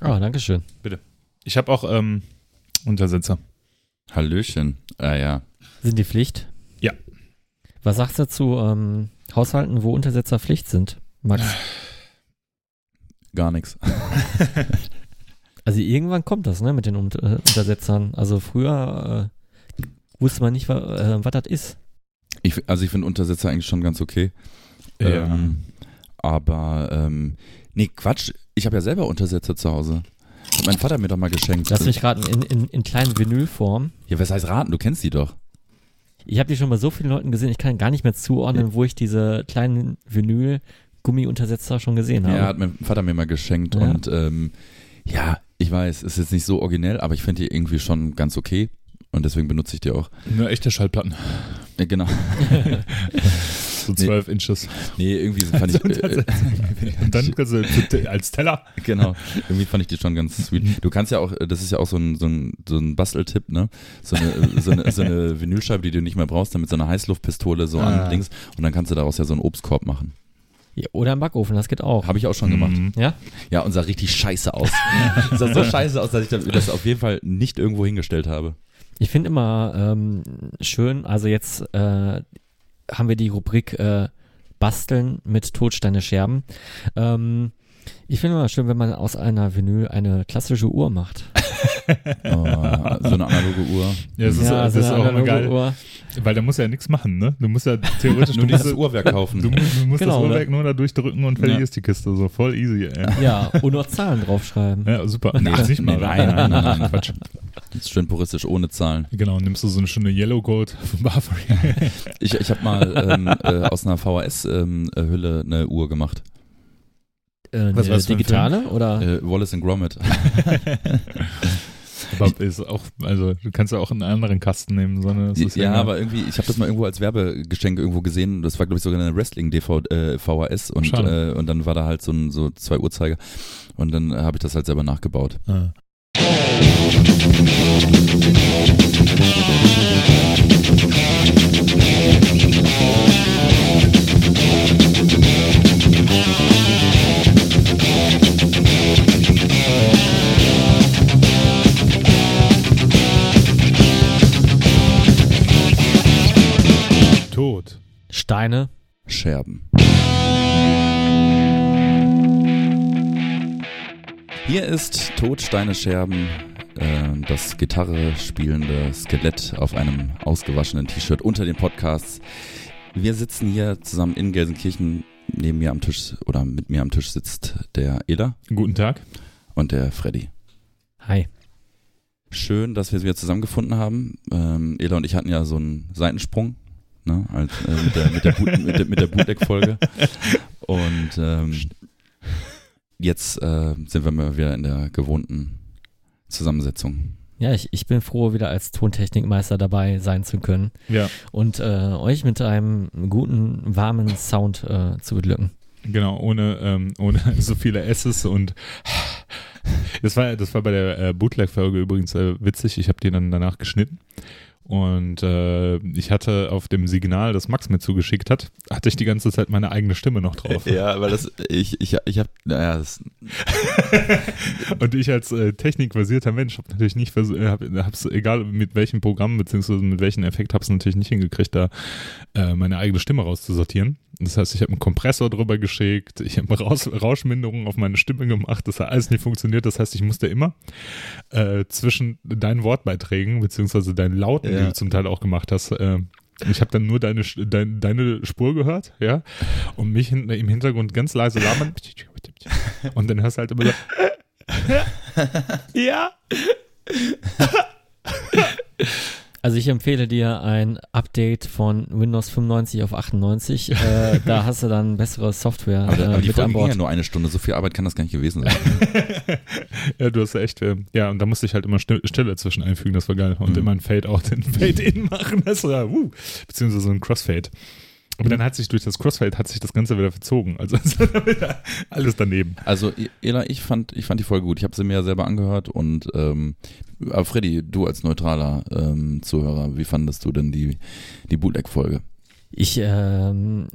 Ah, danke schön. Ich habe auch ähm, Untersetzer. Hallöchen. Ah ja. Sind die Pflicht? Ja. Was sagst du zu ähm, Haushalten, wo Untersetzer Pflicht sind, Max? Gar nichts. Also irgendwann kommt das, ne, mit den äh, Untersetzern. Also früher äh, wusste man nicht, wa äh, was das ist. Ich, also ich finde Untersetzer eigentlich schon ganz okay. Ja. Ähm, aber ähm, nee, Quatsch. Ich habe ja selber Untersetzer zu Hause. Hat mein Vater mir doch mal geschenkt. Lass mich raten, in, in, in kleinen Vinylform. ja, was heißt raten? Du kennst die doch. Ich habe die schon bei so vielen Leuten gesehen, ich kann gar nicht mehr zuordnen, wo ich diese kleinen Vinyl-Gummi-Untersetzer schon gesehen habe. Ja, hat mein Vater mir mal geschenkt. Ja. Und ähm, ja, ich weiß, ist jetzt nicht so originell, aber ich finde die irgendwie schon ganz okay. Und deswegen benutze ich die auch. Nur echte Schallplatten. Ja, genau. So Nee. 12 Inches. Nee, irgendwie fand ich. Äh, Und dann kannst du zu- als Teller. genau. Irgendwie fand ich die schon ganz sweet. Du kannst ja auch, das ist ja auch so ein, so ein, so ein Basteltipp, ne? So eine, so eine, so eine Vinylscheibe, die du nicht mehr brauchst, dann mit so einer Heißluftpistole so Ah. an links und dann kannst du daraus ja so einen Obstkorb machen. Ja, Oder im Backofen, das geht auch. Habe ich auch schon gemacht. Mhm. Ja? Ja, und sah richtig scheiße aus. sah so scheiße aus, dass ich das auf jeden Fall nicht irgendwo hingestellt habe. Ich finde immer ähm, schön, also jetzt äh, haben wir die Rubrik äh, Basteln mit Totsteine Scherben. Ähm, ich finde immer schön, wenn man aus einer Vinyl eine klassische Uhr macht. Oh, so eine analoge Uhr. Ja, das ist, ja, das so ist auch geil. Uhr. Weil da muss ja nichts machen, ne? Du musst ja theoretisch Nur du musst, dieses Uhrwerk kaufen. Du, du musst Genau, das ne? Uhrwerk nur da durchdrücken und fertig Ja. ist die Kiste. So voll easy, ey. Ja, und noch Zahlen draufschreiben. Ja, super. Nee, Ach, nicht mal. nee, nein, nein, nein, nein. Quatsch. Das ist schön puristisch, ohne Zahlen. Genau, nimmst du so eine schöne Yellow Gold von Barfree. Ich, ich habe mal ähm, äh, aus einer VHS-Hülle eine Uhr gemacht. Äh, Was ein digitale oder? Äh, Wallace and Gromit. Aber ist auch, also du kannst ja auch einen anderen Kasten nehmen, sondern es ist ja, egal. aber irgendwie, ich habe das mal irgendwo als Werbegeschenk irgendwo gesehen. Das war, glaube ich, sogar eine Wrestling-VHS und, Schade. äh, und dann war da halt so, ein, so zwei Uhrzeiger. Und dann äh, habe ich das halt selber nachgebaut. Ah. Steine. Scherben. Hier ist Todsteine Scherben, äh, das Gitarre spielende Skelett auf einem ausgewaschenen T-Shirt unter den Podcasts. Wir sitzen hier zusammen in Gelsenkirchen. Neben mir am Tisch oder mit mir am Tisch sitzt der Ela Guten Tag. und der Freddy. Hi. Schön, dass wir wieder zusammengefunden haben. Ähm, Ela und ich hatten ja so einen Seitensprung ne, als, äh, mit der, mit der, Boot, mit der, mit der Bootleg-Folge. Und ähm, jetzt äh, sind wir mal wieder in der gewohnten Zusammensetzung. Ja, ich, ich bin froh, wieder als Tontechnikmeister dabei sein zu können Ja, und äh, euch mit einem guten, warmen Sound äh, zu beglücken. genau, ohne, ähm, ohne so viele S's und das war, das war bei der äh, Bootleg-Folge übrigens äh, witzig. Ich habe die dann danach geschnitten. Und äh, ich hatte auf dem Signal, das Max mir zugeschickt hat, hatte ich die ganze Zeit meine eigene Stimme noch drauf. Ja, weil das, ich, ich, ich habe, naja, das, Und ich als äh, technikbasierter Mensch habe natürlich nicht versucht, hab, hab's, egal mit welchem Programm beziehungsweise mit welchem Effekt, habe es natürlich nicht hingekriegt, da äh, meine eigene Stimme rauszusortieren. Das heißt, ich habe einen Kompressor drüber geschickt, ich habe Raus Rauschminderungen auf meine Stimme gemacht, das hat alles nicht funktioniert. Das heißt, ich musste immer äh, zwischen deinen Wortbeiträgen beziehungsweise deinen Lauten, die Ja. du zum Teil auch gemacht hast, äh, ich habe dann nur deine, dein, deine Spur gehört, ja, und mich hinten im Hintergrund ganz leise labern. Und dann hörst du halt immer so, ja. Also ich empfehle dir ein Update von Windows 95 auf 98. Äh, da hast du dann bessere Software aber, äh, aber die mit Folge an ging ja Bord. nur eine Stunde. So viel Arbeit kann das gar nicht gewesen sein. Ja, du hast ja echt, äh, ja, und da musste ich halt immer Still- Stille zwischen einfügen, das war geil. Und Mhm. immer ein Fade-out, ein Fade-in machen, das war, uh, beziehungsweise so ein Crossfade. Aber dann hat sich durch das Crossfade hat sich das Ganze wieder verzogen. Also es war wieder alles daneben. Also, Ela, ich fand, ich fand die Folge gut. Ich habe sie mir ja selber angehört und ähm, aber Freddy, du als neutraler ähm, Zuhörer, wie fandest du denn die, die Bootleg-Folge? Ich ähm,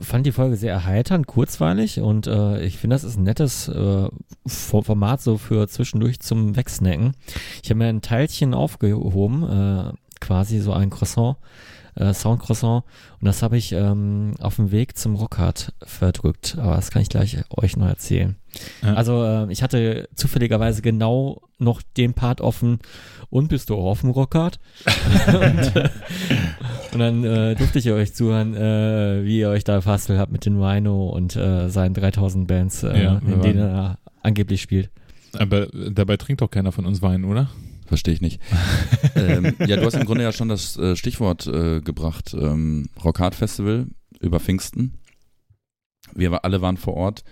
fand die Folge sehr erheiternd, kurzweilig und äh, ich finde, das ist ein nettes äh, Format so für zwischendurch zum Wegsnacken. Ich habe mir ein Teilchen aufgehoben, äh, quasi so ein Croissant, äh, Soundcroissant und das habe ich ähm, auf dem Weg zum Rockhard verdrückt, aber das kann ich gleich euch noch erzählen. Ja. Also äh, ich hatte zufälligerweise genau noch den Part offen und bist du auch auf dem Rockhard? und, äh, und dann äh, durfte ich euch zuhören, äh, wie ihr euch da fastelt habt mit den Rhino und äh, seinen 3000 Bands, äh, Ja, in denen er angeblich spielt. Aber dabei trinkt doch keiner von uns Wein, oder? Verstehe ich nicht. ähm, ja, du hast im Grunde ja schon das äh, Stichwort äh, gebracht. Ähm, Rockhard Festival über Pfingsten. Wir alle waren vor Ort.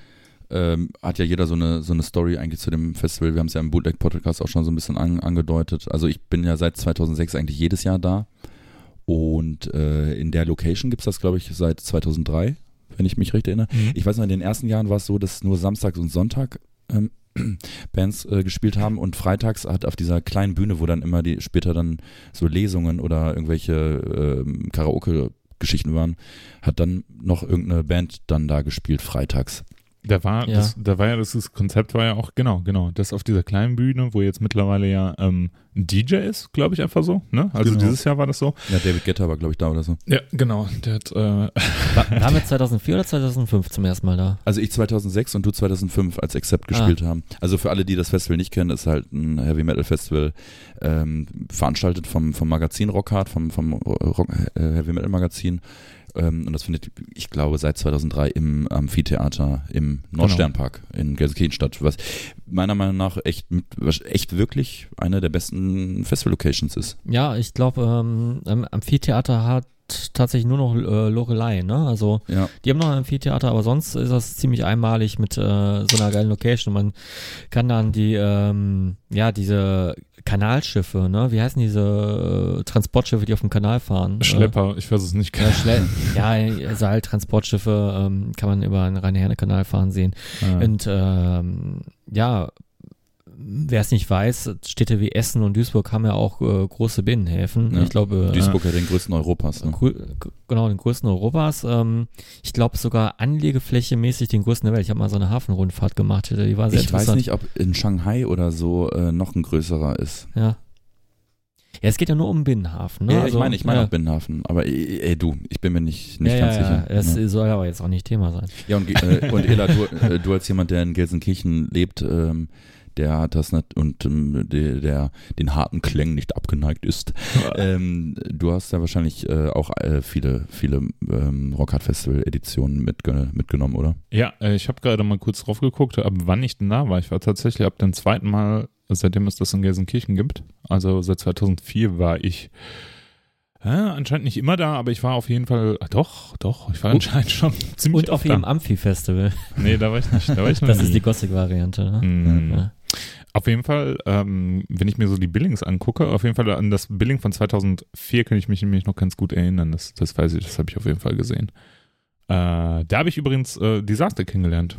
Ähm, hat ja jeder so eine, so eine Story eigentlich zu dem Festival. Wir haben es ja im Bootleg Podcast auch schon so ein bisschen an, angedeutet. Also ich bin ja seit 2006 eigentlich jedes Jahr da. Und äh, in der Location gibt es das, glaube ich, seit 2003, wenn ich mich richtig erinnere. Ich weiß noch, in den ersten Jahren war es so, dass nur Samstag und Sonntag ähm, Bands äh, gespielt haben und freitags hat auf dieser kleinen Bühne, wo dann immer die später dann so Lesungen oder irgendwelche ähm, Karaoke-Geschichten waren, hat dann noch irgendeine Band dann da gespielt freitags. Da war, Ja. das, da war ja das, das Konzept war ja auch, genau, genau, das auf dieser kleinen Bühne, wo jetzt mittlerweile ja ähm, ein DJ ist, glaube ich, einfach so, ne? Also Genau. dieses Jahr war das so. Ja, David Guetta war, glaube ich, da oder so. Ja, genau, der hat, äh, War, waren wir 2004 oder 2005 zum ersten Mal da? Also ich 2006 und du 2005 als Accept gespielt haben. Also für alle, die das Festival nicht kennen, ist halt ein Heavy Metal Festival ähm, veranstaltet vom, vom Magazin Rockhard, vom, vom Rock, äh, Heavy Metal Magazin. Ähm, und das findet, ich glaube, seit 2003 im Amphitheater im Nordsternpark in Gelsenkirchen statt. Was meiner Meinung nach echt, echt wirklich eine der besten Festival-Locations ist. Ja, ich glaube, ähm, am Amphitheater hat tatsächlich nur noch äh, Lorelei, ne? Also Ja, die haben noch ein Amphitheater, aber sonst ist das ziemlich einmalig mit äh, so einer geilen Location. Man kann dann die, ähm, ja, diese Kanalschiffe, ne? Wie heißen diese äh, Transportschiffe, die auf dem Kanal fahren? Schlepper, ich weiß es nicht. Äh, ja, Schle ja, also halt Transportschiffe ähm, kann man über den Rhein-Herne-Kanal fahren sehen. Äh, Und ähm, ja, wer es nicht weiß, Städte wie Essen und Duisburg haben ja auch äh, große Binnenhäfen. Ja. Ich glaube, Duisburg hat den größten Europas. Ne? Genau, den größten Europas. Ähm, ich glaube sogar anlegeflächemäßig den größten der Welt. Ich habe mal so eine Hafenrundfahrt gemacht. Die war sehr Ich weiß interessant. nicht, ob in Shanghai oder so äh, noch ein größerer ist. Ja. Ja, es geht ja nur um Binnenhafen. Ne? Ja, ich Also, meine, ich meine ja. auch Binnenhafen. Aber ey, ey, du, ich bin mir nicht, nicht ja, ganz ja, sicher. Ja, das ja. soll aber jetzt auch nicht Thema sein. ja, und, äh, und Ela, du, äh, du als jemand, der in Gelsenkirchen lebt, ähm, der hat das nicht und ähm, der, der den harten Klängen nicht abgeneigt ist. ähm, du hast ja wahrscheinlich äh, auch äh, viele, viele ähm, Rockhard Festival Editionen mitge mitgenommen, oder? ja, äh, ich habe gerade mal kurz drauf geguckt, ab wann ich denn da war. Ich war tatsächlich ab dem zweiten Mal, seitdem es das in Gelsenkirchen gibt. Also seit 2004 war ich äh, anscheinend nicht immer da, aber ich war auf jeden Fall, ah, doch, doch, ich war Und- anscheinend schon ziemlich Und auf oft jedem. Amphi-Festival. Nee, da war ich nicht. Da war ich Das nie. ist die Gothic-Variante. Ne? Mhm. Ja. Auf jeden Fall, ähm, wenn ich mir so die Billings angucke, auf jeden Fall an das Billing von 2004 kann ich mich nämlich noch ganz gut erinnern. Das, das weiß ich, das habe ich auf jeden Fall gesehen. Äh, da habe ich übrigens äh, Disaster kennengelernt.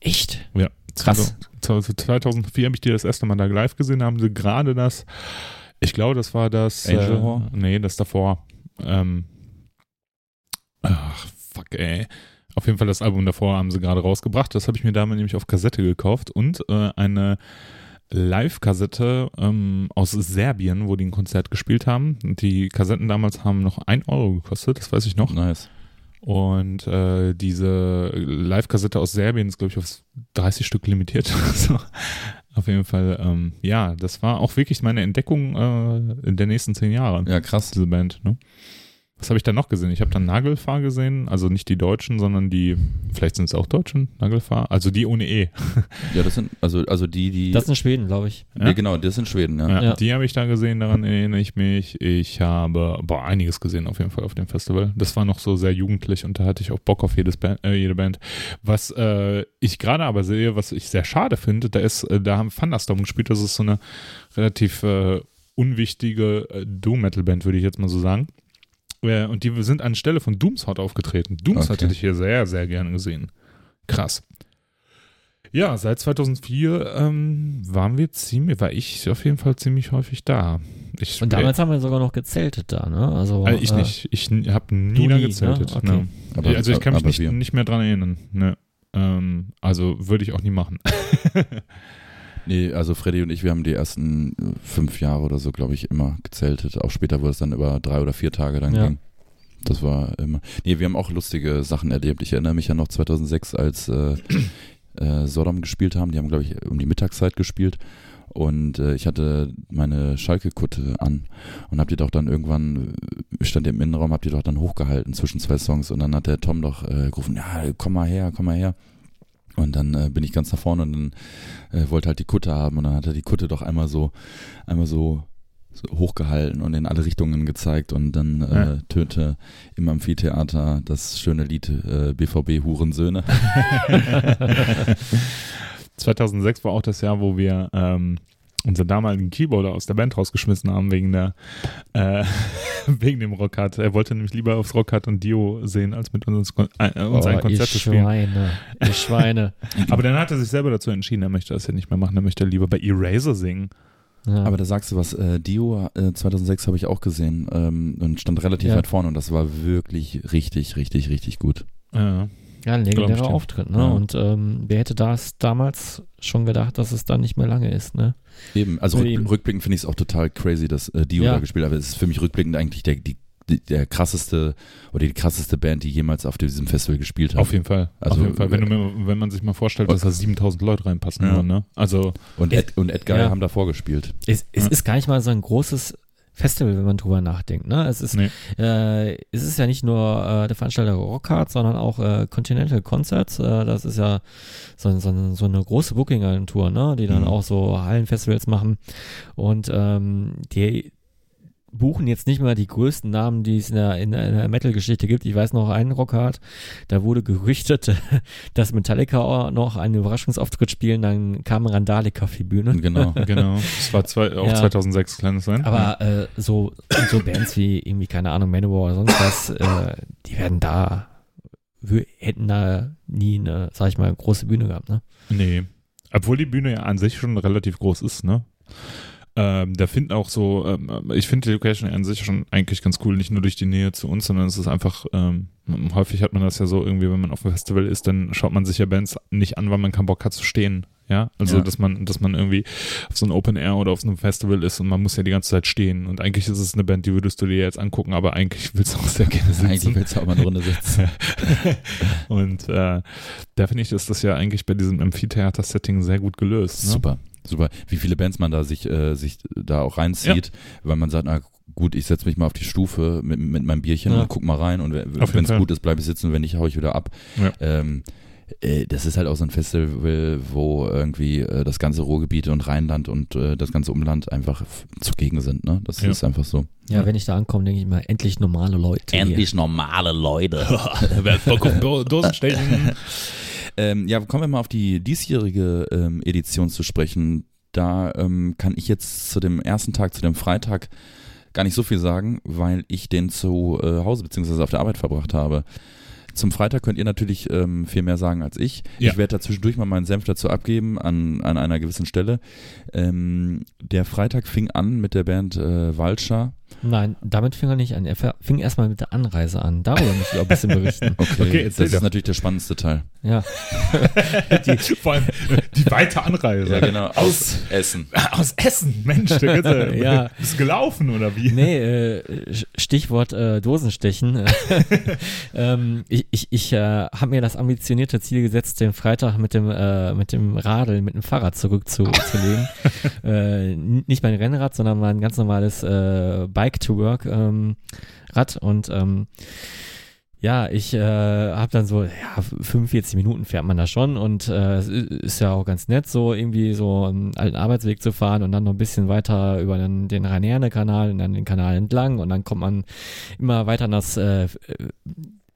Echt? Ja. Krass. 2000 2004 habe ich die das erste Mal da live gesehen, da haben sie gerade das, ich glaube, das war das. Angel äh, Horror? Nee, das davor. Ähm, ach, fuck, ey. Auf jeden Fall das Album davor haben sie gerade rausgebracht. Das habe ich mir damals nämlich auf Kassette gekauft und äh, eine Live-Kassette ähm, aus Serbien, wo die ein Konzert gespielt haben. Die Kassetten damals haben noch 1 Euro gekostet, das weiß ich noch. Nice. Und äh, diese Live-Kassette aus Serbien ist, glaube ich, auf 30 Stück limitiert. so. Auf jeden Fall, ähm, ja, das war auch wirklich meine Entdeckung äh, in der nächsten zehn Jahre, Ja, krass. diese Band. Ne? Was habe ich dann noch gesehen? Ich habe dann Nagelfahr gesehen, also nicht die Deutschen, sondern die, vielleicht sind es auch Deutschen, Nagelfahr, also die ohne E. Ja, das sind, also, also die, die. Das in Schweden, glaube ich. Ja? ja, genau, das sind Schweden, ja. Ja, Ja. Die habe ich da gesehen, daran erinnere ich mich. Ich habe boah, einiges gesehen auf jeden Fall auf dem Festival. Das war noch so sehr jugendlich und da hatte ich auch Bock auf jedes Band, äh, jede Band. Was äh, ich gerade aber sehe, was ich sehr schade finde, da ist, äh, da haben Thunderstorm gespielt. Das ist so eine relativ äh, unwichtige äh, Doom-Metal-Band, würde ich jetzt mal so sagen. Äh, und die sind anstelle von Doomshot aufgetreten. Doomshot Okay. hätte ich hier sehr, sehr gerne gesehen. Krass. Ja, seit 2004 ähm, waren wir ziemlich, war ich auf jeden Fall ziemlich häufig da. Ich, Und damals haben wir sogar noch gezeltet da, ne? Also, äh, ich äh, nicht. Ich habe nie da gezeltet. ne? Okay. ne. Aber- also ich kann mich nicht, nicht mehr dran erinnern. Ne. Ähm, also würde ich auch nie machen. Nee, also Freddy und ich, wir haben die ersten äh, fünf Jahre oder so, glaube ich, immer gezeltet. Auch später, wo es dann über drei oder vier Tage dann Ja. ging. Das war immer. Nee, wir haben auch lustige Sachen erlebt. Ich erinnere mich ja noch 2006, als äh, äh, Sodom gespielt haben. Die haben, glaube ich, um die Mittagszeit gespielt. Und äh, ich hatte meine Schalke-Kutte an und hab die doch dann irgendwann, äh, stand im Innenraum, hab die doch dann hochgehalten zwischen zwei Songs und dann hat der Tom doch äh, gerufen, ja, komm mal her, komm mal her. Und dann äh, bin ich ganz nach vorne und dann äh, wollte halt die Kutte haben und dann hat er die Kutte doch einmal so, einmal so, so hochgehalten und in alle Richtungen gezeigt und dann äh, Ja. tönte im Amphitheater das schöne Lied äh, BVB Hurensöhne. 2006 war auch das Jahr, wo wir ähm, unseren damaligen Keyboarder aus der Band rausgeschmissen haben wegen der äh, wegen dem Rockhard. Er wollte nämlich lieber aufs Rockhard und Dio sehen, als mit uns, äh, uns ein oh, Konzert ihr zu spielen. Schweine, ihr Schweine. Aber dann hat er sich selber dazu entschieden, er möchte das ja nicht mehr machen, er möchte lieber bei Eraser singen. Ja. Aber da sagst du was, äh, Dio äh, 2006 habe ich auch gesehen ähm, und stand relativ Ja. weit vorne und das war wirklich richtig, richtig, richtig gut. Ja. Ja, ein legendärer. Auftritt, ne? Ja. Und ähm, wer hätte das damals schon gedacht, dass es dann nicht mehr lange ist, ne? Eben, also rück, rückblickend finde ich es auch total crazy, dass äh, Dio Ja. da gespielt hat, aber es ist für mich rückblickend eigentlich der, die, der krasseste oder die krasseste Band, die jemals auf diesem Festival gespielt hat. Auf jeden Fall. Also, Auf jeden Fall. Wenn, du mir, wenn man sich mal vorstellt, dass da 7000 Leute reinpassen Ja. würden, ne? Also, Und, Ed, und Edgar Ja. haben davor gespielt. Es, es Ja. ist gar nicht mal so ein großes Festival, wenn man drüber nachdenkt, ne? Es ist, nee. äh, es ist ja nicht nur äh, der Veranstalter Rockhard, sondern auch äh, Continental Concerts. Äh, das ist ja so, so, so eine große Booking-Agentur, ne? Die dann Mhm. auch so Hallenfestivals machen. Und ähm, die buchen jetzt nicht mal die größten Namen, die es in der, in der, Metal-Geschichte gibt. Ich weiß noch einen Rockhard, da wurde gerüchtet, dass Metallica noch einen Überraschungsauftritt spielen, dann kam Randalik auf die Bühne. Genau. Genau. Das war zwei, auch Ja. 2006, kann es sein? Aber äh, so, so Bands wie irgendwie, keine Ahnung, Manowar oder sonst was, äh, die werden da, wir hätten da nie eine, sag ich mal, große Bühne gehabt, ne? Nee. Obwohl die Bühne ja an sich schon relativ groß ist, ne? Ähm, da finden auch so, ähm, ich finde die Location an sich schon eigentlich ganz cool, nicht nur durch die Nähe zu uns, sondern es ist einfach, ähm, häufig hat man das ja so irgendwie, wenn man auf einem Festival ist, dann schaut man sich ja Bands nicht an, weil man keinen Bock hat zu stehen. Ja, also Ja. dass man, dass man irgendwie auf so einem Open Air oder auf so einem Festival ist und man muss ja die ganze Zeit stehen. Und eigentlich ist es eine Band, die würdest du dir jetzt angucken, aber eigentlich willst du auch sehr gerne sitzen. Eigentlich willst du auch mal eine Runde sitzen. Und äh, da finde ich, ist das ja eigentlich bei diesem Amphitheater-Setting sehr gut gelöst. Ne? Super, super. Wie viele Bands man da sich, äh, sich da auch reinzieht, weil man sagt, na gut, ich setze mich mal auf die Stufe mit, mit meinem Bierchen Ja. und guck mal rein und wenn es gut ist, bleibe ich sitzen und wenn nicht, hau ich wieder ab. Ja. Ähm, äh, das ist halt auch so ein Festival, wo irgendwie äh, das ganze Ruhrgebiet und Rheinland und äh, das ganze Umland einfach zugegen sind. Ne? Das Ja. ist einfach so. Ja, Ja. wenn ich da ankomme, denke ich mal, endlich normale Leute. hier. normale Leute. Wer hat Ähm, ja, kommen wir mal auf die diesjährige ähm, Edition zu sprechen. Da ähm, kann ich jetzt zu dem ersten Tag, zu dem Freitag, gar nicht so viel sagen, weil ich den zu äh, Hause beziehungsweise auf der Arbeit verbracht habe. Zum Freitag könnt ihr natürlich ähm, viel mehr sagen als ich. Ja. Ich werde da zwischendurch mal meinen Senf dazu abgeben an, an einer gewissen Stelle. Ähm, der Freitag fing an mit der Band äh, Walscher. Nein, damit fing er nicht an. Er fing erstmal mit der Anreise an. Darüber möchte ich auch ein bisschen berichten. Okay, Okay, das ist doch. natürlich der spannendste Teil. Ja. Vor allem die weite Anreise. Ja, genau. Aus, Essen. aus Essen, Mensch, der ganze, Ja. bist du gelaufen oder wie? Nee, äh, Stichwort äh, Dosenstechen. ähm, ich ich, ich äh, habe mir das ambitionierte Ziel gesetzt, den Freitag mit dem, äh, mit dem Radl, mit dem Fahrrad zurückzulegen. äh, nicht mein Rennrad, sondern mein ganz normales äh, Bike-to-Work-Rad. und ähm, ja, ich äh, habe dann so, ja, 45 Minuten fährt man da schon und äh, ist ja auch ganz nett, so irgendwie so einen alten Arbeitsweg zu fahren und dann noch ein bisschen weiter über den, den Rhein-Herne-Kanal und dann den Kanal entlang und dann kommt man immer weiter an das äh, äh,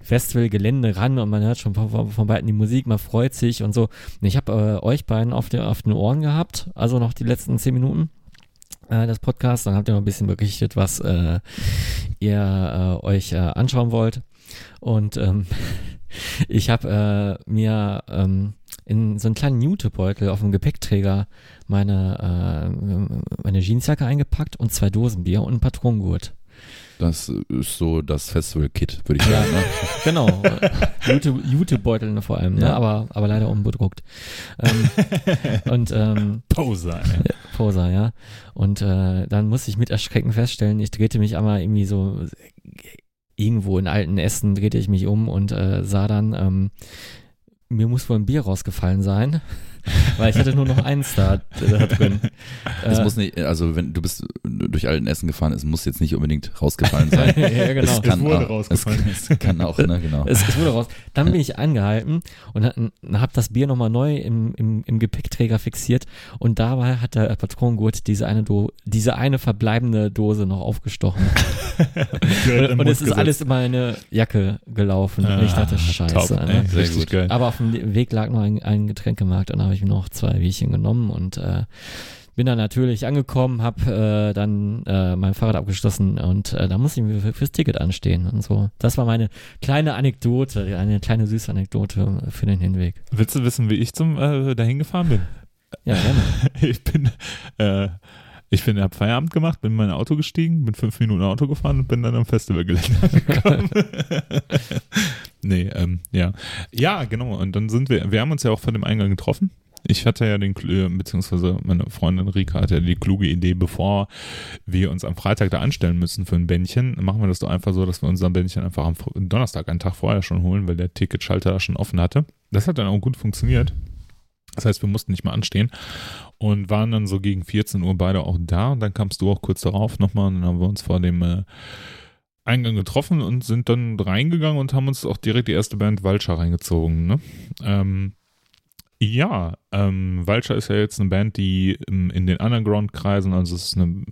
Festivalgelände ran und man hört schon von, von, von weitem die Musik, man freut sich und so. Und ich habe äh, euch beiden auf, der, auf den Ohren gehabt, also noch die letzten zehn Minuten äh, des Podcasts, dann habt ihr noch ein bisschen berichtet, was äh, ihr äh, euch äh, anschauen wollt. Und ähm, ich habe äh, mir ähm, in so einen kleinen Jutebeutel auf dem Gepäckträger meine, äh, meine Jeansjacke eingepackt und zwei Dosen Bier und ein Patronengurt. Das ist so das Festival-Kit, würde ich sagen. Ne? Genau. Jute, Jutebeutel vor allem, ne? Ja. aber, aber leider unbedruckt. Ähm, und ähm, Poser. ey. Poser, ja. Und äh, dann musste ich mit Erschrecken feststellen, ich drehte mich einmal irgendwie so irgendwo in alten Ästen drehte ich mich um und äh, sah dann, ähm, mir muss wohl ein Bier rausgefallen sein, weil ich hatte nur noch eins da, da drin. Es Äh, muss nicht, also wenn du bist durch alten Essen gefahren, es muss jetzt nicht unbedingt rausgefallen sein. ja, genau. Es kann wurde auch, rausgefallen. Es, es kann auch, ne, genau. Es, es wurde raus. Dann bin ich angehalten und habe das Bier nochmal neu im, im, im Gepäckträger fixiert und dabei hat der Patronengurt diese eine, Do diese eine verbleibende Dose noch aufgestochen. Und, und es ist gesetzt. alles in meine Jacke gelaufen. und ich dachte, Ah, scheiße. top, ne? ey, Sehr richtig gut. geil. Aber auf dem Weg lag noch ein, ein Getränkemarkt und da habe ich mir noch zwei Bierchen genommen und äh, bin dann natürlich angekommen, habe äh, dann äh, mein Fahrrad abgeschlossen und äh, da musste ich mir für, fürs Ticket anstehen und so. Das war meine kleine Anekdote, eine kleine süße Anekdote für den Hinweg. Willst du wissen, wie ich zum äh, dahin gefahren bin? Ja, gerne. Ich bin, äh, ich bin, hab Feierabend gemacht, bin in mein Auto gestiegen, bin fünf Minuten Auto gefahren und bin dann am Festivalgelände angekommen. nee, ähm, ja. Ja, genau. Und dann sind wir, wir haben uns ja auch vor dem Eingang getroffen. Ich hatte ja den, äh, beziehungsweise meine Freundin Rika hatte ja die kluge Idee, bevor wir uns am Freitag da anstellen müssen für ein Bändchen, machen wir das doch einfach so, dass wir unser Bändchen einfach am Donnerstag, einen Tag vorher schon holen, weil der Ticketschalter schon offen hatte. Das hat dann auch gut funktioniert. Das heißt, wir mussten nicht mal anstehen und waren dann so gegen 14 Uhr beide auch da. Und dann kamst du auch kurz darauf nochmal und dann haben wir uns vor dem äh, Eingang getroffen und sind dann reingegangen und haben uns auch direkt die erste Band Vulture reingezogen. Ne? Ähm, ja, ähm, Vulture ist ja jetzt eine Band, die ähm, in den Underground-Kreisen, also es ist eine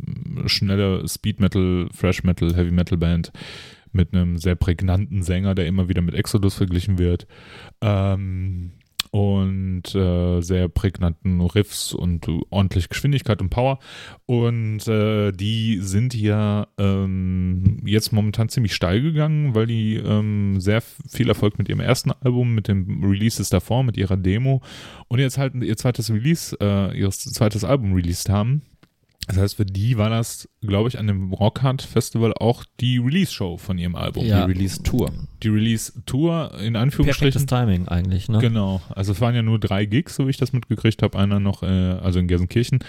schnelle Speed Metal, Fresh Metal, Heavy Metal Band mit einem sehr prägnanten Sänger, der immer wieder mit Exodus verglichen wird. Ähm, und äh, sehr prägnanten Riffs und ordentlich Geschwindigkeit und Power. Und äh, die sind ja ähm, jetzt momentan ziemlich steil gegangen, weil die ähm, sehr viel Erfolg mit ihrem ersten Album, mit den Releases davor, mit ihrer Demo und jetzt halt ihr zweites Release, äh, ihr zweites Album released haben. Das heißt, für die war das, glaube ich, an dem Rockhard Festival auch die Release-Show von ihrem Album. Ja. Die Release-Tour. Die Release-Tour in Perfektes Anführungsstrichen. Timing eigentlich, ne? Genau. Also es waren ja nur drei Gigs, so wie ich das mitgekriegt habe. Einer noch, äh, also in Gelsenkirchen,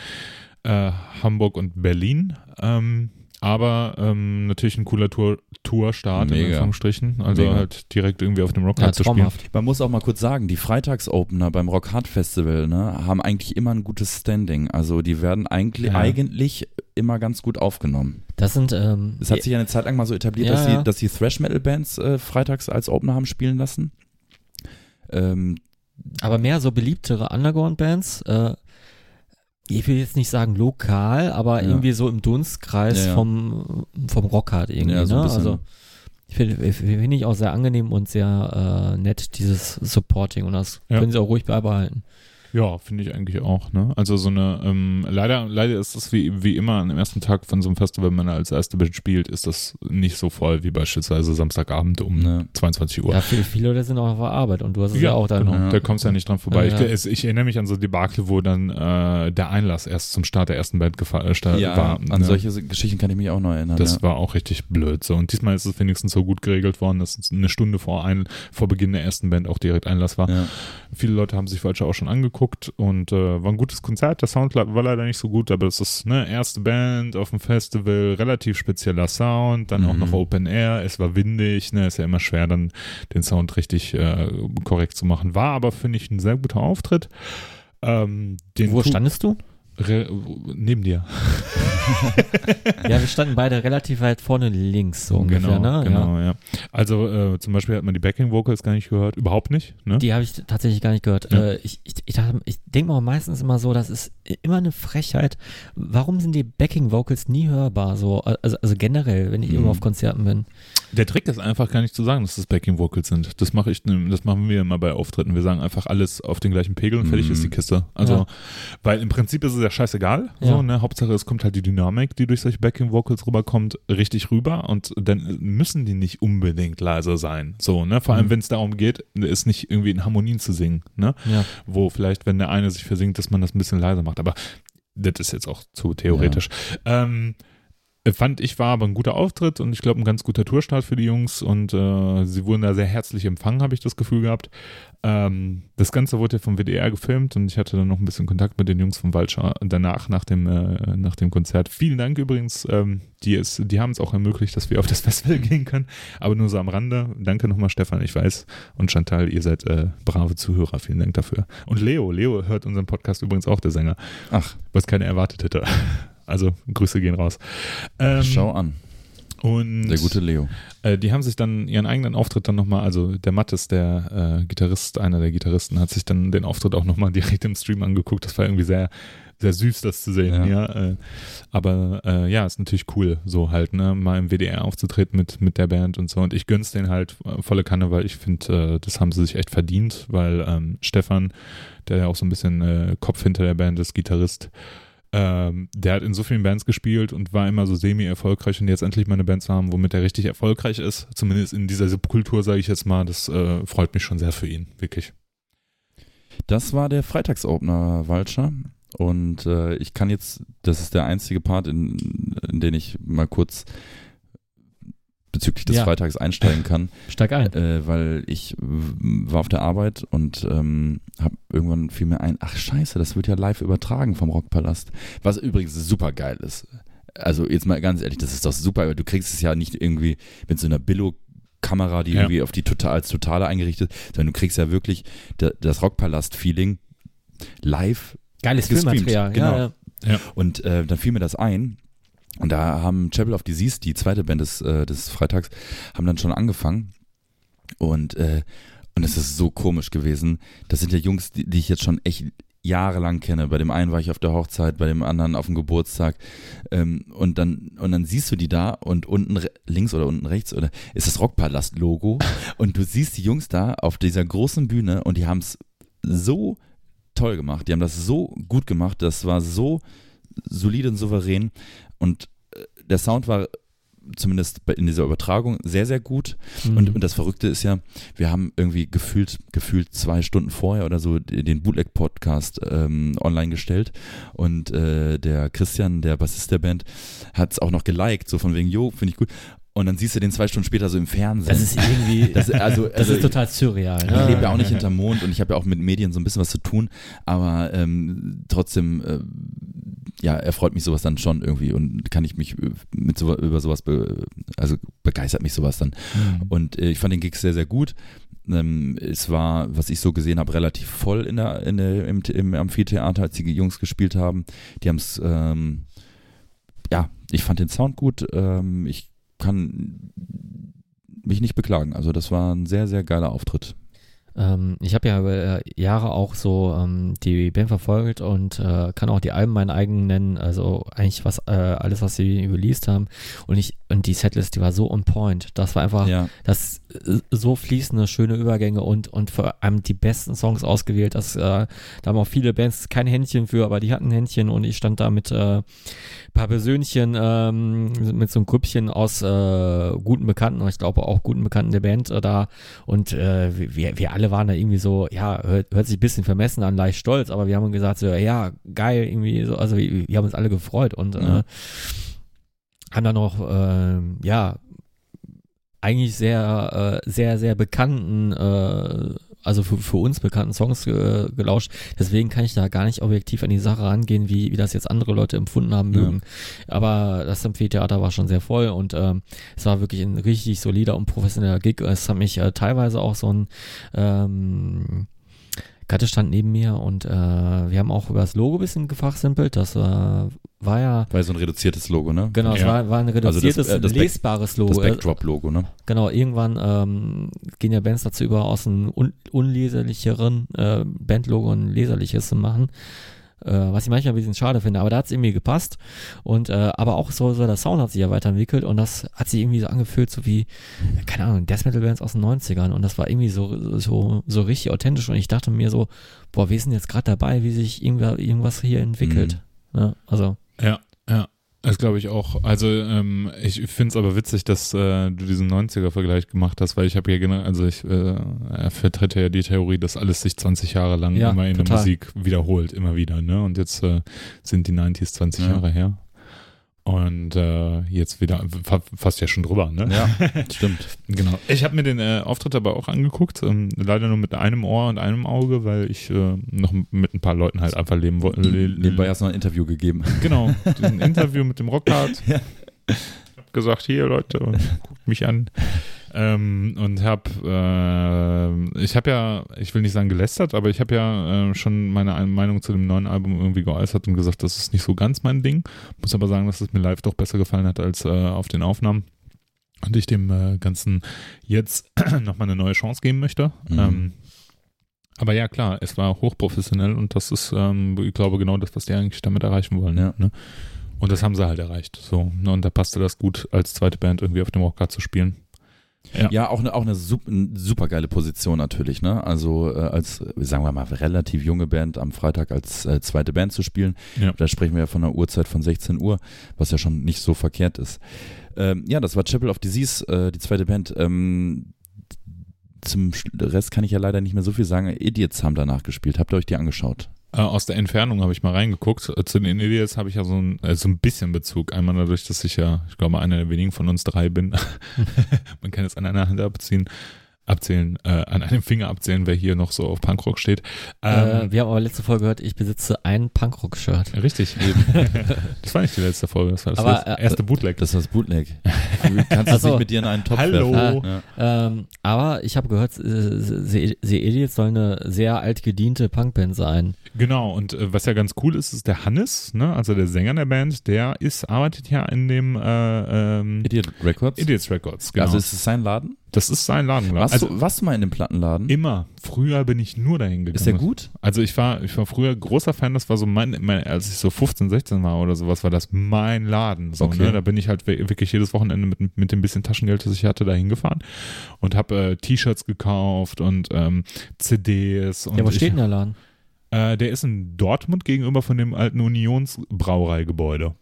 äh, Hamburg und Berlin. Ähm, aber ähm, natürlich ein cooler Tour, Tourstart in Mega. Anführungsstrichen. Also Mega. halt direkt irgendwie auf dem Ja, Rockhard zu spielen. Man muss auch mal kurz sagen, die Freitagsopener beim Rock Hard Festival ne, haben eigentlich immer ein gutes Standing. Also die werden eigentlich, Ja. eigentlich immer ganz gut aufgenommen. Das sind, ähm, Es hat sich ja eine Zeit lang mal so etabliert, Ja, dass, ja. die, dass die Thrash-Metal-Bands äh, freitags als Opener haben spielen lassen. Ähm, aber mehr so beliebtere Underground-Bands, äh, ich will jetzt nicht sagen lokal, aber Ja. irgendwie so im Dunstkreis Ja, ja. vom, vom Rockhard irgendwie, Ja, so ne? Also ich finde find ich auch sehr angenehm und sehr äh, nett, dieses Supporting und das können sie auch ruhig beibehalten. Ja, finde ich eigentlich auch. Ne? Also so eine, ähm, leider, leider ist es wie, wie immer am ersten Tag von so einem Festival, wenn man als erste Band spielt, ist das nicht so voll wie beispielsweise Samstagabend um Ne. 22 Uhr. Ja, viele, viele Leute sind auch auf der Arbeit und du hast es ja, auch dann. genau. Ja. Da kommst du ja nicht dran vorbei. Ja, Ich, ja. es, ich erinnere mich an so Debakel, wo dann äh, der Einlass erst zum Start der ersten Band gefa- äh, ja, war. an ne? solche Geschichten kann ich mich auch noch erinnern. Das ja. war auch richtig blöd. So. Und diesmal ist es wenigstens so gut geregelt worden, dass es eine Stunde vor, ein, vor Beginn der ersten Band auch direkt Einlass war. ja. Viele Leute haben sich Vulture auch schon angeguckt und äh, war ein gutes Konzert. Der Sound war leider nicht so gut, aber es ist ne erste Band auf dem Festival, relativ spezieller Sound, dann auch Mhm. noch Open Air. Es war windig, ne, ist ja immer schwer, dann den Sound richtig äh, korrekt zu machen. War aber finde ich ein sehr guter Auftritt. Ähm, Wo standest du? Re neben dir. ja, wir standen beide relativ weit vorne links, so ungefähr, genau, ne? Ja. genau, ja. Also äh, zum Beispiel hat man die Backing Vocals gar nicht gehört, überhaupt nicht. Ne? Die habe ich tatsächlich gar nicht gehört. Ja. Äh, ich ich, ich, ich denke mal meistens immer so, das ist immer eine Frechheit. Warum sind die Backing Vocals nie hörbar? So, also, also generell, wenn ich Mhm. irgendwo auf Konzerten bin. Der Trick ist einfach gar nicht zu sagen, dass das Backing Vocals sind. Das mache ich, das machen wir immer bei Auftritten. Wir sagen einfach alles auf den gleichen Pegel und fertig Mhm. ist die Kiste. Also, Ja. weil im Prinzip ist es ja scheißegal. Ja. So, ne? Hauptsache es kommt halt die Dynamik die durch solche Backing Vocals rüberkommt, richtig rüber und dann müssen die nicht unbedingt leiser sein. So, ne? Vor allem, Mhm. wenn es darum geht, ist nicht irgendwie in Harmonien zu singen, ne? Ja. Wo vielleicht, wenn der eine sich versingt, dass man das ein bisschen leiser macht. Aber das ist jetzt auch zu theoretisch. Ähm, fand ich war aber ein guter Auftritt und ich glaube ein ganz guter Tourstart für die Jungs und äh, sie wurden da sehr herzlich empfangen, habe ich das Gefühl gehabt. Ähm, das Ganze wurde ja vom WDR gefilmt und ich hatte dann noch ein bisschen Kontakt mit den Jungs vom Waldscher danach, nach dem, äh, nach dem Konzert. Vielen Dank übrigens, ähm, die, die haben es auch ermöglicht, dass wir auf das Festival gehen können, aber nur so am Rande. Danke nochmal Stefan, ich weiß und Chantal, ihr seid äh, brave Zuhörer, vielen Dank dafür. Und Leo, Leo hört unseren Podcast übrigens auch, der Sänger, Ach, was keiner erwartet hätte. Also Grüße gehen raus. Ähm, schau an. Und Der gute Leo. äh, die haben sich dann ihren eigenen Auftritt dann nochmal, also der Mattes, der äh, Gitarrist, einer der Gitarristen, hat sich dann den Auftritt auch nochmal direkt im Stream angeguckt. Das war irgendwie sehr, sehr süß, das zu sehen, ja. Ja. äh, aber äh, ja, ist natürlich cool, so halt, ne, mal im WDR aufzutreten mit, mit der Band und so. Und ich gönn's denen halt äh, volle Kanne, weil ich finde, äh, das haben sie sich echt verdient, weil ähm, Stefan, der ja auch so ein bisschen äh, Kopf hinter der Band ist, Gitarrist, ähm, der hat in so vielen Bands gespielt und war immer so semi-erfolgreich und jetzt endlich mal eine Band zu haben, womit er richtig erfolgreich ist, zumindest in dieser Subkultur, sage ich jetzt mal, das äh, freut mich schon sehr für ihn, wirklich. Das war der Freitagsopener Walscher. Und äh, ich kann jetzt, das ist der einzige Part, in, in den ich mal kurz bezüglich des Ja. Freitags einsteigen kann, Steig ein. äh, weil ich war auf der Arbeit und ähm, habe irgendwann fiel mir ein, ach scheiße, das wird ja live übertragen vom Rockpalast, was übrigens super geil ist. Also jetzt mal ganz ehrlich, das ist doch super, aber du kriegst es ja nicht irgendwie mit so einer Billo Kamera, die Ja. irgendwie auf die total als totale eingerichtet, sondern du kriegst ja wirklich da, das Rockpalast-Feeling live Geiles gestreamt, Filmmaterial. genau. Ja, ja. und äh, dann fiel mir das ein. Und da haben Chapel of Disease, die zweite Band des, äh, des Freitags, haben dann schon angefangen. Und, äh, und es ist so komisch gewesen. Das sind ja Jungs, die, die ich jetzt schon echt jahrelang kenne. Bei dem einen war ich auf der Hochzeit, bei dem anderen auf dem Geburtstag. Ähm, und dann und dann siehst du die da und unten links oder unten rechts oder ist das Rockpalast-Logo. und du siehst die Jungs da auf dieser großen Bühne und die haben es so toll gemacht. Die haben das so gut gemacht. Das war so solide und souverän. Und äh, der Sound war zumindest in dieser Übertragung sehr, sehr gut. Mhm. Und, und das Verrückte ist ja, wir haben irgendwie gefühlt, gefühlt zwei Stunden vorher oder so den Bootleg-Podcast ähm, online gestellt. Und äh, der Christian, der Bassist der Band, hat es auch noch geliked, so von wegen, jo, finde ich gut. Und dann siehst du den zwei Stunden später so im Fernsehen. das ist irgendwie, Das- also, das also ist total surreal. ich Ne? lebe ja auch nicht hinterm Mond und ich habe ja auch mit Medien so ein bisschen was zu tun, aber ähm, trotzdem, äh, ja, erfreut mich sowas dann schon irgendwie und kann ich mich mit so, über sowas, be, also begeistert mich sowas dann. Mhm. Und äh, ich fand den Gig sehr, sehr gut. Ähm, es war, was ich so gesehen habe, relativ voll in der, in der, im, im Amphitheater, als die Jungs gespielt haben. Die haben es, ähm, ja, ich fand den Sound gut. Ähm, ich kann mich nicht beklagen. Also das war ein sehr, sehr geiler Auftritt. Ähm, ich habe ja über äh, Jahre auch so ähm, die Band verfolgt und äh, kann auch die Alben meinen eigenen nennen, also eigentlich was äh, alles, was sie released haben und ich und die Setlist, die war so on point. Das war einfach Ja, das äh, so fließende, schöne Übergänge und und vor allem die besten Songs ausgewählt. Das, äh, da haben auch viele Bands kein Händchen für, aber die hatten ein Händchen und ich stand da mit äh, paar Persönchen, ähm, mit so einem Grüppchen aus guten Bekannten, und ich glaube auch guten Bekannten der Band da und wir, wir alle waren da irgendwie so, ja, hört, hört sich ein bisschen vermessen an, leicht stolz, aber wir haben gesagt so, ja, geil, irgendwie so, also wir, wir haben uns alle gefreut und äh, Ja. haben dann noch, äh, ja, eigentlich sehr, äh, sehr, sehr bekannten, äh, also für, für uns bekannten Songs äh, gelauscht. Deswegen kann ich da gar nicht objektiv an die Sache rangehen, wie, wie das jetzt andere Leute empfunden haben Ja. mögen. Aber das Amphitheater war schon sehr voll und ähm, es war wirklich ein richtig solider und professioneller Gig. Es hat mich äh, teilweise auch so ein ähm, Gatte stand neben mir und äh, wir haben auch über das Logo ein bisschen gefachsimpelt. Das äh, war ja, war so ein reduziertes Logo, ne? genau, es Ja. war, war ein das, reduziertes, äh, das Back- lesbares Logo. Das Backdrop-Logo, ne? Genau, irgendwann ähm, gehen ja Bands dazu über, aus einem un unleserlicheren äh, Bandlogo ein leserliches zu machen. Äh, was ich manchmal ein bisschen schade finde, aber da hat es irgendwie gepasst. Und äh, aber auch so, so der Sound hat sich ja weiterentwickelt und das hat sich irgendwie so angefühlt, so wie, keine Ahnung, Death Metal Bands aus den 90ern und das war irgendwie so, so, so richtig authentisch und ich dachte mir so, boah, wir sind jetzt gerade dabei, wie sich irgendwer, irgendwas hier entwickelt. Ja, also, Ja, ja. Das glaube ich auch. Also ähm, ich finde es aber witzig, dass äh, du diesen 90er-Vergleich gemacht hast, weil ich habe ja genau, also ich äh, er vertrete ja die Theorie, dass alles sich 20 Jahre lang Ja, immer in der total. Musik wiederholt, immer wieder, ne? Und jetzt äh, sind die 90s 20 Ja. Jahre her. Und äh, jetzt wieder fa fast ja schon drüber, ne? Ja, stimmt. Genau. Ich habe mir den äh, Auftritt aber auch angeguckt, ähm, leider nur mit einem Ohr und einem Auge, weil ich äh, noch mit ein paar Leuten halt einfach leben wollte. Nebenbei hast du noch ein Interview gegeben. Genau, ein Interview mit dem Rockhard. Ja. Ich hab gesagt, hier Leute, guckt mich an. Ähm, und hab, äh, ich habe ja, ich will nicht sagen gelästert, aber ich habe ja äh, schon meine Ein- Meinung zu dem neuen Album irgendwie geäußert und gesagt, das ist nicht so ganz mein Ding. Muss aber sagen, dass es mir live doch besser gefallen hat als äh, auf den Aufnahmen. Und ich dem äh, Ganzen jetzt nochmal eine neue Chance geben möchte. Mhm. Ähm, aber ja, klar, es war hochprofessionell und das ist, ähm, ich glaube, genau das, was die eigentlich damit erreichen wollen. Ja. Ne? Und das haben sie halt erreicht. So, ne? Und da passte das gut, als zweite Band irgendwie auf dem Rockhard zu spielen. Ja. Ja, auch eine, auch eine super, super geile Position natürlich, ne? Also äh, als, sagen wir mal, relativ junge Band am Freitag als äh, zweite Band zu spielen. Ja. Da sprechen wir ja von einer Uhrzeit von 16 Uhr, was ja schon nicht so verkehrt ist. Ähm, ja, das war Chapel of Disease, äh, die zweite Band. Ähm, zum Rest kann ich ja leider nicht mehr so viel sagen. Idiots haben danach gespielt. Habt ihr euch die angeschaut? Äh, aus der Entfernung habe ich mal reingeguckt. Äh, Zu den Idiots habe ich ja so ein, äh, so ein bisschen Bezug. Einmal dadurch, dass ich ja, ich glaube, einer der wenigen von uns drei bin. Man kann es an einer Hand abziehen, abzählen, äh, an einem Finger abzählen, wer hier noch so auf Punkrock steht. äh, Ähm, wir haben aber letzte Folge gehört, ich besitze ein Punkrock-Shirt. Richtig, eben. das war nicht die letzte Folge, das war das Aber, letzte, äh, erste Bootleg. Das ist das Bootleg. Du kannst Ach es nicht mit dir in einen Topf Hallo. werfen. Ja. Ähm, aber ich habe gehört, äh, The Idiots soll eine sehr altgediente Punkband sein. Genau, und äh, was ja ganz cool ist, ist der Hannes, ne, also der Sänger der Band, der ist, arbeitet ja in dem äh, ähm, Idiot Records? Idiots Records, genau. Also ist es sein Laden? Das ist sein Laden, glaub ich. Warst, Also du, warst du mal in dem Plattenladen? immer. Früher bin ich nur dahin gegangen. ist der gut? Also ich war, ich war früher großer Fan, das war so mein, mein als ich so 15, 16 war oder sowas, war das mein Laden. So, Okay. ne? Da bin ich halt wirklich jedes Wochenende mit, mit dem bisschen Taschengeld, das ich hatte, da hingefahren und habe äh, T-Shirts gekauft und ähm, CDs. Und Ja, wo ich, steht denn der Laden? Äh, der ist in Dortmund gegenüber von dem alten Unionsbrauereigebäude.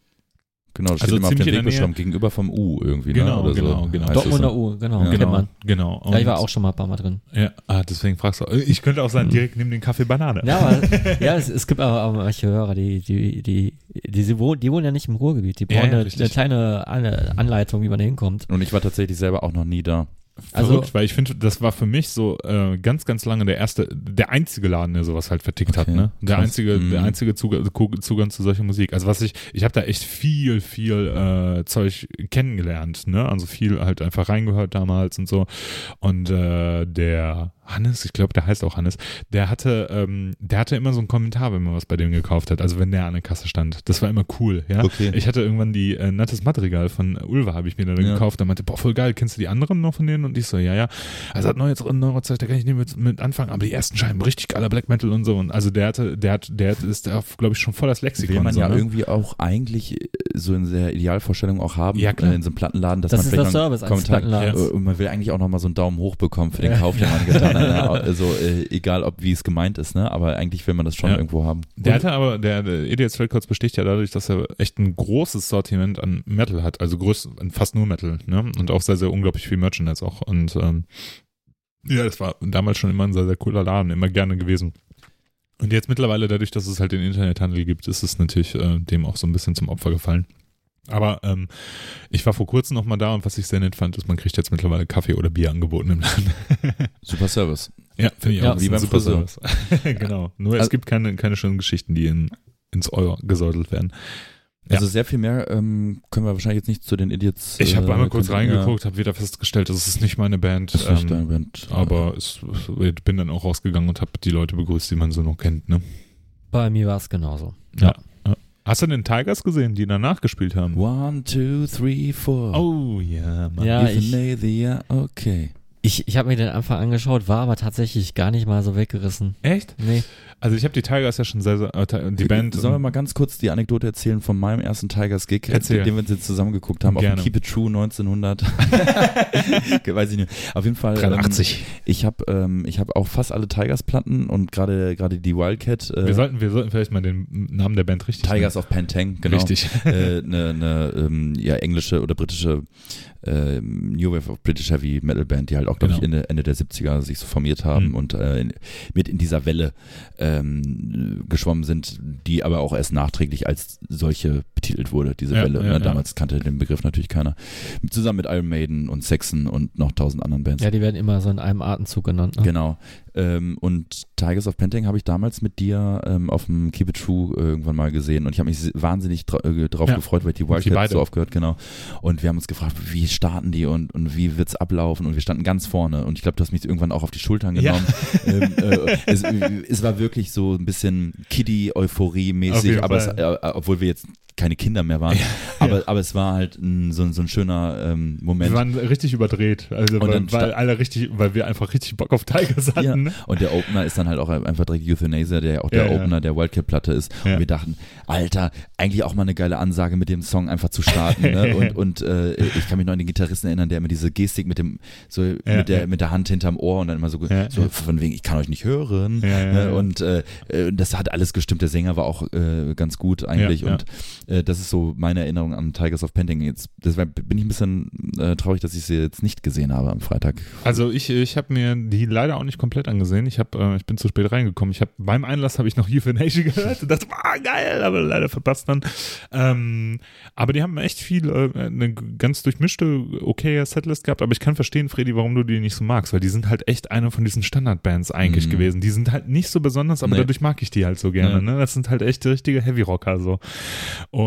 Genau, das Also steht immer auf ziemlich dem Wegbeschreibung gegenüber vom U irgendwie, Genau, ne? Oder genau, so. genau. Heißt Dortmunder so? U, genau, Ja. Genau, man. genau. Ja, ich Und- war auch schon mal ein paar Mal drin. Ja, ah, deswegen fragst du. Ich könnte auch sagen, direkt neben den Kaffee Banane. Ja, aber, ja es, es gibt aber auch manche Hörer, die, die, die, die, die, wohnen, die wohnen ja nicht im Ruhrgebiet. Die brauchen ja, eine, eine kleine An- Anleitung, wie man da hinkommt. Und ich war tatsächlich selber auch noch nie da. Also- Verrückt, weil ich finde, das war für mich so äh, ganz, ganz lange der erste, der einzige Laden, der sowas halt vertickt hat, Okay, ne? Der krass. einzige, Mhm. der einzige Zugang, Zugang zu solcher Musik. Also was ich, ich habe da echt viel, viel äh, Zeug kennengelernt, ne? Also viel halt einfach reingehört damals und so. Und äh, der Hannes, ich glaube, der heißt auch Hannes, der hatte, ähm, der hatte immer so einen Kommentar, wenn man was bei dem gekauft hat, also wenn der an der Kasse stand. Das war immer cool, ja. Okay. Ich hatte irgendwann die äh, Nattes Madrigal von Ulva, habe ich mir dann Ja. gekauft. Da meinte, boah, voll geil, kennst du die anderen noch von denen? Und ich so, ja, ja. Also hat neue, neue Zeit, da kann ich nicht mit, mit anfangen, aber die ersten Scheiben, richtig geiler Black Metal und so. Und also der hatte, der hat, der ist da, glaube ich, schon voll das Lexikon. Will man so, ja ne? irgendwie auch eigentlich äh, so in der Idealvorstellung auch haben, Ja, klar. äh, in so einem Plattenladen, dass Das man ist vielleicht der noch einen Kommentar, äh, und man will eigentlich auch nochmal so einen Daumen hoch bekommen für den Ja. Kauf, den man getan hat. Also äh, egal, ob wie es gemeint ist, ne? aber eigentlich will man das schon Ja. irgendwo haben. Der hatte aber, der, der Idiots Records besticht ja dadurch, dass er echt ein großes Sortiment an Metal hat, also größt, fast nur Metal, ne? Und auch sehr, sehr unglaublich viel Merchandise auch. Und ähm, ja, das war damals schon immer ein sehr, sehr cooler Laden, immer gerne gewesen. Und jetzt mittlerweile, dadurch, dass es halt den Internethandel gibt, ist es natürlich äh, dem auch so ein bisschen zum Opfer gefallen. Aber ähm, ich war vor kurzem noch mal da und was ich sehr nett fand, ist, man kriegt jetzt mittlerweile Kaffee oder Bier angeboten im Laden. Super Service. Ja, finde ich Ja, auch. wie beim super. Service. genau. Nur es Also- gibt keine, keine schönen Geschichten, die in, ins Euro gesäudelt werden. Ja. Also sehr viel mehr ähm, können wir wahrscheinlich jetzt nicht zu den Idiots. Ich habe äh, einmal kurz reingeguckt, habe wieder festgestellt, das ist nicht meine Band. Ja, das ist nicht ähm, deine Band. aber ich bin dann auch rausgegangen und habe die Leute begrüßt, die man so noch kennt. Ne? Bei mir war es genauso. Ja. ja. Hast du den Tigers gesehen, die danach gespielt haben? One, two, three, four. Oh ja, Mann. Ja, If ich- the- ja, okay. Ich, ich habe mir den Anfang angeschaut, war aber tatsächlich gar nicht mal so weggerissen. Echt? Nee. Also ich habe die Tigers ja schon sehr, sehr äh, die Band. Sollen wir mal ganz kurz die Anekdote erzählen von meinem ersten Tigers-Gig, den wir uns jetzt zusammengeguckt haben, Gerne. auf dem Keep It True 1900. Weiß ich nicht. Auf jeden Fall. 83. Ähm, ich habe ähm, ich hab auch fast alle Tigers-Platten und gerade gerade die Wildcat. Äh, wir sollten, wir sollten vielleicht mal den Namen der Band richtig Tigers of Pantang, genau. Richtig. Eine äh, ne, ne, ähm, ja, englische oder britische äh, New Wave of British Heavy Metal Band, die halt auch, glaube ich, Genau. Ende, Ende der 70er sich so formiert haben Mhm. und äh, in, mit in dieser Welle ähm, geschwommen sind, die aber auch erst nachträglich als solche betitelt wurde, diese Ja, Welle. ja, ne? ja. Damals kannte den Begriff natürlich keiner. Zusammen mit Iron Maiden und Saxon und noch tausend anderen Bands. Ja, die werden immer so in einem Atemzug genannt. Ne? Genau. Ähm, und Tigers of Pantang habe ich damals mit dir ähm, auf dem Keep It True äh, irgendwann mal gesehen und ich habe mich wahnsinnig dra äh, drauf Ja. gefreut, weil die Die Wildcats so aufgehört, genau. Und wir haben uns gefragt, wie starten die und, und wie wird's ablaufen und wir standen ganz vorne und ich glaube, du hast mich irgendwann auch auf die Schultern Ja. genommen. ähm, äh, es, es war wirklich so ein bisschen Auf Kiddie-Euphorie-mäßig, jeden aber es, äh, obwohl wir jetzt keine Kinder mehr waren, aber, aber es war halt ein, so, ein- so ein schöner ähm, Moment. Wir waren richtig überdreht, also weil, weil alle richtig, weil wir einfach richtig Bock auf Tigers hatten. Ja. Ne? Und der Opener ist dann halt auch einfach direkt Euthanasia, der ja auch der Ja, ja. Opener der Wildcat-Platte ist. Ja. Und wir dachten, Alter, eigentlich auch mal eine geile Ansage mit dem Song einfach zu starten. ne? Und, und äh, ich kann mich noch an den Gitarristen erinnern, der immer diese Gestik mit dem, so Ja, mit der, ja. mit der Hand hinterm Ohr und dann immer so, Ja, so ja. von wegen, ich kann euch nicht hören. Ja, ja, ne? ja. Und äh, äh, das hat alles gestimmt. Der Sänger war auch äh, ganz gut eigentlich. Ja, ja. Und äh, das ist so meine Erinnerung an Tigers of Panting. Jetzt deshalb bin ich ein bisschen äh, traurig, dass ich sie jetzt nicht gesehen habe am Freitag. Also ich, ich habe mir die leider auch nicht komplett angesehen. Ich hab, äh, ich bin zu spät reingekommen. Ich habe beim Einlass habe ich noch Euthanasia gehört und dachte, ah geil, aber leider verpasst dann. Ähm, aber die haben echt viel, äh, eine ganz durchmischte, okaye Setlist gehabt. Aber ich kann verstehen, Freddy, warum du die nicht so magst, weil die sind halt echt eine von diesen Standardbands eigentlich Mhm. gewesen. Die sind halt nicht so besonders, aber Nee. dadurch mag ich die halt so gerne. Ja. Ne? Das sind halt echt richtige Heavy Rocker so. Und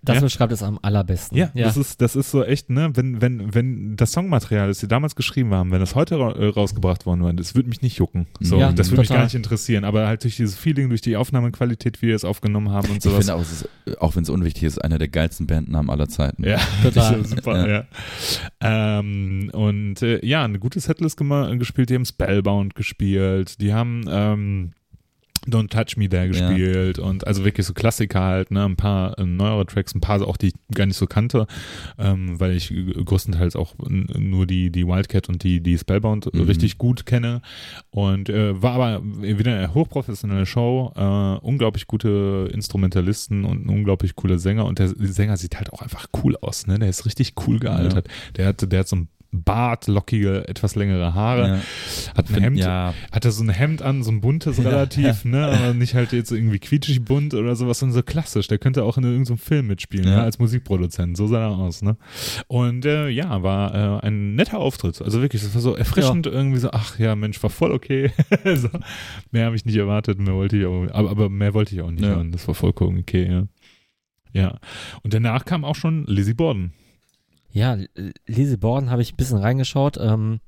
Das Ja. beschreibt es am allerbesten. ja, Das, ist, das ist so echt, ne, wenn, wenn, wenn das Songmaterial, das sie damals geschrieben haben, wenn das heute ra äh, rausgebracht worden wäre, das würde mich nicht jucken. So, Ja, das würde mich gar nicht interessieren. Aber halt durch dieses Feeling, durch die Aufnahmequalität, wie wir es aufgenommen haben und Ich sowas. finde auch, ist, auch wenn es unwichtig ist, einer der geilsten Bandnamen aller Zeiten. ja, Total. super, ja. Ähm, und äh, ja, eine gute Setlist gespielt, die haben Spellbound gespielt, die haben ähm, Don't Touch Me There gespielt und also wirklich so Klassiker halt, ne, ein paar äh, neuere Tracks, ein paar auch, die ich gar nicht so kannte, ähm, weil ich größtenteils auch nur die, die Wildcat und die, die Spellbound Mhm. richtig gut kenne. Und äh, war aber wieder eine hochprofessionelle Show, äh, unglaublich gute Instrumentalisten und ein unglaublich cooler Sänger. Und der Sänger sieht halt auch einfach cool aus, ne, der ist richtig cool gealtert, der hat, der hat so ein Bart, lockige, etwas längere Haare, Ja. hat ein Hemd, Ja, hat er so ein Hemd an, so ein buntes relativ, ne, aber nicht halt jetzt irgendwie quietschig bunt oder sowas, sondern so klassisch. Der könnte auch in irgendeinem Film mitspielen, Ja. ne, als Musikproduzent. So sah er aus, ne. Und äh, ja, war äh, ein netter Auftritt. Also wirklich, das war so erfrischend irgendwie so, ach ja, Mensch, war voll okay. so, mehr habe ich nicht erwartet, mehr wollte ich auch, aber, aber mehr wollte ich auch nicht Ja. hören. Das war vollkommen okay, ja. Ja. Und danach kam auch schon Lizzie Borden. Ja, Lizzie Borden habe ich ein bisschen reingeschaut. Ähm,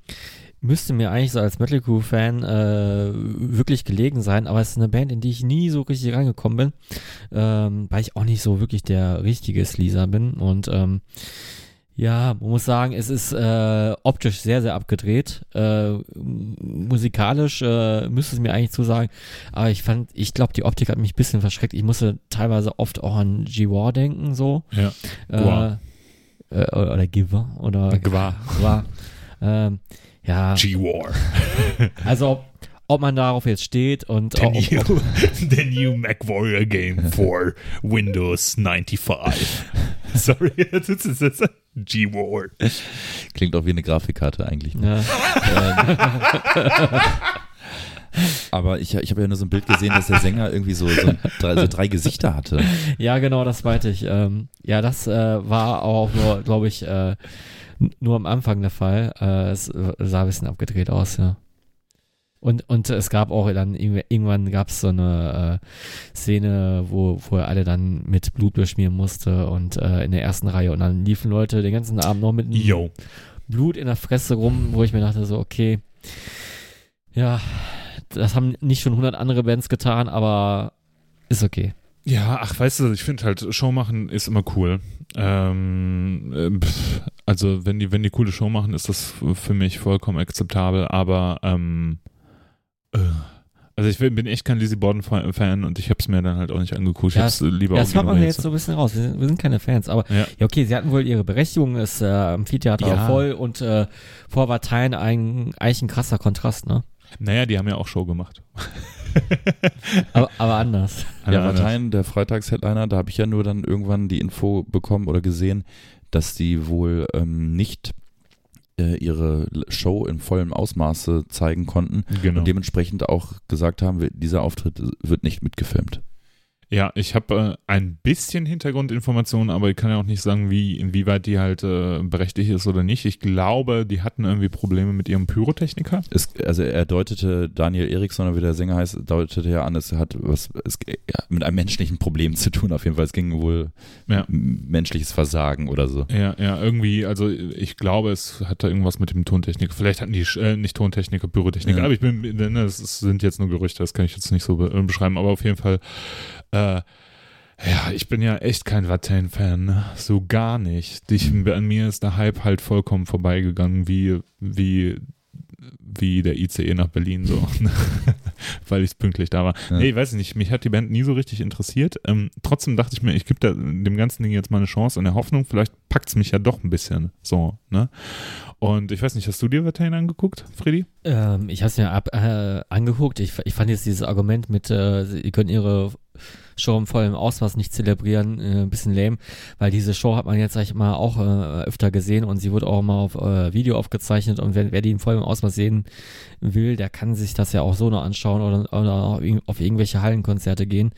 müsste mir eigentlich so als Metal Crew Fan äh, wirklich gelegen sein, aber es ist eine Band, in die ich nie so richtig reingekommen bin, ähm, weil ich auch nicht so wirklich der richtige Sleaser bin und ja, man muss sagen, es ist äh, optisch sehr, sehr abgedreht. Äh, musikalisch äh, müsste es mir eigentlich zusagen, aber ich fand, ich glaube, die Optik hat mich ein bisschen verschreckt. Ich musste teilweise oft auch an G-War denken, so. Ja. Äh, Gwar. Äh, oder, oder Giver oder Gwar. Gwar. ähm, ja, G-War. also ob, ob man darauf jetzt steht und The ob, ob, new, the new MacWarrior game for Windows 95. Sorry, jetzt ist es jetzt G-War. klingt auch wie eine Grafikkarte eigentlich. ja, Aber ich, ich habe ja nur so ein Bild gesehen, dass der Sänger irgendwie so, so, drei, so drei Gesichter hatte. ja, genau, das meinte ich. Ähm, ja, das äh, war auch nur, glaube ich, äh, nur am Anfang der Fall. Äh, es äh, sah ein bisschen abgedreht aus, ja. Und, und es gab auch dann irgendw- irgendwann gab es so eine äh, Szene, wo, wo er alle dann mit Blut beschmieren musste und äh, in der ersten Reihe und dann liefen Leute den ganzen Abend noch mit einem Yo. Blut in der Fresse rum, wo ich mir dachte so, okay, ja, das haben nicht schon 100 andere Bands getan, aber ist okay. Ja, ach, weißt du, ich finde halt, Show machen ist immer cool. Ähm, äh, pff, Also wenn die, wenn die coole Show machen, ist das für mich vollkommen akzeptabel, aber ähm, äh, also ich bin echt kein Lizzie Borden-Fan und ich habe es mir dann halt auch nicht angeguckt. Ich Ja, hab's lieber Ja, das hört man jetzt so ein bisschen raus. Wir sind, wir sind keine Fans, aber Ja. ja, okay, sie hatten wohl ihre Berechtigung, ist äh, Amphitheater Ja. voll und äh, vor Parteien ein, eigentlich ein krasser Kontrast, ne? Naja, die haben ja auch Show gemacht. Aber, aber anders. Ja. Parteien, der Freitags-Headliner, da habe ich ja nur dann irgendwann die Info bekommen oder gesehen, dass die wohl ähm, nicht äh, ihre Show in vollem Ausmaße zeigen konnten Genau. und dementsprechend auch gesagt haben, dieser Auftritt wird nicht mitgefilmt. Ja, ich habe äh, ein bisschen Hintergrundinformationen, aber ich kann ja auch nicht sagen, wie inwieweit die halt äh, berechtigt ist oder nicht. Ich glaube, die hatten irgendwie Probleme mit ihrem Pyrotechniker. Es, also er deutete, Daniel Eriksson, oder wie der Sänger heißt, deutete ja an, es hat was es, ja, mit einem menschlichen Problem zu tun, auf jeden Fall. Es ging wohl Ja. menschliches Versagen oder so. Ja, ja, irgendwie, also ich glaube, es hatte irgendwas mit dem Tontechniker. Vielleicht hatten die äh, nicht Tontechniker, Pyrotechniker, Ja. aber ich bin, ne, das ist, sind jetzt nur Gerüchte, das kann ich jetzt nicht so be äh, beschreiben, aber auf jeden Fall, äh, ja, ich bin ja echt kein Watain-Fan, ne? so gar nicht. Ich, Mhm. An mir ist der Hype halt vollkommen vorbeigegangen, wie, wie, wie der ICE nach Berlin so, weil ich pünktlich da war. Ja. Nee, weiß ich nicht, mich hat die Band nie so richtig interessiert. Ähm, trotzdem dachte ich mir, ich gebe dem ganzen Ding jetzt mal eine Chance in der Hoffnung, vielleicht packt es mich ja doch ein bisschen so, ne? Und ich weiß nicht, hast du dir Watain angeguckt, Freddy? Ähm, ich habe es mir ab, äh, angeguckt. Ich, ich fand jetzt dieses Argument mit, äh, sie können ihre Show im vollen Ausmaß nicht zelebrieren, äh, ein bisschen lame, weil diese Show hat man jetzt, sag ich mal, auch äh, öfter gesehen und sie wurde auch mal auf äh, Video aufgezeichnet und wer, wer die im vollen Ausmaß sehen will, der kann sich das ja auch so noch anschauen oder, oder auf, irg- auf irgendwelche Hallenkonzerte gehen.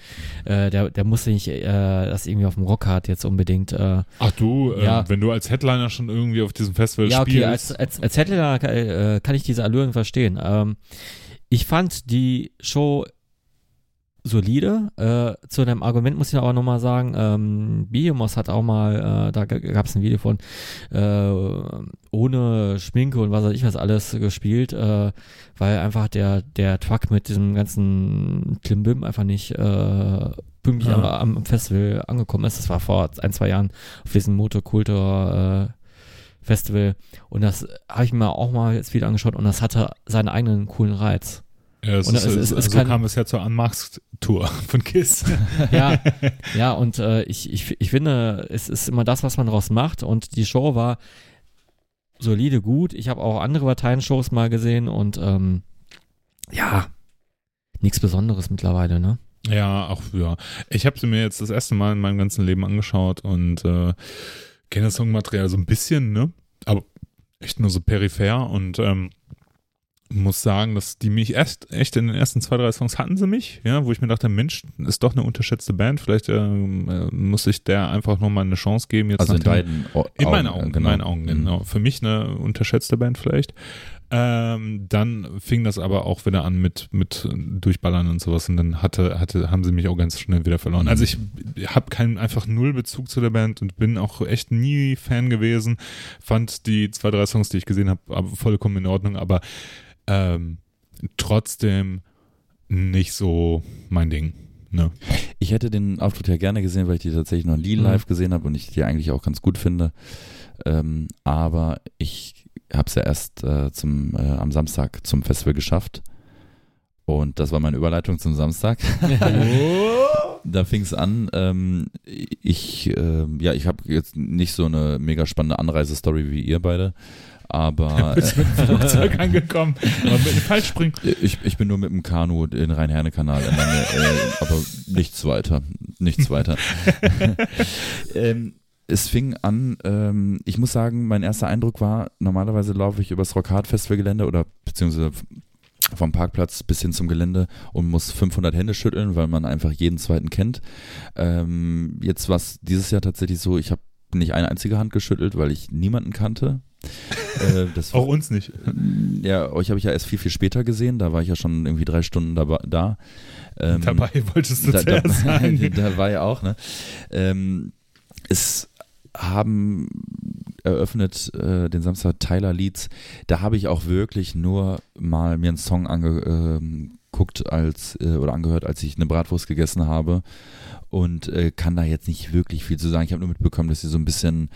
Äh, der, der muss nicht äh, das irgendwie auf dem Rockhard jetzt unbedingt äh, Ach du, äh, Ja. wenn du als Headliner schon irgendwie auf diesem Festival ja, okay, spielst. als, als, als Headliner äh, kann ich diese Allüren verstehen. Ähm, ich fand die Show solide. Äh, zu deinem Argument muss ich aber nochmal sagen, ähm, Biomos hat auch mal, äh, da gab es ein Video von, äh, ohne Schminke und was weiß ich was alles gespielt, äh, weil einfach der, der Truck mit diesem ganzen Klimbim einfach nicht äh, pünktlich Ja. am, am Festival angekommen ist. Das war vor ein, zwei Jahren auf diesem Motokultur äh, Festival und das habe ich mir auch mal jetzt wieder angeschaut und das hatte seinen eigenen coolen Reiz. Ja, es und ist, es- es- so es kann- kam es ja zur Unmasked-Tour von Kiss. Ja, ja, und äh, ich, ich, ich finde, es ist immer das, was man daraus macht und die Show war solide gut. Ich habe auch andere Parteien-Shows mal gesehen und ähm, ja, nichts Besonderes mittlerweile, ne? Ja, auch ja. Ich habe sie mir jetzt das erste Mal in meinem ganzen Leben angeschaut und äh, kenne das Songmaterial so ein bisschen, ne? Aber echt nur so peripher und ähm, muss sagen, dass die mich erst echt in den ersten zwei, drei Songs hatten sie mich, ja, wo ich mir dachte, Mensch, ist doch eine unterschätzte Band, vielleicht ähm, äh, muss ich der einfach nochmal eine Chance geben. Jetzt Also in deinen Au- in meinen Augen, Augen, genau. in meinen Augen, Mhm. genau. Für mich eine unterschätzte Band vielleicht. Ähm, dann fing das aber auch wieder an mit, mit Durchballern und sowas und dann hatte, hatte, haben sie mich auch ganz schnell wieder verloren. Mhm. Also ich habe keinen einfach null Bezug zu der Band und bin auch echt nie Fan gewesen. Fand die zwei, drei Songs, die ich gesehen habe, vollkommen in Ordnung, aber ähm, trotzdem nicht so mein Ding. Ne? Ich hätte den Auftritt ja gerne gesehen, weil ich die tatsächlich noch nie Mhm. live gesehen habe und ich die eigentlich auch ganz gut finde. Ähm, aber ich habe es ja erst äh, zum, äh, am Samstag zum Festival geschafft. Und das war meine Überleitung zum Samstag. da fing es an. Ähm, ich, ähm, ja, ich habe jetzt nicht so eine mega spannende Anreisestory wie ihr beide. Aber Bist mit dem Flugzeug angekommen und mit dem Fallspringen. ich, ich bin nur mit dem Kanu den Rhein-Herne-Kanal äh, aber nichts weiter. Nichts weiter. ähm, es fing an, ähm, ich muss sagen, mein erster Eindruck war, normalerweise laufe ich übers Rockhard Festivalgelände oder beziehungsweise vom Parkplatz bis hin zum Gelände und muss 500 Hände schütteln, weil man einfach jeden zweiten kennt. Ähm, jetzt war es dieses Jahr tatsächlich so, ich habe nicht eine einzige Hand geschüttelt, weil ich niemanden kannte. Äh, Auch uns nicht. ja, euch habe ich ja erst viel, viel später gesehen. Da war ich ja schon irgendwie drei Stunden dabei, da. Ähm, Dabei wolltest du da, da, zuerst sein. da war ja auch, ne? Ähm, es haben eröffnet äh, den Samstag Tyler Leeds. Da habe ich auch wirklich nur mal mir einen Song angeguckt als äh, oder angehört, als ich eine Bratwurst gegessen habe. und äh, kann da jetzt nicht wirklich viel zu sagen. Ich habe nur mitbekommen, dass sie so ein bisschen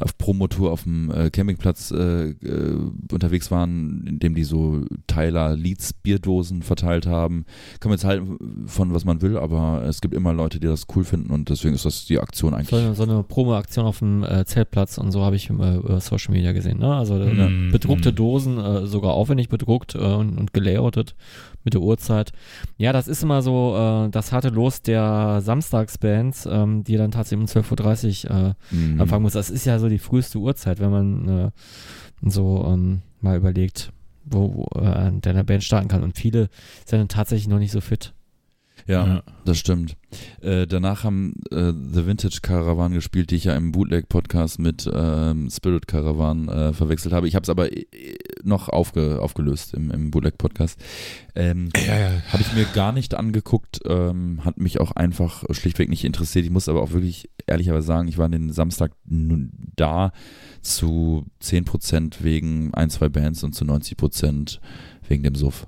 auf Promotour auf dem äh, Campingplatz äh, äh, unterwegs waren, indem die so Tyler Leeds Bierdosen verteilt haben. Kann man jetzt halten von was man will, aber es gibt immer Leute, die das cool finden und deswegen ist das die Aktion eigentlich. So, so eine Promo-Aktion auf dem äh, Zeltplatz und so habe ich äh, über Social Media gesehen. Ne? Also äh, Mm, bedruckte mm. Dosen, äh, sogar aufwendig bedruckt äh, und, und gelayoutet mit der Uhrzeit. Ja, das ist immer so äh, das harte Los der Samstagsbands, ähm, die dann tatsächlich um 12.30 Uhr äh, Mhm. anfangen muss. Das ist ja so die früheste Uhrzeit, wenn man äh, so ähm, mal überlegt, wo, wo äh, der Band starten kann. Und viele sind dann tatsächlich noch nicht so fit. Ja, Ja. das stimmt. Äh, danach haben äh, The Vintage Caravan gespielt, die ich ja im Bootleg-Podcast mit ähm, Spirit Caravan äh, verwechselt habe. Ich habe es aber äh, noch aufge aufgelöst im, im Bootleg-Podcast. Ähm, Ja, ja. habe ich mir gar nicht angeguckt, ähm, hat mich auch einfach schlichtweg nicht interessiert. Ich muss aber auch wirklich ehrlicherweise sagen, ich war den Samstag nun da zu 10% wegen ein, zwei Bands und zu 90% wegen dem Suff.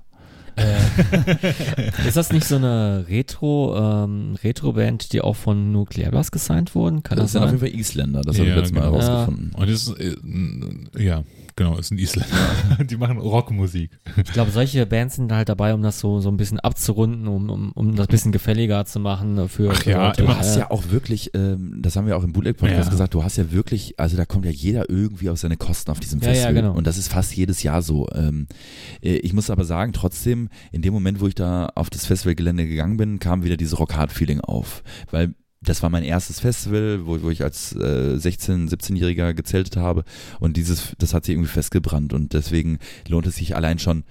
Ist das nicht so eine Retro, ähm, Retro-Band, die auch von Nuclear Blast gesigned wurden? Kann Das das sind auf sein? jeden Fall Isländer, das habe ich Ja, letztes Mal genau. herausgefunden. Und ist, äh, ja, genau, es sind Isländer. Die machen Rockmusik. Ich glaube, solche Bands sind halt dabei, um das so, so ein bisschen abzurunden, um, um, um das ein bisschen gefälliger zu machen für, Ach für ja, Leute. Du hast ja auch wirklich, ähm, das haben wir auch im Bootleg-Podcast Ja. gesagt, du hast ja wirklich, also da kommt ja jeder irgendwie auf seine Kosten auf diesem Ja, ja, Festival. genau. Und das ist fast jedes Jahr so. Ähm, äh, ich muss aber sagen, trotzdem, in dem Moment, wo ich da auf das Festivalgelände gegangen bin, kam wieder dieses Rock-Hard-Feeling auf. Weil das war mein erstes Festival, wo, wo ich als äh, 16-, 17-Jähriger gezeltet habe und dieses, das hat sich irgendwie festgebrannt und deswegen lohnt es sich allein schon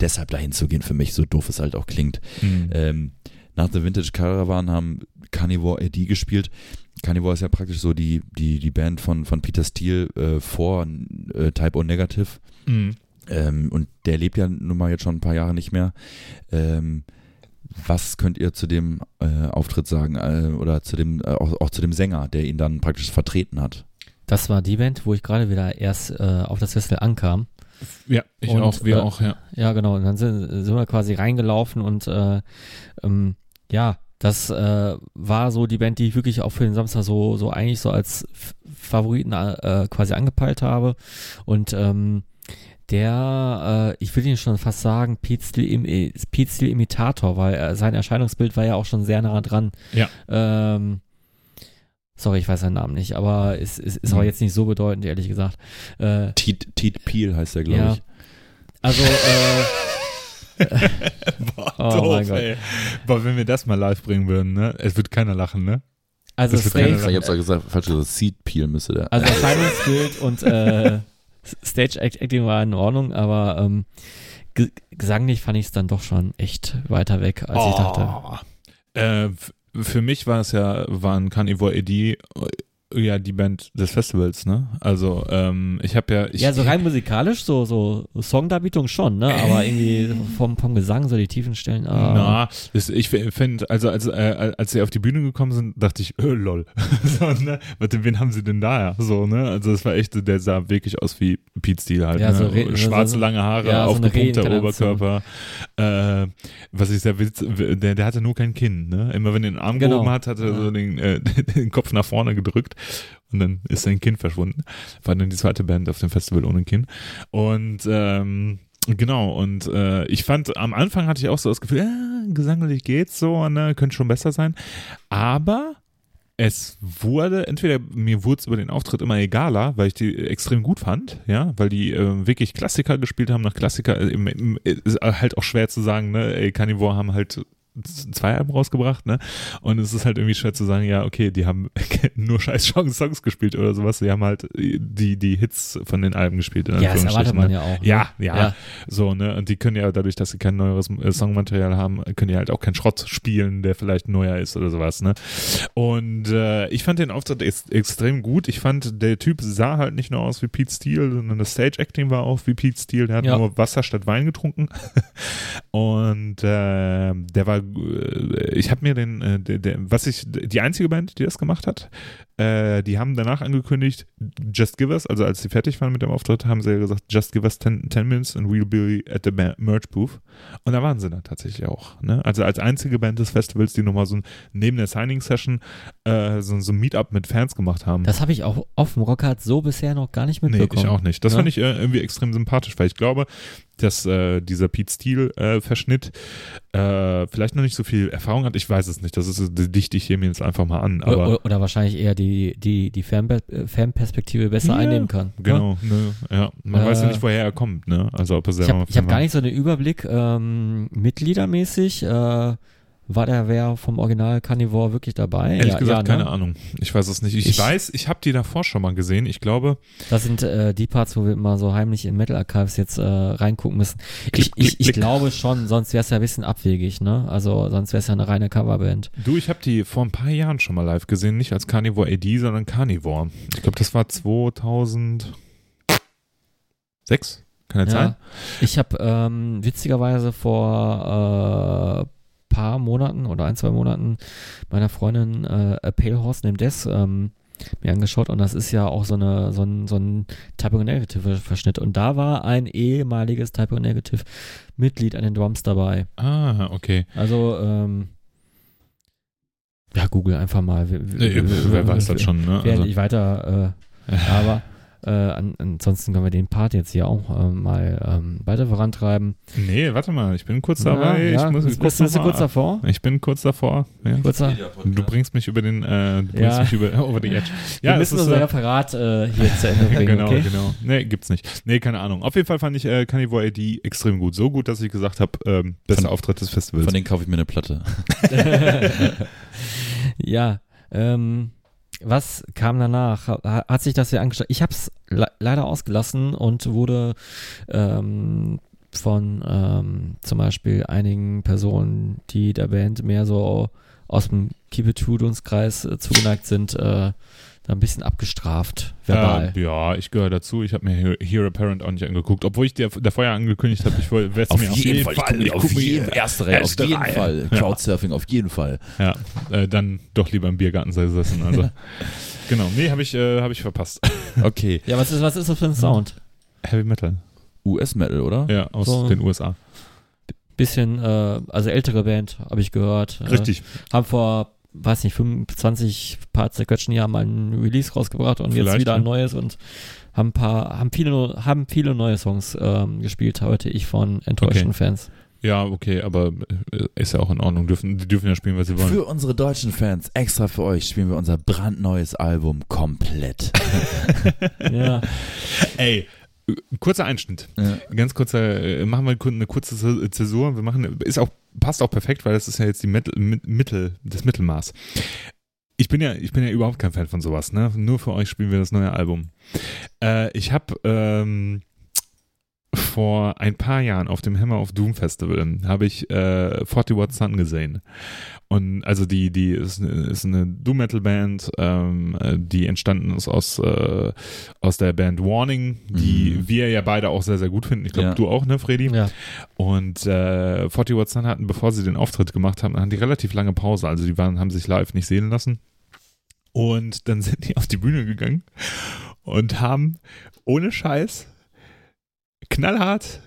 deshalb dahin zu gehen für mich, so doof es halt auch klingt. Mhm. Ähm, nach The Vintage Caravan haben Carnivore AD gespielt. Carnivore ist ja praktisch so die, die, die Band von, von Peter Steele äh, vor äh, Type O Negative. Mhm. Ähm, und der lebt ja nun mal jetzt schon ein paar Jahre nicht mehr. Ähm, was könnt ihr zu dem äh, Auftritt sagen? Äh, oder zu dem, äh, auch, auch zu dem Sänger, der ihn dann praktisch vertreten hat? Das war die Band, wo ich gerade wieder erst äh, auf das Festival ankam. Ja, ich Und, auch, wir äh, auch, ja. Ja, genau. Und dann sind, sind wir quasi reingelaufen und äh, ähm, ja, das äh, war so die Band, die ich wirklich auch für den Samstag so, so eigentlich so als Favoriten äh, quasi angepeilt habe. Und ähm, der, äh, ich will ihn schon fast sagen, Pete im, äh, Pete weil äh, sein Erscheinungsbild war ja auch schon sehr nah dran. Ja. Ähm, sorry, ich weiß seinen Namen nicht, aber es ist, ist, ist auch Mhm. jetzt nicht so bedeutend, ehrlich gesagt. Äh, Teet Peel heißt der, glaube Ja. ich. also, äh, Boah, Oh mein Gott. ey. Boah, wenn wir das mal live bringen würden, ne? Es wird keiner lachen, ne? also Das Stage, Ich habe es gesagt, falsch gesagt, Seed Peel müsste der. Also Erscheinungsbild und äh, Stage Act- Acting war in Ordnung, aber ähm, ge gesanglich fand ich es dann doch schon echt weiter weg, als ich dachte. Oh. Äh, für mich war es ja, waren Carnivore AD äh, ja die Band des Festivals, ne? Also, ähm, ich habe ja. Ich, ja, so rein musikalisch, so, so Songdarbietung schon, ne? Aber irgendwie vom, vom Gesang, so die tiefen Stellen. Ah. Na, das, ich finde, also als, äh, als sie auf die Bühne gekommen sind, dachte ich, äh, lol. so, ne? Warte, wen haben sie denn da? ja? So, ne? Also das war echt, der sah wirklich aus wie Pete Steele halt. Ja, ne? so re- Schwarze so- lange Haare, ja, so aufgepumpter Reinkarnation. Oberkörper. Äh, was ich sehr witz, der, der hatte nur kein Kinn, ne? Immer wenn er den Arm Genau. gehoben hat, hat er Ja. so den, äh, den Kopf nach vorne gedrückt und dann ist sein Kinn verschwunden. War dann die zweite Band auf dem Festival ohne Kinn. Und ähm, Genau, und äh, ich fand, am Anfang hatte ich auch so das Gefühl, ja, gesanglich geht's so, ne, könnte schon besser sein. Aber es wurde, entweder mir wurde es über den Auftritt immer egaler, weil ich die extrem gut fand, ja, weil die äh, wirklich Klassiker gespielt haben, nach Klassiker, äh, im, im, ist halt auch schwer zu sagen, ne, ey, Carnivore haben halt zwei Alben rausgebracht, ne? Und es ist halt irgendwie schwer zu sagen, ja, okay, die haben nur scheiß Songs gespielt oder sowas. Die haben halt die, die Hits von den Alben gespielt. Ja, das erwartet man ne? ja auch. Ne? Ja, ja, Ja. So, ne? Und die können ja dadurch, dass sie kein neueres äh, Songmaterial haben, können die halt auch keinen Schrott spielen, der vielleicht neuer ist oder sowas, ne? Und äh, ich fand den Auftritt ex extrem gut. Ich fand, der Typ sah halt nicht nur aus wie Pete Steele, sondern das Stage-Acting war auch wie Pete Steele. Der hat Ja. nur Wasser statt Wein getrunken. Und äh, der war, äh, ich habe mir den, äh, der, der, was ich, die einzige Band, die das gemacht hat, Äh, die haben danach angekündigt, just give us, also als sie fertig waren mit dem Auftritt, haben sie ja gesagt, just give us 10, 10 minutes and we'll be at the merch booth. Und da waren sie dann tatsächlich auch. Ne? Also als einzige Band des Festivals, die nochmal so ein, neben der Signing-Session äh, so, so ein Meetup mit Fans gemacht haben. Das habe ich auch auf dem Rockhard so bisher noch gar nicht Nee, mitbekommen. ich auch nicht. Das Ja. fand ich äh, irgendwie extrem sympathisch, weil ich glaube, dass äh, dieser Pete Steele-Verschnitt äh, vielleicht noch nicht so viel Erfahrung hat. Ich weiß es nicht. Das ist, dichte ich hier mir jetzt einfach mal an. Aber oder, oder wahrscheinlich eher die, die, die Fanbe äh, Fanperspektive besser Ja, einnehmen kann. ne? genau, ne, ja. Man Äh, weiß ja nicht, woher er kommt, ne? Also ob er Ich selber habe ich hab Fan gar nicht so einen Überblick. Ähm, Mitgliedermäßig äh, war der wer vom Original Carnivore wirklich dabei? Ehrlich ja, gesagt, ja, ne? keine Ahnung. Ich weiß es nicht. Ich, Ich- weiß, ich habe die davor schon mal gesehen. Ich glaube, Das sind äh, die Parts, wo wir immer so heimlich in Metal Archives jetzt äh, reingucken müssen. Ich, Klick, ich, klick, ich klick. glaube schon, sonst wäre es ja ein bisschen abwegig, ne? Also sonst wäre es ja eine reine Coverband. du, ich habe die vor ein paar Jahren schon mal live gesehen. Nicht als Carnivore AD, sondern Carnivore. Ich glaube, das war 2006. Kann das sein? Ja. Ich habe ähm, witzigerweise vor äh, paar Monaten oder ein, zwei Monaten meiner Freundin äh, A Pale Horse Named Death ähm, mir angeschaut und das ist ja auch so, eine, so ein, so ein Typo Negative Verschnitt und da war ein ehemaliges Typo Negative Mitglied an den Drums dabei. Ah, okay. Also, ähm, ja, Google einfach mal. W- w- Äh, wer weiß das schon, ne? Während Also, ich weiter, äh, aber äh, an, ansonsten können wir den Part jetzt hier auch äh, mal ähm, weiter vorantreiben. nee, warte mal, ich bin kurz dabei. ja, ich muss bist, kurz bist, bist du kurz davor? Ich bin kurz davor. Ja. Kurzer. Du bringst mich über den, äh, du bringst Ja. mich über, over the edge. wir Ja, müssen es ist, unser äh, Referat äh, hier zu Ende bringen, genau, okay? genau. Nee, gibt's nicht. Nee, keine Ahnung. Auf jeden Fall fand ich äh, Carnivore AD extrem gut. So gut, dass ich gesagt habe, ähm, bester Auftritt des Festivals. Von denen kaufe ich mir eine Platte. ja, ähm, was kam danach? Ha- Hat sich das ja angeschaut? Ich habe es le leider ausgelassen und wurde ähm, von ähm, zum Beispiel einigen Personen, die der Band mehr so aus dem Keep It True Dunstkreis äh, zugeneigt sind, äh, da ein bisschen abgestraft, verbal. Äh, ja, ich gehöre dazu. Ich habe mir Here, Here Apparent auch nicht angeguckt. Obwohl ich dir davor ja angekündigt habe, ich wollte es mir ich guck mir- ich auf guck mir- jeden erste Reihe, auf erste jeden Reihe. Fall. Ja. Crowdsurfing auf jeden Fall. Ja, äh, dann doch lieber im Biergarten gesessen. Also, genau. Nee, habe ich, äh, hab ich verpasst. Okay. ja, was ist, was ist das für ein Sound? Heavy Metal. US-Metal, oder? Ja, aus So. den USA. Bisschen, äh, also ältere Band, habe ich gehört. Äh, Richtig. haben vor, weiß nicht, 25 paar zerquetschen Jahren mal ein Release rausgebracht und jetzt Vielleicht, wieder ein ja. neues und haben ein paar, haben viele, haben viele neue Songs ähm, gespielt, heute ich von enttäuschten Okay. Fans. Ja, okay, aber äh, ist ja auch in Ordnung. Dürfen, die dürfen ja spielen, was sie wollen. Für unsere deutschen Fans, extra für euch, spielen wir unser brandneues Album komplett. ja. Ey, kurzer Einschnitt. Ja. Ganz kurzer, äh, machen wir eine kurze Zä- Zäsur. Wir machen, ist auch, passt auch perfekt, weil das ist ja jetzt die Mittel, mit- Mittel, das Mittelmaß. Ich bin ja, ich bin ja überhaupt kein Fan von sowas, ne? Nur für euch spielen wir das neue Album. Äh, ich habe ähm, vor ein paar Jahren auf dem Hammer of Doom Festival habe ich äh, 40 Watt Sun gesehen. Und also die, die ist, eine- ist eine Doom Metal Band, ähm, äh, die entstanden ist aus, äh, aus der Band Warning, die Mhm. wir ja beide auch sehr, sehr gut finden. Ich glaube, Ja. du auch, ne, Freddy? ja. Und äh, 40 Watt Sun hatten, bevor sie den Auftritt gemacht haben, hatten die relativ lange Pause. Also die waren, haben sich live nicht sehen lassen. Und dann sind die auf die Bühne gegangen und haben ohne Scheiß knallhart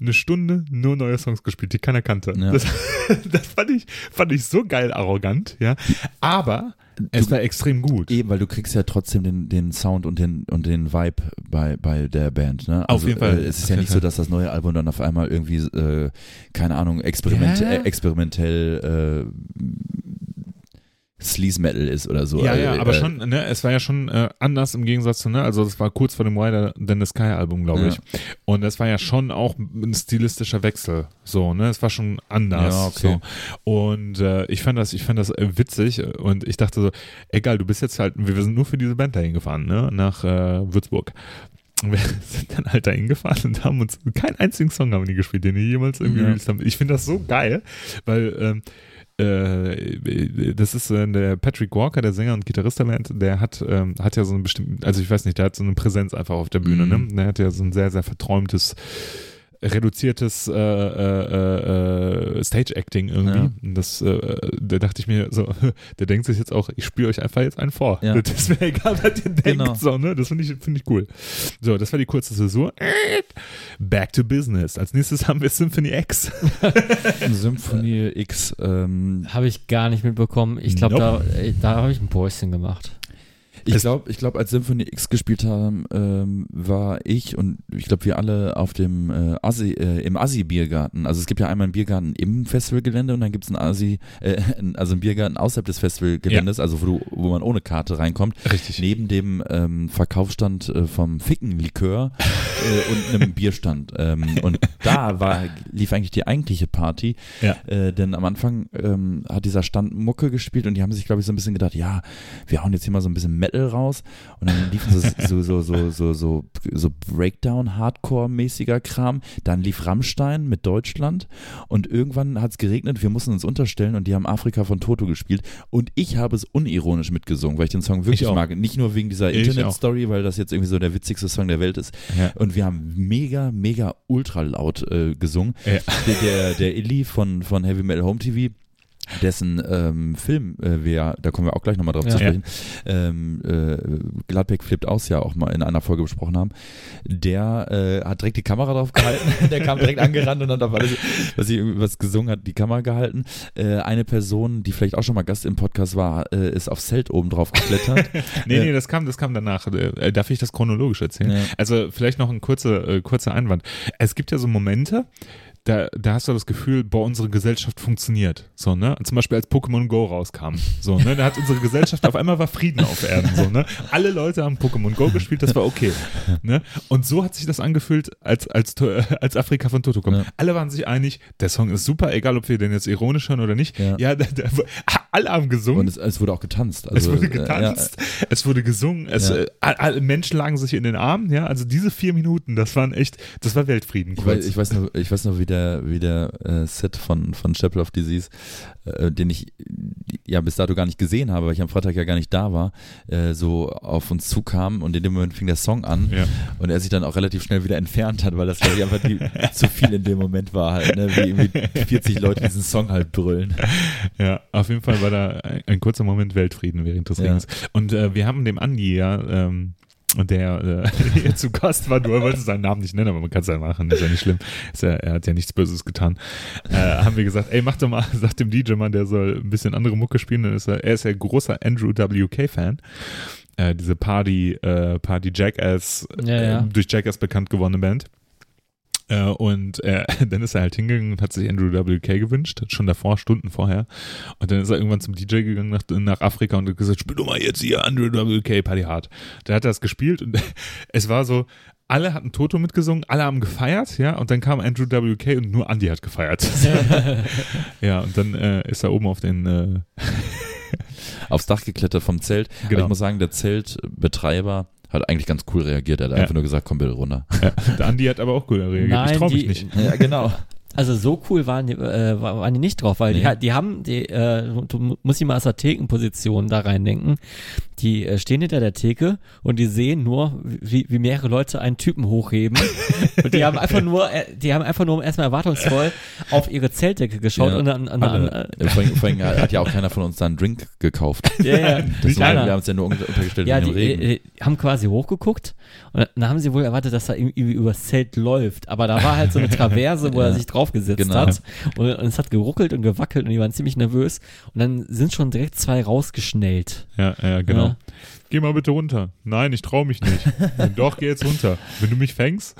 eine Stunde nur neue Songs gespielt, die keiner kannte. Ja. Das, das fand ich, fand ich so geil arrogant, ja. Aber es Du- war extrem gut. Eben, weil du kriegst ja trotzdem den, den Sound und den, und den Vibe bei, bei der Band. Ne? Auf jeden Fall. Äh, es ist Auf ja nicht so, Fall. dass das neue Album dann auf einmal irgendwie, äh, keine Ahnung, experiment, Ja. äh, experimentell äh, Sleaze Metal ist oder so. Ja, ja, Äh, aber äh, schon, ne, es war ja schon äh, anders im Gegensatz zu, ne, also das war kurz vor dem Wider Than the Sky Album, glaube Ja. ich. Und das war ja schon auch ein stilistischer Wechsel, so, ne, es war schon anders. Ja, okay. So. Und äh, ich fand das, ich fand das äh, witzig und ich dachte so, egal, du bist jetzt halt, wir sind nur für diese Band dahin gefahren, ne, nach Würzburg. Und wir sind dann halt dahin gefahren und haben uns keinen einzigen Song haben die gespielt, den die jemals irgendwie Ja. released haben. Ich finde das so geil, weil ähm, äh, das ist äh, der Patrick Walker, der Sänger und Gitarrist der Band, der hat, ähm, hat ja so einen bestimmten, also ich weiß nicht, der hat so eine Präsenz einfach auf der Bühne, Mhm. ne? Der hat ja so ein sehr, sehr verträumtes reduziertes äh, äh, äh, Stage-Acting irgendwie. Ja. Das, äh, da dachte ich mir so, der denkt sich jetzt auch, ich spiele euch einfach jetzt einen vor. Ja. Das ist mir egal, was ihr denkt. Genau. So, ne? Das finde ich, finde ich cool. So, das war die kurze Zäsur. Back to business. Als nächstes haben wir Symphony X. Symphonie X. Ähm, Habe ich gar nicht mitbekommen. Ich glaube, Nope. da, da habe ich ein Päuschen gemacht. Ich glaube, ich glaub, als Symphonie X gespielt haben, ähm, war ich und ich glaube, wir alle auf dem äh, Assi, äh, im Assi-Biergarten. Also es gibt ja einmal einen Biergarten im Festivalgelände und dann gibt es einen Assi, äh, also einen Biergarten außerhalb des Festivalgeländes, also wo, du, wo man ohne Karte reinkommt. Richtig. Neben dem ähm, Verkaufsstand äh, vom Fickenlikör äh, und einem Bierstand. Ähm, und da war, lief eigentlich die eigentliche Party. Ja. Äh, denn am Anfang ähm, hat dieser Stand Mucke gespielt und die haben sich, glaube ich, so ein bisschen gedacht, ja, wir hauen jetzt hier mal so ein bisschen Metal raus. Und dann liefen so, so, so, so, so, so, so Breakdown-Hardcore-mäßiger Kram. Dann lief Rammstein mit Deutschland und irgendwann hat es geregnet, wir mussten uns unterstellen und die haben Afrika von Toto gespielt. Und ich habe es unironisch mitgesungen, weil ich den Song wirklich mag. Nicht nur wegen dieser Internet-Story, weil das jetzt irgendwie so der witzigste Song der Welt ist. Ja. Und wir haben mega, mega ultra laut äh, gesungen. Ja. Der, der, der Illy von, von Heavy Metal Home TV, dessen ähm, Film äh, wir, da kommen wir auch gleich nochmal drauf Ja. zu sprechen, ähm, äh, Gladbeck flippt aus ja auch mal in einer Folge besprochen haben, der äh, hat direkt die Kamera drauf gehalten, der kam direkt angerannt und hat auf alles, was sie was gesungen hat, die Kamera gehalten. Äh, eine Person, die vielleicht auch schon mal Gast im Podcast war, äh, ist aufs Zelt oben drauf geklettert. Nee, Äh, nee, das kam, das kam danach. Äh, darf ich das chronologisch erzählen? Ja. Also vielleicht noch ein kurzer, äh, kurzer Einwand. Es gibt ja so Momente, da, da hast du das Gefühl, boah, unsere Gesellschaft funktioniert. So, ne? Zum Beispiel als Pokémon Go rauskam. So, ne? Da hat unsere Gesellschaft auf einmal war Frieden auf Erden. So, ne? Alle Leute haben Pokémon Go gespielt, das war okay. Ne? Und so hat sich das angefühlt, als, als, äh, als Afrika von Toto kommt. Ja. Alle waren sich einig, der Song ist super, egal ob wir den jetzt ironisch hören oder nicht. Ja. Ja, da, da, alle haben gesungen. und es, es wurde auch getanzt. Es Also, wurde äh, getanzt, es wurde gesungen, es, Ja. äh, alle Menschen lagen sich in den Armen, ja, also diese vier Minuten, das waren echt, das war Weltfrieden. Ich weiß, ich weiß noch, ich weiß noch, wie der, wie der äh, Set von, von Chapel of Disease, äh, den ich ja bis dato gar nicht gesehen habe, weil ich am Freitag ja gar nicht da war, äh, so auf uns zukam und in dem Moment fing der Song an ja. und er sich dann auch relativ schnell wieder entfernt hat, weil das glaube ich einfach die, zu viel in dem Moment war halt, ne? wie irgendwie 40 Leute diesen Song halt brüllen. ja, auf jeden Fall war da ein, ein kurzer Moment Weltfrieden während des Ja. Ringens. Und äh, wir haben dem Andi ja, ähm, der äh, hier zu Gast war, du wolltest seinen Namen nicht nennen, aber man kann es ja machen, ist ja nicht schlimm. Ja, er hat ja nichts Böses getan. Äh, haben wir gesagt, ey, mach doch mal, sag dem DJ mal, der soll ein bisschen andere Mucke spielen, dann ist er, er ist ja großer Andrew WK-Fan. Äh, diese Party, äh, Party Jackass, Ja, ja. Äh, durch Jackass bekannt gewordene Band. Äh, und äh, dann ist er halt hingegangen und hat sich Andrew WK gewünscht, schon davor, Stunden vorher. Und dann ist er irgendwann zum DJ gegangen nach, nach Afrika und hat gesagt, spiel doch mal jetzt hier Andrew WK Party Hard. Da hat er das gespielt und es war so, alle hatten Toto mitgesungen, alle haben gefeiert, ja, und dann kam Andrew WK und nur Andy hat gefeiert. ja, und dann äh, ist er oben auf den, äh, Aufs Dach geklettert vom Zelt. Aber Genau. ich muss sagen, der Zeltbetreiber hat eigentlich ganz cool reagiert. Er hat Ja. einfach nur gesagt, komm bitte runter. ja, der Andy hat aber auch cool reagiert. Nein, ich trau mich die- nicht. Ja, genau. Also so cool waren die, äh, wa- waren die nicht drauf, weil Nee. die, die haben, die, äh, du mu- musst dich mal aus der Thekenposition da reindenken. Die äh, stehen hinter der Theke und die sehen nur, wie, wie mehrere Leute einen Typen hochheben. und die haben einfach nur, äh, die haben einfach nur erstmal erwartungsvoll auf ihre Zeltdecke geschaut Ja, und dann, und dann alle. äh, Ja, Vor allem, vor allem hat ja auch keiner von uns da einen Drink gekauft. ja, ja, Das war, wir haben es ja nur unter- untergestellt Ja, die äh, äh, haben quasi hochgeguckt und dann haben sie wohl erwartet, dass er irgendwie übers Zelt läuft. Aber da war halt so eine Traverse, wo er Ja, sich draufgesetzt genau. hat und, und es hat geruckelt und gewackelt und die waren ziemlich nervös. Und dann sind schon direkt zwei rausgeschnellt. Ja, ja, genau. Ja. Geh mal bitte runter. Nein, ich trau mich nicht. Doch, geh jetzt runter. Wenn du mich fängst.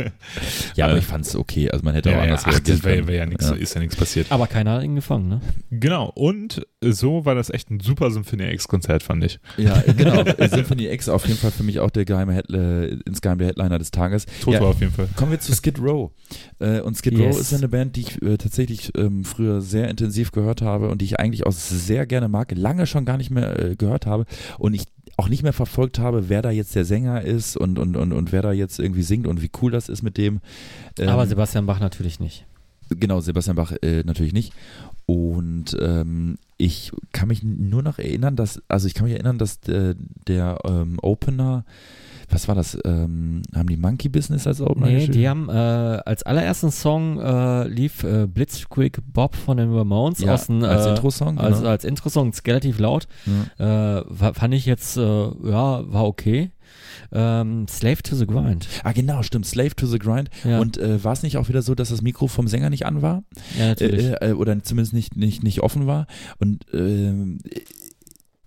ja, aber äh, ich fand es okay. Also man hätte Ja, auch ja, anders ach, reagieren das wäre können. wär ja nichts, ist ja nichts passiert. Aber keiner hat ihn gefangen, ne? Genau. Und so war das echt ein super Symphony X-Konzert, fand ich. Ja, genau. Symphony X auf jeden Fall für mich auch der geheime Head, äh, insgeheim der Headliner des Tages. Toto Ja, auf jeden Fall. Kommen wir zu Skid Row. Äh, und Skid Yes. Row ist ja eine Band, die ich äh, tatsächlich ähm, früher sehr intensiv gehört habe und die ich eigentlich auch sehr gerne mag, lange schon gar nicht mehr äh, gehört habe und ich auch nicht mehr verfolgt habe, wer da jetzt der Sänger ist und, und, und, und wer da jetzt irgendwie singt und wie cool das ist mit dem. Ähm, Aber Sebastian Bach natürlich nicht. Genau, Sebastian Bach äh, natürlich nicht. Und ähm, ich kann mich nur noch erinnern, dass, also ich kann mich erinnern, dass äh, der ähm, Opener was war das? Ähm, haben die Monkey Business als Opener Nee, die haben äh, als allerersten Song äh, lief äh, Blitzkrieg Bob von den Ramones ja, aus dem, als äh, Intro-Song. Also genau. als Intro-Song ist relativ laut. ja. Äh, fand ich jetzt, äh, ja, war okay. Ähm, Slave to the Grind. Ah, genau, stimmt. Slave to the Grind. Ja, Und äh, war es nicht auch wieder so, dass das Mikro vom Sänger nicht an war? ja natürlich. Äh, äh, oder zumindest nicht, nicht, nicht offen war. Und ähm,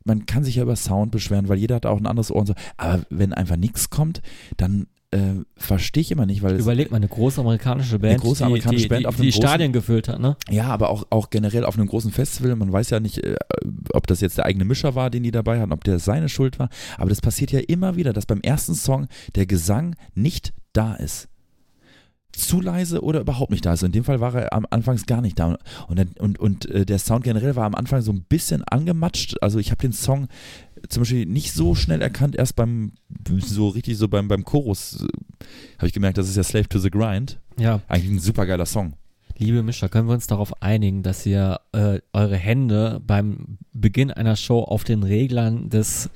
man kann sich ja über Sound beschweren, weil jeder hat auch ein anderes Ohr und so. Aber wenn einfach nichts kommt, dann äh, verstehe ich immer nicht, weil Überleg mal, eine große amerikanische Band, große die, amerikanische die, Band die, auf die, die großen- Stadien gefüllt hat, ne? Ja, aber auch, auch generell auf einem großen Festival. Man weiß ja nicht, äh, ob das jetzt der eigene Mischer war, den die dabei hatten, ob der seine Schuld war. Aber das passiert ja immer wieder, dass beim ersten Song der Gesang nicht da ist. Zu leise oder überhaupt nicht da ist. In dem Fall war er am Anfangs gar nicht da. Und, und, und äh, der Sound generell war am Anfang so ein bisschen angematscht. Also ich habe den Song zum Beispiel nicht so schnell erkannt, erst beim, so richtig so beim, beim Chorus äh, habe ich gemerkt, das ist ja Slave to the Grind. Ja, Eigentlich ein super geiler Song. Liebe Mischer, können wir uns darauf einigen, dass ihr äh, eure Hände beim Beginn einer Show auf den Reglern des,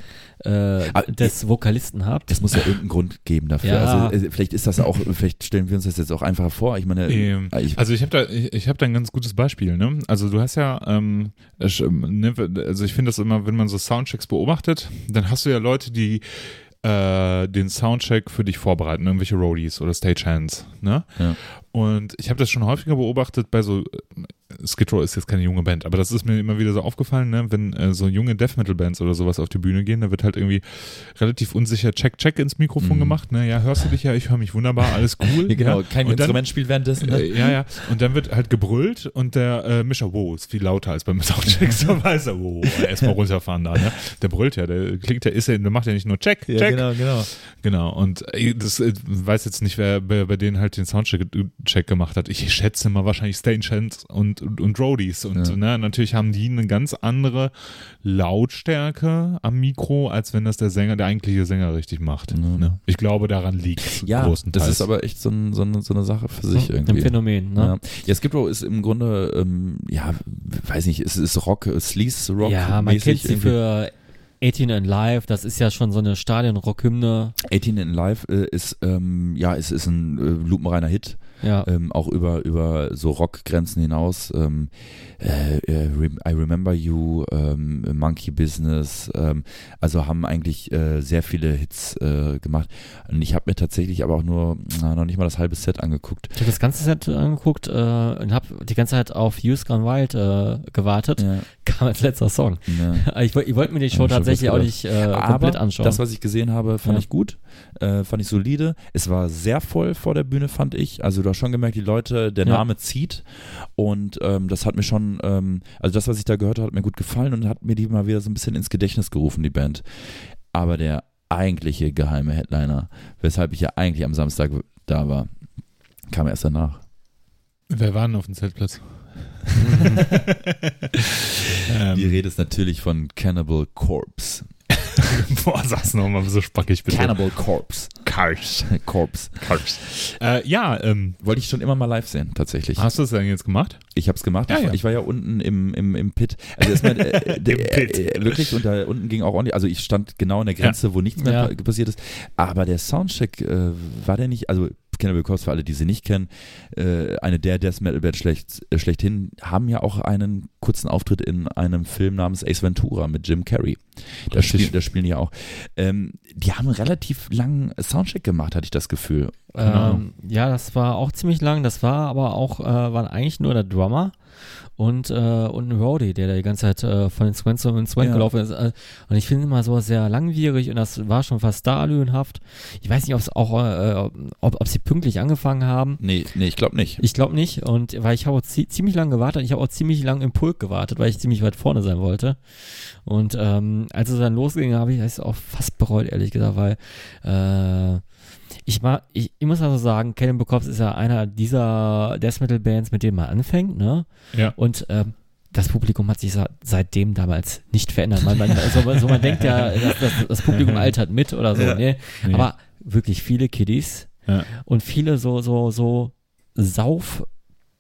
äh, Ah, des Vokalisten habt? Es muss ja irgendeinen Grund geben dafür. Ja. Also äh, vielleicht ist das auch, vielleicht stellen wir uns das jetzt auch einfacher vor. Ich meine, Ähm, äh, ich, Also ich habe da, ich, ich habe da ein ganz gutes Beispiel. Ne? Also du hast ja, ähm, ähm, ne, also ich finde das immer, wenn man so Soundchecks beobachtet, dann hast du ja Leute, die äh, den Soundcheck für dich vorbereiten, irgendwelche Roadies oder Stagehands. Ne? Ja. Und ich habe das schon häufiger beobachtet bei so, Skid Row ist jetzt keine junge Band, aber das ist mir immer wieder so aufgefallen, ne? wenn äh, so junge Death Metal Bands oder sowas auf die Bühne gehen, da wird halt irgendwie relativ unsicher Check Check ins Mikrofon Mhm. gemacht. Ne? Ja, hörst du dich ja, ich höre mich wunderbar, alles cool. Ja, genau, ja? kein Und dann- Instrument spielt währenddessen. Ne? äh, ja, ja. Und dann wird halt gebrüllt und der äh, Mischer, wow, ist viel lauter als beim Soundcheck. So weiß er, wow, erstmal runterfahren da, ne? Der brüllt ja, der klingt ja, ist ja, der macht ja nicht nur Check, Check. genau, genau. Genau. Und äh, das äh, weiß jetzt nicht, wer bei, bei denen halt den Soundcheck Check gemacht hat. Ich schätze mal wahrscheinlich Stagehands und, und, und Roadies. Und Ja. ne, natürlich haben die eine ganz andere Lautstärke am Mikro, als wenn das der Sänger, der eigentliche Sänger richtig macht. Ja. Ne? Ich glaube, daran liegt Ja, das ist aber echt so, ein, so, eine, so eine Sache für sich Ein irgendwie. Phänomen, ne? Ja. ja, Skid Row ist im Grunde, ähm, ja, weiß nicht, es ist Rock, Sleaze Rock. Ja, man kennt sie irgendwie. für 18 and Live, das ist ja schon so eine Stadion-Rock-Hymne. 18 in Live äh, ist, ähm, ja, es ist ein äh, lupenreiner Hit. Ja, ähm, auch über, über so Rockgrenzen hinaus. Ähm, äh, äh, I Remember You, ähm, Monkey Business, ähm, also haben eigentlich äh, sehr viele Hits äh, gemacht. Und ich habe mir tatsächlich aber auch nur na, noch nicht mal das halbe Set angeguckt. ich habe das ganze Set angeguckt äh, und habe die ganze Zeit auf Youth Gone Wild äh, gewartet. Ja, Kam als letzter Song. ja. Ich, ich wollte mir die Show tatsächlich auch nicht äh, Aber komplett anschauen. das, was ich gesehen habe, fand ich gut, äh, fand ich solide. Es war sehr voll vor der Bühne, fand ich. Also du hast schon gemerkt, die Leute, der Ja. Name zieht und ähm, das hat mir schon, ähm, also das, was ich da gehört habe, hat mir gut gefallen und hat mir die mal wieder so ein bisschen ins Gedächtnis gerufen, die Band. Aber der eigentliche geheime Headliner, weshalb ich ja eigentlich am Samstag da war, kam erst danach. Wer war denn auf dem Zeltplatz? Die Rede ist natürlich von Cannibal Corpse. Boah, sag's nochmal so spackig bitte. Cannibal Corpse. Cars. Corpse. Cars. Äh, ja, ähm, Wollte ich schon immer mal live sehen, tatsächlich. hast du das denn jetzt gemacht? Ich habe es gemacht. Ja, ich, ja. ich war ja unten im, im, im Pit. Also erstmal äh, Im der- Pit. Äh, wirklich und da unten ging auch ordentlich. Also ich stand genau an der Grenze, wo nichts mehr Ja. pa- passiert ist. Aber der Soundcheck äh, war der nicht. Also Cannibal Corpse für alle, die sie nicht kennen, äh, eine der Death Metal Band schlecht, äh, schlechthin haben ja auch einen kurzen Auftritt in einem Film namens Ace Ventura mit Jim Carrey. Da Richtig. spielen, da spielen die auch. Ähm, die haben einen relativ langen Soundcheck gemacht, hatte ich das Gefühl. Ähm, ja, das war auch ziemlich lang. Das war aber auch, äh, war eigentlich nur der Drummer und, äh, und ein Roadie, der da die ganze Zeit äh, von Instrument zu Instrument Ja. gelaufen ist. Äh, und ich finde immer so sehr langwierig und das war schon fast starlöhnhaft. Ich weiß nicht, ob es auch, äh, ob, ob sie pünktlich angefangen haben. Nee, nee, ich glaube nicht. Ich glaube nicht. Und weil ich habe ziemlich lange gewartet. Ich habe auch ziemlich lange im Pulk gewartet, weil ich ziemlich weit vorne sein wollte. Und ähm, als es dann losging, habe ich es auch fast bereut, ehrlich gesagt, weil äh, ich, mag, ich, ich muss also sagen, Cannibal Corpse ist ja einer dieser Death Metal Bands, mit denen man anfängt, ne? Ja. Und ähm, das Publikum hat sich seitdem damals nicht verändert. Man, man, also, also man denkt ja, dass, dass das Publikum altert mit oder so, Ja. ne? Nee. Aber wirklich viele Kiddies Ja. und viele so, so, so Sauf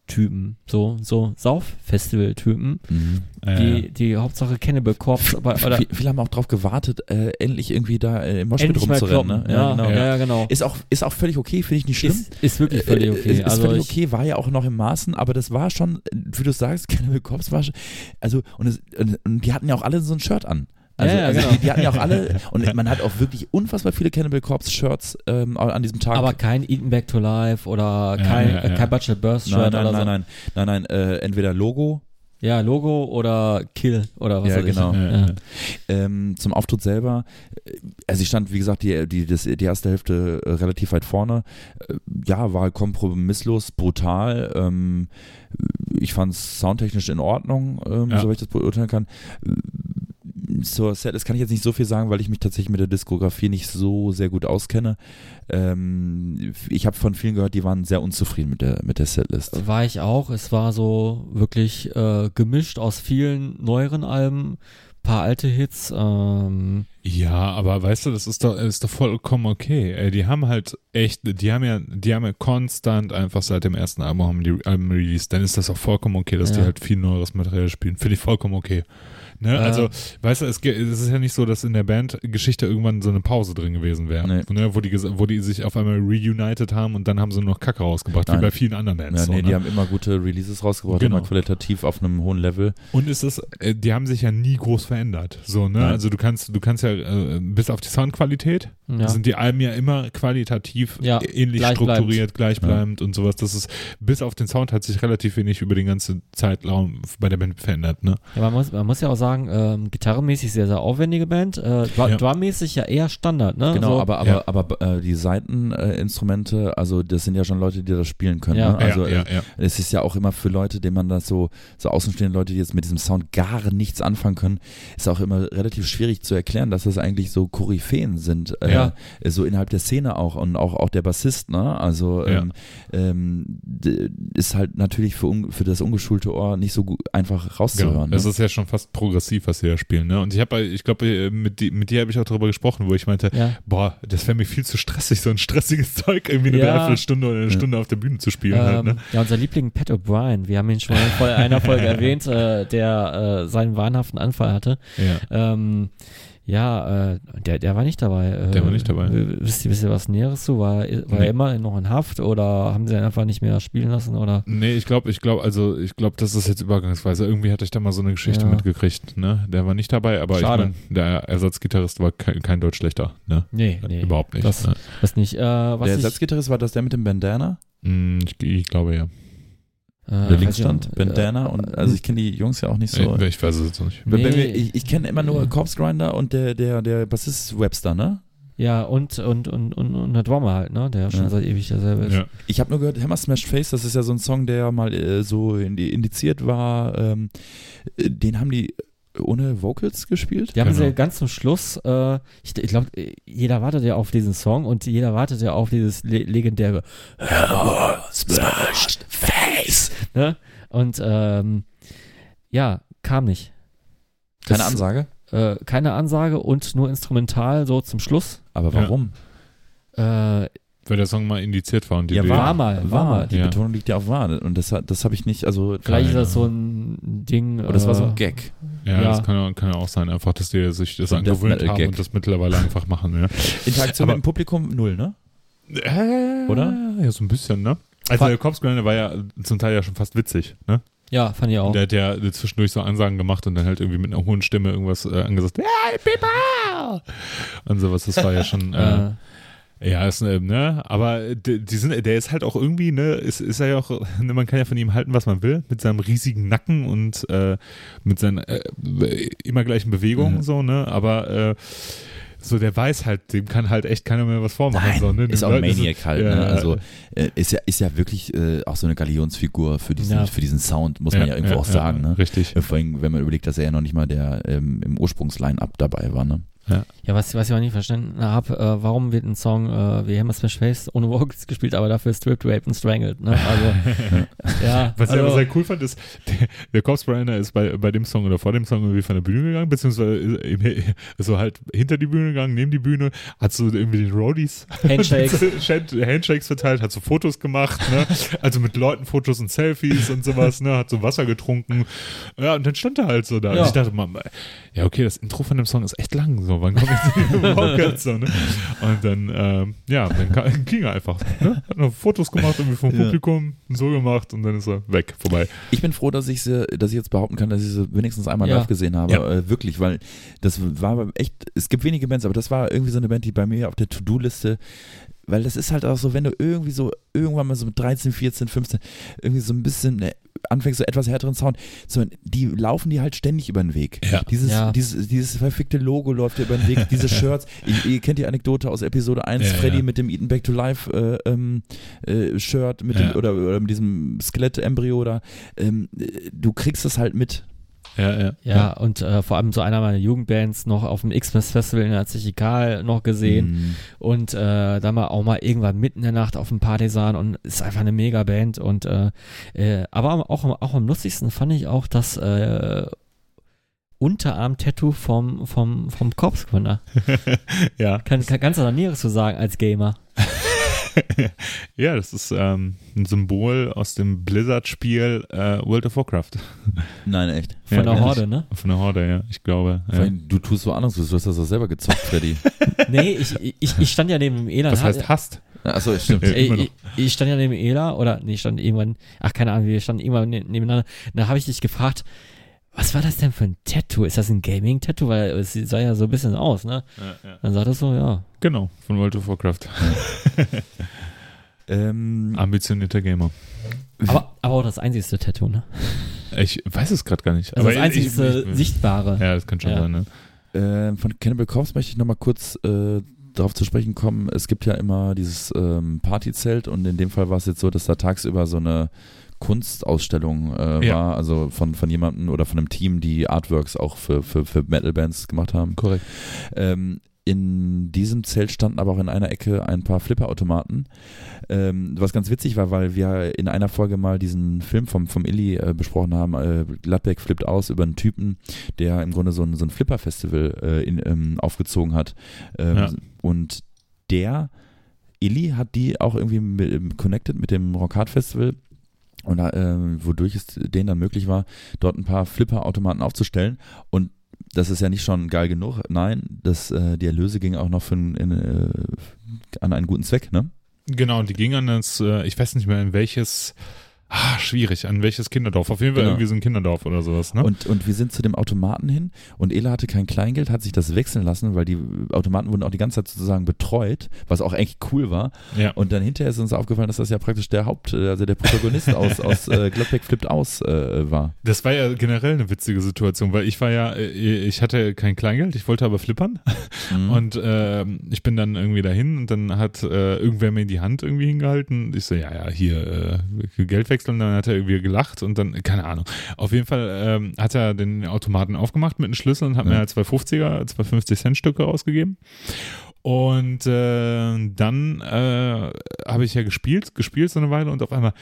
Typen, so, so Sauf-Festival-Typen, Mhm. Äh, die, die Hauptsache Cannibal Corpse, aber, oder Viele, viele haben auch drauf gewartet, äh, endlich irgendwie da äh, im Moshpit rumzurennen. Ne? Ja, genau. ja, ja, genau. Ist, auch, ist auch völlig okay, finde ich nicht schlimm. Ist, ist wirklich völlig Äh, okay. Ist, ist also völlig okay, war ja auch noch im Maßen, aber das war schon, äh, wie du sagst, Cannibal Corpse war schon, also, und, es, und, und die hatten ja auch alle so ein Shirt an. Also, Ja, ja, also genau. die, die hatten ja auch alle, und man hat auch wirklich unfassbar viele Cannibal Corpse Shirts ähm, an diesem Tag. aber kein Eaten Back to Life oder Ja, kein, ja, ja. äh, kein Butcher Burst nein, Shirt nein, oder nein, so. nein, nein, nein, äh, entweder Logo, Ja, Logo oder Kill oder was Ja, weiß ich. genau. Ja, Ja. ja. ähm, zum Auftritt selber, äh, also ich stand, wie gesagt, die, die, das, die erste Hälfte äh, relativ weit vorne. Äh, ja, war kompromisslos, brutal. Ähm, ich fand es soundtechnisch in Ordnung, ähm, Ja. soweit ich das beurteilen kann. Zur Setlist kann ich jetzt nicht so viel sagen, weil ich mich tatsächlich mit der Diskografie nicht so sehr gut auskenne. Ähm, ich habe von vielen gehört, die waren sehr unzufrieden mit der, mit der Setlist. War ich auch. Es war so wirklich äh, gemischt aus vielen neueren Alben, paar alte Hits. Ähm, Ja, aber weißt du, das ist doch, ist doch vollkommen okay. Ey, die haben halt echt, die haben ja, die haben ja konstant einfach seit dem ersten Album haben die Alben released. Dann ist das auch vollkommen okay, dass die Ja. halt viel neueres Material spielen. Finde ich vollkommen okay. Ne? Ja. Also, weißt du, es, es ist ja nicht so, dass in der Bandgeschichte irgendwann so eine Pause drin gewesen wäre, Nee. ne? wo, die, wo die sich auf einmal reunited haben und dann haben sie nur noch Kacke rausgebracht, wie Nein. bei vielen anderen Bands. Ja, so, nee, ne? die haben immer gute Releases rausgebracht, Genau. immer qualitativ auf einem hohen Level. Und es ist, äh, die haben sich ja nie groß verändert. So, ne? Nein. Also du kannst, du kannst ja, äh, bis auf die Soundqualität, ja. sind die Alben ja immer qualitativ Ja, ähnlich gleichbleibend. strukturiert, gleichbleibend und sowas. Das ist, bis auf den Sound hat sich relativ wenig über den ganzen Zeitraum bei der Band verändert, ne? ja, man muss, man muss ja auch sagen, ähm, gitarrenmäßig sehr, sehr aufwendige Band. Äh, Ja. Drummäßig ja eher Standard, ne? Genau, so, aber, aber, ja. aber äh, die Seiteninstrumente, also das sind ja schon Leute, die das spielen können. Ja. Ne? Also ja, ja, äh, ja. es ist ja auch immer für Leute, denen man das so, so außenstehende Leute, die jetzt mit diesem Sound gar nichts anfangen können, ist auch immer relativ schwierig zu erklären, dass das eigentlich so Koryphäen sind, äh, Ja. so innerhalb der Szene auch und auch, auch der Bassist, ne? Also Ja. ähm, ähm, ist halt natürlich für, un, für das ungeschulte Ohr nicht so gut, einfach rauszuhören. Genau. ne? Das ist ja schon fast progressiv, was sie da spielen, ne? Und ich habe, ich glaube, mit, die, mit dir habe ich auch darüber gesprochen, wo ich meinte, ja. boah, das wäre mir viel zu stressig, so ein stressiges Zeug irgendwie eine Ja. Dreiviertelstunde oder eine Ja. Stunde auf der Bühne zu spielen halt, Ähm, ne? ja, unser Liebling Pat O'Brien, wir haben ihn schon in einer Folge erwähnt, äh, der äh, seinen wahnhaften Anfall hatte. Ja. Ähm, ja, äh, der, der war nicht dabei. Äh, Der war nicht dabei. äh, Wisst ihr, wisst ihr was Näheres zu? War, war Nee. er immer noch in Haft oder haben sie ihn einfach nicht mehr spielen lassen? Oder? Nee, ich glaube, ich glaube, also ich glaube, das ist jetzt übergangsweise. Irgendwie hatte ich da mal so eine Geschichte Ja. mitgekriegt, ne? Der war nicht dabei, aber Schade. ich meine, der Ersatzgitarrist war kein, kein Deutsch schlechter, ne? Nee, nee. Überhaupt nicht. Das, ne? das nicht. Äh, was der Ersatzgitarrist war das der mit dem Bandana? Mm, Ich, ich glaube ja. Äh, Der links ich stand, nicht, Bandana äh, und also ich kenne die Jungs ja auch nicht so. Ich, ich weiß es jetzt noch nicht. Nee. Ich, ich kenne immer nur. Corpse Grinder und der, der, der Bassist Webster, ne? Ja, und, und, und, und, und der Drummer halt, ne? Der schon Ja. seit ewig derselbe ist. Ja. Ich habe nur gehört, Hammer Smashed Face, das ist ja so ein Song, der mal äh, so indi- indiziert war. Ähm, äh, den haben die ohne Vocals gespielt. Die haben Genau. sie ganz zum Schluss, äh, ich, ich glaube, jeder wartet ja auf diesen Song und jeder wartet ja auf dieses le legendäre Hammer Smashed Face. Ne? Und ähm, ja, kam nicht. Keine Das- Ansage. Äh, keine Ansage und nur instrumental so zum Schluss. Aber Ja. warum? Äh, Weil der Song mal indiziert war und die Ja, Idee- war mal, war mal. Die Ja. Betonung liegt ja auf wahr. Und das, hat- das habe ich nicht, also. Vielleicht ist das so ein Ding. Aber das war so äh, ein Gag. Ja, Ja. das kann, ja- kann ja auch sein, einfach, dass die sich das angewöhnt Metal haben Gag. und das mittlerweile einfach machen, ja. Interaktion Aber- mit dem Publikum null, ne? Äh, Oder? Ja, so ein bisschen, ne? Also der Corpse war ja zum Teil ja schon fast witzig, ne? Ja, fand ich auch. Der hat ja zwischendurch so Ansagen gemacht und dann halt irgendwie mit einer hohen Stimme irgendwas äh, angesagt. Hey, people! Und sowas, das war ja schon, äh, äh, ja, ist, äh, ne, aber die, die sind, der ist halt auch irgendwie, ne, ist, ist er ja auch, ne, man kann ja von ihm halten, was man will, mit seinem riesigen Nacken und äh, mit seinen äh, immer gleichen Bewegungen, Mhm. so, ne, aber äh, so, der weiß halt, dem kann halt echt keiner mehr was vormachen. Nein, so, ne? ist auch ein Leuten Maniac halt. ja, ne? Also äh, ist ja ist ja wirklich äh, auch so eine Galionsfigur für diesen Ja. für diesen Sound muss man ja, irgendwo auch sagen. Ne? Richtig. Äh, Vor allem, wenn man überlegt, dass er ja noch nicht mal der ähm, im Ursprungsline-Up dabei war. Ne? Ja. Ja, was, was ich auch nicht verstanden habe, äh, warum wird ein Song äh, wie Hammer Smash Face ohne Vocals gespielt, aber dafür Stripped, Raped und Strangled, ne? Also, ja. Was ich also, aber sehr cool fand, ist, der, der Briner ist bei, bei dem Song oder vor dem Song irgendwie von der Bühne gegangen, beziehungsweise so halt hinter die Bühne gegangen, neben die Bühne, hat so irgendwie den Roadies Handshakes. Handshakes verteilt, hat so Fotos gemacht, ne? Also mit Leuten Fotos und Selfies und sowas, ne? Hat so Wasser getrunken. Ja, und dann stand er halt so da. Ja. Und ich dachte mal, ja, okay, das Intro von dem Song ist echt lang, so. Wann kommt jetzt die Vocals so, ne? Und dann, ähm, ja, dann ging er einfach, ne? Hat noch Fotos gemacht, irgendwie vom Ja. Publikum, so gemacht und dann ist er weg, vorbei. Ich bin froh, dass ich sie, dass ich jetzt behaupten kann, dass ich sie wenigstens einmal Ja. live gesehen habe. Ja. Äh, wirklich, weil das war echt, es gibt wenige Bands, aber das war irgendwie so eine Band, die bei mir auf der To-Do-Liste, weil das ist halt auch so, wenn du irgendwie so, irgendwann mal so mit 13, 14, 15, irgendwie so ein bisschen ne, anfängst, so etwas härteren Sound, so, die laufen die halt ständig über den Weg. Ja. Dieses, Ja. dieses, dieses verfickte Logo läuft dir über den Weg, diese Shirts. ihr, ihr kennt die Anekdote aus Episode 1, Ja, Freddy ja. mit dem Eaten Back to Life äh, ähm, äh, Shirt mit Ja. dem, oder, oder mit diesem Skelett-Embryo da. Ähm, äh, du kriegst das halt mit. Ja, ja. Ja, und äh, vor allem so einer meiner Jugendbands noch auf dem Xmas Festival in der Zichikal noch gesehen Mhm. und äh, da mal auch mal irgendwann mitten in der Nacht auf dem Partisan und ist einfach eine mega Band und äh, äh, aber auch, auch am lustigsten fand ich auch das äh, Unterarm-Tattoo vom, vom, vom Korpsgründer. ja. Kann, kann ganz was Näheres zu sagen als Gamer. ja, das ist ähm, ein Symbol aus dem Blizzard-Spiel äh, World of Warcraft. Nein, echt. Von Ja, der ehrlich. Horde, ne? Von der Horde, ja, ich glaube. Ja. allem, Du tust so anders, du hast das doch selber gezockt, Freddy. Nee, ich, ich, ich stand ja neben dem Elan. Was heißt hasst? Achso, stimmt. Ey, ich, ich stand ja neben Ela oder nee, ich stand irgendwann, ach keine Ahnung, wir standen irgendwann ne- nebeneinander. Da habe ich dich gefragt, was war das denn für ein Tattoo? Ist das ein Gaming-Tattoo? Weil es sah ja so ein bisschen aus, ne? Dann sagt er so, ja. Genau, von World of Warcraft. Ähm, Ambitionierter Gamer. Aber, aber auch das einzigste Tattoo, ne? Ich weiß es gerade gar nicht. Also aber das ich- einzigste ich- sichtbare. Ja, das kann schon Ja. sein, ne? äh, von Cannibal Corpse möchte ich nochmal kurz äh, darauf zu sprechen kommen. Es gibt ja immer dieses ähm, Partyzelt und in dem Fall war es jetzt so, dass da tagsüber so eine Kunstausstellung äh, Ja. war, also von, von jemandem oder von einem Team, die Artworks auch für, für, für Metal-Bands gemacht haben. Korrekt. Ähm, in diesem Zelt standen aber auch in einer Ecke ein paar Flipperautomaten. Ähm, was ganz witzig war, weil wir in einer Folge mal diesen Film vom, vom Illy äh, besprochen haben, äh, Gladbeck flippt aus über einen Typen, der im Grunde so ein, so ein Flipper-Festival äh, in, ähm, aufgezogen hat. Ähm, Ja. Und der Illy hat die auch irgendwie mit, connected mit dem Rock Hard Festival und äh, wodurch es denen dann möglich war, dort ein paar Flipper-Automaten aufzustellen und das ist ja nicht schon geil genug. Nein, das, äh, die Erlöse gingen auch noch für ein, in, äh, an einen guten Zweck, ne? Genau, die ging an das, äh, ich weiß nicht mehr, in welches, ah, schwierig, an welches Kinderdorf. Auf jeden Fall Genau. irgendwie so ein Kinderdorf oder sowas, ne? Und, und wir sind zu dem Automaten hin und Ela hatte kein Kleingeld, hat sich das wechseln lassen, weil die Automaten wurden auch die ganze Zeit sozusagen betreut, was auch eigentlich cool war. ja. Und dann hinterher ist uns aufgefallen, dass das ja praktisch der Haupt, also der Protagonist aus, aus äh, Gladbeck flippt aus äh, war. Das war ja generell eine witzige Situation, weil ich war ja, äh, ich hatte kein Kleingeld, ich wollte aber flippern Mhm. und ähm, ich bin dann irgendwie dahin und dann hat äh, irgendwer mir die Hand irgendwie hingehalten. Ich so, ja, ja, hier äh, Geld wechseln, dann hat er irgendwie gelacht und dann, keine Ahnung. Auf jeden Fall ähm, hat er den Automaten aufgemacht mit einem Schlüssel und hat Ja. mir halt zwei 50er, zwei 50 Cent Stücke ausgegeben. Und äh, dann äh, habe ich ja gespielt, gespielt so eine Weile und auf einmal,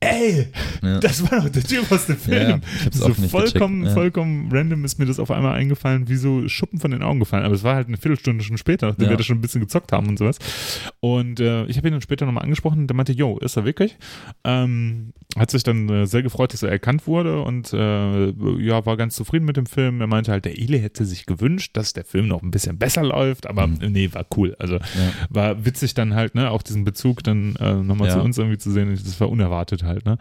ey, ja. das war doch der Typ aus dem Film. Ja, so vollkommen, gecheckt, ja. vollkommen random ist mir das auf einmal eingefallen, wie so Schuppen von den Augen gefallen. Aber es war halt eine Viertelstunde schon später, nachdem wir da schon ein bisschen gezockt haben und sowas. Und äh, ich habe ihn dann später nochmal angesprochen und der meinte, yo, ist er wirklich? Ähm, hat sich dann äh, sehr gefreut, dass er erkannt wurde und äh, ja, war ganz zufrieden mit dem Film. Er meinte halt, der Ele hätte sich gewünscht, dass der Film noch ein bisschen besser läuft, aber Mhm. nee, war cool. Also Ja. war witzig dann halt, ne, auch diesen Bezug dann äh, nochmal Ja. zu uns irgendwie zu sehen. Das war unerwartet halt, ne.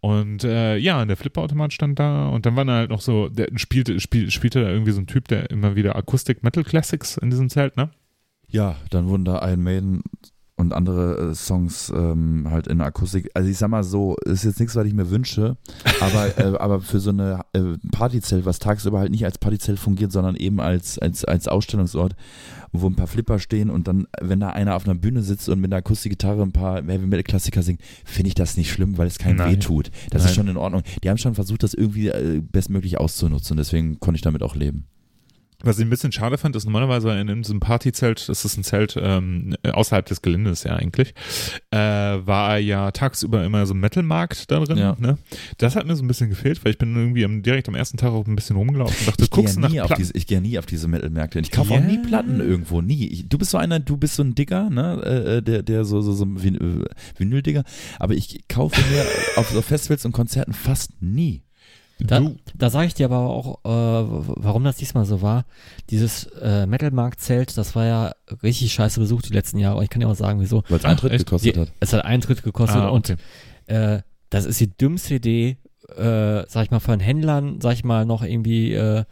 Und äh, ja, der Flipperautomat stand da und dann war da halt noch so, der spielte, spiel, spielte da irgendwie so ein Typ, der immer wieder Akustik Metal Classics in diesem Zelt, ne? Ja, dann wurden da Iron Maiden und andere äh, Songs ähm, halt in Akustik. Also ich sag mal so, ist jetzt nichts, was ich mir wünsche, aber, äh, aber für so eine äh, Partyzelt, was tagsüber halt nicht als Partyzelt fungiert, sondern eben als, als, als Ausstellungsort, wo ein paar Flipper stehen und dann, wenn da einer auf einer Bühne sitzt und mit einer Akustikgitarre ein paar Heavy Metal Klassiker singt, finde ich das nicht schlimm, weil es keinem Nein. weh tut. Das Nein. ist schon in Ordnung. Die haben schon versucht, das irgendwie äh, bestmöglich auszunutzen, deswegen konnte ich damit auch leben. Was ich ein bisschen schade fand, ist normalerweise in diesem Partyzelt, das ist ein Zelt ähm, außerhalb des Geländes ja eigentlich, äh, war ja tagsüber immer so ein Metalmarkt da drin. Ja. Ne? Das hat mir so ein bisschen gefehlt, weil ich bin irgendwie am, direkt am ersten Tag auch ein bisschen rumgelaufen und dachte, Ich guckst ja nach nie auf Platten. diese, ich gehe ja nie auf diese Metal-Märkte. Ich kaufe auch Ja. nie Platten irgendwo, nie. Ich, du bist so einer, du bist so ein Digger, ne, äh, der, der so, so, so ein äh, Vinyl-Digger. Aber ich kaufe mir auf so Festivals und Konzerten fast nie. Da, da sage ich dir aber auch, äh, warum das diesmal so war. Dieses äh, Metalmarkt-Zelt, das war ja richtig scheiße besucht die letzten Jahre. Und ich kann dir auch sagen, wieso. Weil es Ach, Eintritt echt? gekostet Die, hat. es hat Eintritt gekostet Ah, und okay. äh, das ist die dümmste Idee, äh, sag ich mal, von Händlern, sag ich mal, noch irgendwie, äh,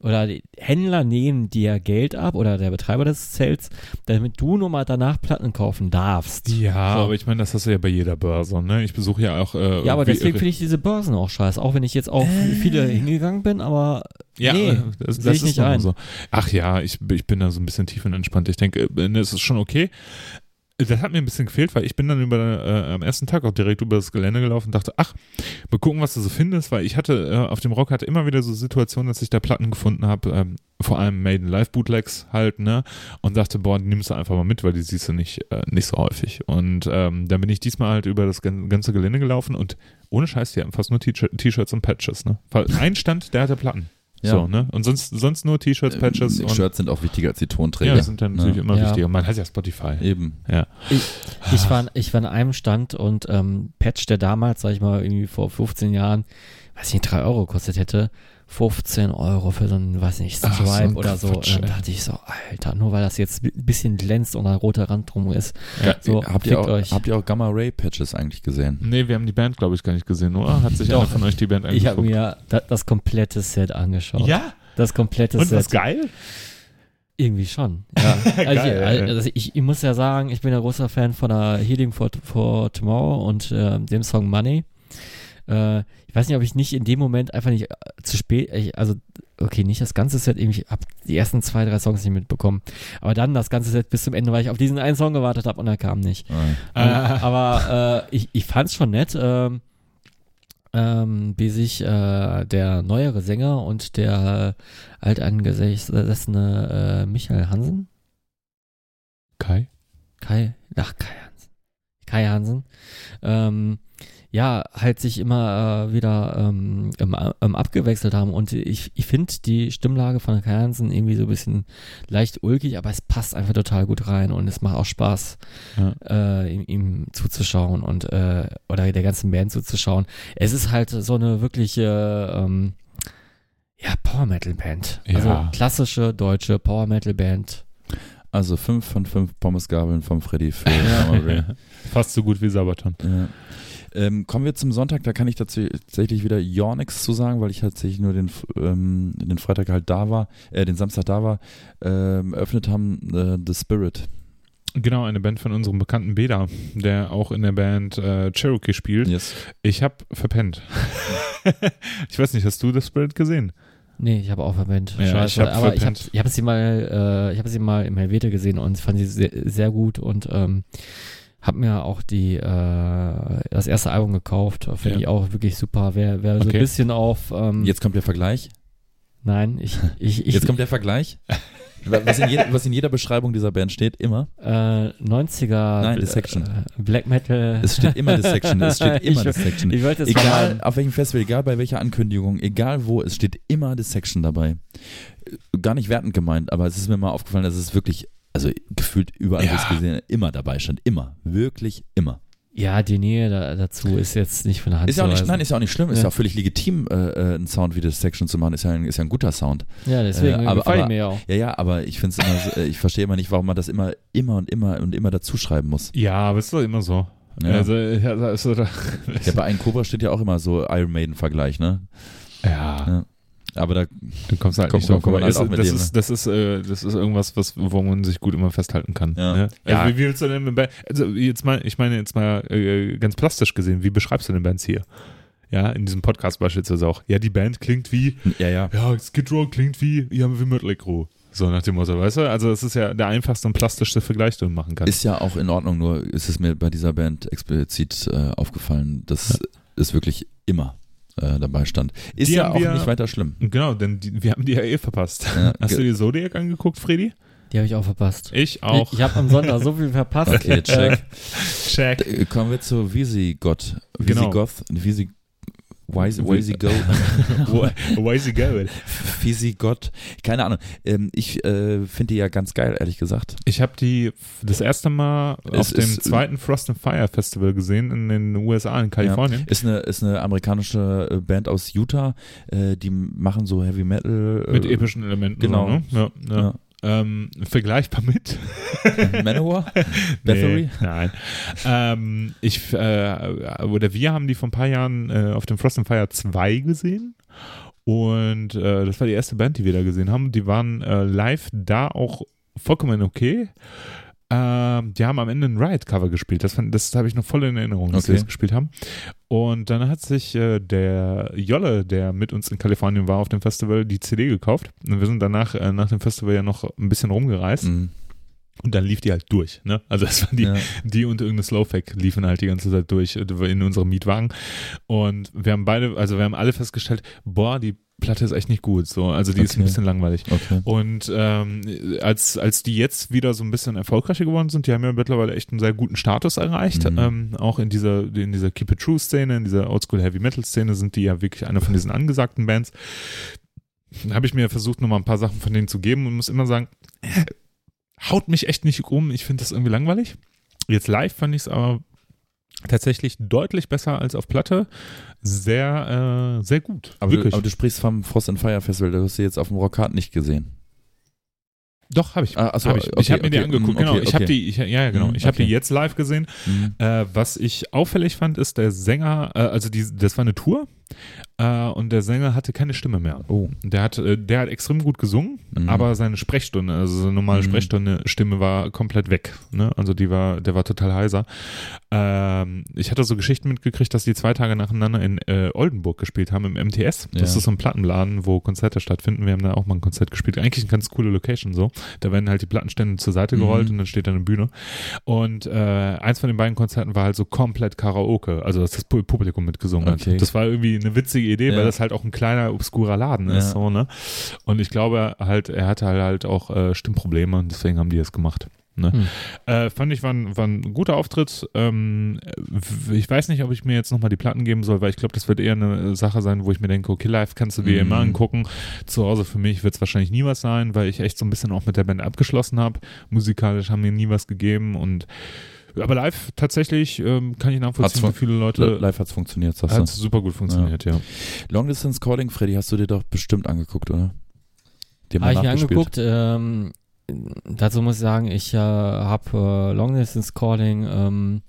oder die Händler nehmen dir Geld ab oder der Betreiber des Zelts, damit du nur mal danach Platten kaufen darfst. Ja, So. aber ich meine, das hast du ja bei jeder Börse, ne? Ich besuche ja auch. Äh, Ja, aber deswegen finde ich diese Börsen auch scheiße, auch wenn ich jetzt auch viele hingegangen bin, aber Ja, nee, äh, das, das ich ist nicht ein. so. Ach ja, ich, ich bin da so ein bisschen tiefenentspannt. Ich denke, äh, ne, es ist schon okay. Das hat mir ein bisschen gefehlt, weil ich bin dann über äh, am ersten Tag auch direkt über das Gelände gelaufen und dachte, ach, mal gucken, was du so findest, weil ich hatte äh, auf dem Rock hatte immer wieder so Situationen, dass ich da Platten gefunden habe, ähm, vor allem Maiden Live Bootlegs halt, ne, und dachte, boah, die nimmst du einfach mal mit, weil die siehst du nicht äh, nicht so häufig. Und ähm, dann bin ich diesmal halt über das gan- ganze Gelände gelaufen und ohne Scheiß, die hatten fast nur T-Shirt- T-Shirts und Patches, ne. Weil Ein Stand, der hatte Platten. Ja. So, ne? Und sonst, sonst nur T-Shirts, Patches Äh, und Shirts sind auch wichtiger als die Tonträger. ja, das sind dann natürlich Ne? immer Ja. wichtiger. Man hat ja Spotify. Eben. Ja. Ich war, ich war an einem Stand und ähm, Patch, der damals, sag ich mal, irgendwie vor 15 Jahren, weiß nicht, 3 Euro gekostet hätte, 15 Euro für so ein, weiß nicht, Ach, so ein Stripe oder so. Quatsch, und dann dachte ich so, Alter, nur weil das jetzt ein bisschen glänzt und ein roter Rand drum ist. Ja. So, habt, ihr auch, euch. habt ihr auch Gamma Ray Patches eigentlich gesehen? Nee, wir haben die Band, glaube ich, gar nicht gesehen, oder? Hat sich einer von euch die Band Ich habe mir da, das komplette Set angeschaut. ja? Das komplette Und Set. was geil? Irgendwie schon. Ja. also, Geil, ich, also ich, ich muss ja sagen, ich bin ein großer Fan von der Healing for, for Tomorrow und äh, dem Song Money. Äh, ich weiß nicht, ob ich nicht in dem Moment einfach nicht äh, zu spät, ich, also okay, nicht das ganze Set, ich habe die ersten zwei, drei Songs nicht mitbekommen. Aber dann das ganze Set bis zum Ende, weil ich auf diesen einen Song gewartet habe und er kam nicht. Ähm, aber äh, ich, ich fand's schon nett, ähm, ähm, wie sich äh, der neuere Sänger und der äh, alteingesessene äh, Michael Hansen, Kai? Kai, ach Kai Hansen, Kai Hansen, ähm, ja, halt sich immer äh, wieder ähm, ähm, abgewechselt haben und ich, ich finde die Stimmlage von Kai Hansen irgendwie so ein bisschen leicht ulkig, aber es passt einfach total gut rein und es macht auch Spaß, Ja. äh, ihm, ihm zuzuschauen und äh, oder der ganzen Band zuzuschauen. Es ist halt so eine wirkliche ähm, ja, Power Metal Band. Also Ja. klassische deutsche Power Metal Band. Also 5 von 5 Pommesgabeln vom Freddy für Ray. Fast so gut wie Sabaton. Ja. Ähm, kommen wir zum Sonntag, da kann ich dazu- tatsächlich wieder ja nichts zu sagen, weil ich tatsächlich nur den, ähm, den Freitag halt da war, äh, den Samstag da war, ähm, eröffnet haben äh, The Spirit. Genau, eine Band von unserem bekannten Beda, der auch in der Band äh, Cherokee spielt. Yes. Ich habe verpennt. ich weiß nicht, hast du das Spirit gesehen? Nee, ich habe auch verwendet. Ja, Scheiße. ich hab aber ich habe verpennt. ich hab sie mal, äh, ich habe sie mal im Helvete gesehen und fand sie sehr, sehr gut und ähm, habe mir auch die äh, das erste Album gekauft. Finde Ja. ich auch wirklich super. Wer, wer so Okay. ein bisschen auf ähm, Jetzt kommt der Vergleich. nein, ich ich, ich Jetzt kommt der Vergleich. Was in, jeder, was in jeder Beschreibung dieser Band steht, immer. äh, 90er Nein, Dissection. äh, Black Metal. Es steht immer Dissection. Es steht immer Ich- Dissection. Ich wollte es Egal mal, auf welchem Festival, egal bei welcher Ankündigung, egal wo, es steht immer Dissection dabei. Gar nicht wertend gemeint, aber es ist mir mal aufgefallen, dass es wirklich, also gefühlt überall, wo Ja. ich es gesehen immer dabei stand. Immer. Wirklich immer. ja, die Nähe da, dazu ist jetzt nicht von der Hand Ist ja auch zu nicht, nein, ist ja auch nicht schlimm, ist Ja. ja auch völlig legitim, äh, äh, einen Sound wie Dissection zu machen, ist ja ein, ist ja ein guter Sound. Ja, deswegen Äh, aber- gefallen aber- mir ja auch. Ja, ja, aber ich finde es immer, so, äh, ich verstehe immer nicht, warum man das immer, immer und immer und immer dazu schreiben muss. Ja, aber ist doch immer so. Ja. Also, ja, da ist so da, Ja, bei einem Cobra steht ja auch immer so Iron Maiden-Vergleich, ne? Ja, Ja. Aber da, du kommst halt Komm, nicht komm, komm, halt ist, das, dem, ist, das, ist, äh, das ist irgendwas, was, wo man sich gut immer festhalten kann. Ja. Ne? Ja. Also, wie willst du denn Band, also jetzt mal, ich meine jetzt mal äh, ganz plastisch gesehen, wie beschreibst du denn Bands hier? Ja, in diesem Podcast beispielsweise auch. Ja, die Band klingt wie, ja, ja. ja, Skid Row klingt wie, ja, wie Mötley Crüe. So nach dem Motto, weißt du? Also es ist ja der einfachste und plastischste Vergleich, den du machen kannst. Ist ja auch in Ordnung, nur ist es mir bei dieser Band explizit äh, aufgefallen, das ist wirklich immer. Äh, dabei stand. Ist Die ja auch wir- nicht weiter schlimm. Genau, denn die, wir haben die ja eh verpasst. Ja, Hast du die Zodiac angeguckt, Freddy? Die habe ich auch verpasst. Ich auch. Ich, ich habe am Sonntag so viel verpasst. Okay, check. Check. Äh, Kommen wir zu Visigoth. Genau. Visigoth. Visi Wise, Visigoth. Why is going? Visigoth. Keine Ahnung. Ähm, ich äh, finde die ja ganz geil, ehrlich gesagt. Ich habe die das erste Mal Es auf dem ist- zweiten Frost and Fire Festival gesehen in den USA, in Kalifornien. Ist eine, ist eine amerikanische äh, Band aus Utah. Äh, die machen so Heavy Metal. Äh, Mit epischen Elementen. genau. So, ne? ja, ja. Ja. Ähm, vergleichbar mit Manowar? Bathory? Nee, nein. ähm, ich, äh, oder wir haben die vor ein paar Jahren äh, auf dem Frost and Fire 2 gesehen. Und äh, das war die erste Band, die wir da gesehen haben. Die waren äh, live da auch vollkommen okay. Ähm, die haben am Ende ein Riot-Cover gespielt. Das, fand- das habe ich noch voll in Erinnerung, dass sie Okay. das gespielt haben. Und dann hat sich äh, der Jolle, der mit uns in Kalifornien war auf dem Festival, die CD gekauft. Und wir sind danach äh, nach dem Festival ja noch ein bisschen rumgereist. Mhm. Und dann lief die halt durch. Ne? Also das waren die, Ja. die und irgendeine Slowfack liefen halt die ganze Zeit durch äh, in unserem Mietwagen. Und wir haben beide, also wir haben alle festgestellt, boah, die Platte ist echt nicht gut. So, also die ist ein Okay. bisschen langweilig. Okay. Und ähm, als, als die jetzt wieder so ein bisschen erfolgreicher geworden sind, die haben ja mittlerweile echt einen sehr guten Status erreicht. Mhm. Ähm, auch in dieser, in dieser Keep It True Szene, in dieser Oldschool Heavy Metal Szene sind die ja wirklich einer von diesen angesagten Bands. Dann habe ich mir versucht, nochmal ein paar Sachen von denen zu geben und muss immer sagen, äh, haut mich echt nicht um. Ich finde das irgendwie langweilig. Jetzt live fand ich es aber tatsächlich deutlich besser als auf Platte. Sehr, äh, sehr gut. Aber, du, aber du sprichst vom Frost and Fire Festival, das hast du jetzt auf dem Rockhard nicht gesehen. Doch, habe ich. Ah, achso, hab ich okay, ich habe mir die okay, angeguckt. mm, genau, okay, ich habe okay. die, ich, ja, genau. Mm, Ich habe okay. die jetzt live gesehen. Mhm. Äh, was ich auffällig fand, ist der Sänger, äh, also die, das war eine Tour äh, und der Sänger hatte keine Stimme mehr. Oh. Der hat, äh, der hat extrem gut gesungen, Mhm. aber seine Sprechstunde, also seine normale Mhm. Sprechstunde, Stimme war komplett weg. Ne? Also die war, der war total heiser. Ähm, ich hatte so Geschichten mitgekriegt, dass die zwei Tage nacheinander in äh, Oldenburg gespielt haben im MTS. Das Ja. ist so ein Plattenladen, wo Konzerte stattfinden. Wir haben da auch mal ein Konzert gespielt. Eigentlich eine ganz coole Location so. Da werden halt die Plattenstände zur Seite gerollt Mhm. und dann steht da eine Bühne. Und äh, eins von den beiden Konzerten war halt so komplett Karaoke, also dass das Pu- Publikum mitgesungen Okay. hat. Das war irgendwie eine witzige Idee, Ja. weil das halt auch ein kleiner, obskurer Laden ist. Ja. So, ne? Und ich glaube halt, er hatte halt auch äh, Stimmprobleme und deswegen haben die das gemacht. Ne? Hm. Äh, fand ich, war ein, war ein guter Auftritt. Ähm, ich weiß nicht, ob ich mir jetzt nochmal die Platten geben soll, weil ich glaube, das wird eher eine Sache sein, wo ich mir denke, okay, live kannst du dir Mhm. immer angucken. Zu Hause für mich wird es wahrscheinlich nie was sein, weil ich echt so ein bisschen auch mit der Band abgeschlossen habe. Musikalisch haben mir nie was gegeben und aber live tatsächlich ähm, kann ich nachvollziehen, Hat's wie viele Leute Live hat's funktioniert, sagst hat du. super gut funktioniert, ja. Long Distance Calling, Freddy, hast du dir doch bestimmt angeguckt, oder? Habe ich mir angeguckt. Ähm, dazu muss ich sagen, ich äh, habe äh, Long Distance Calling ähm,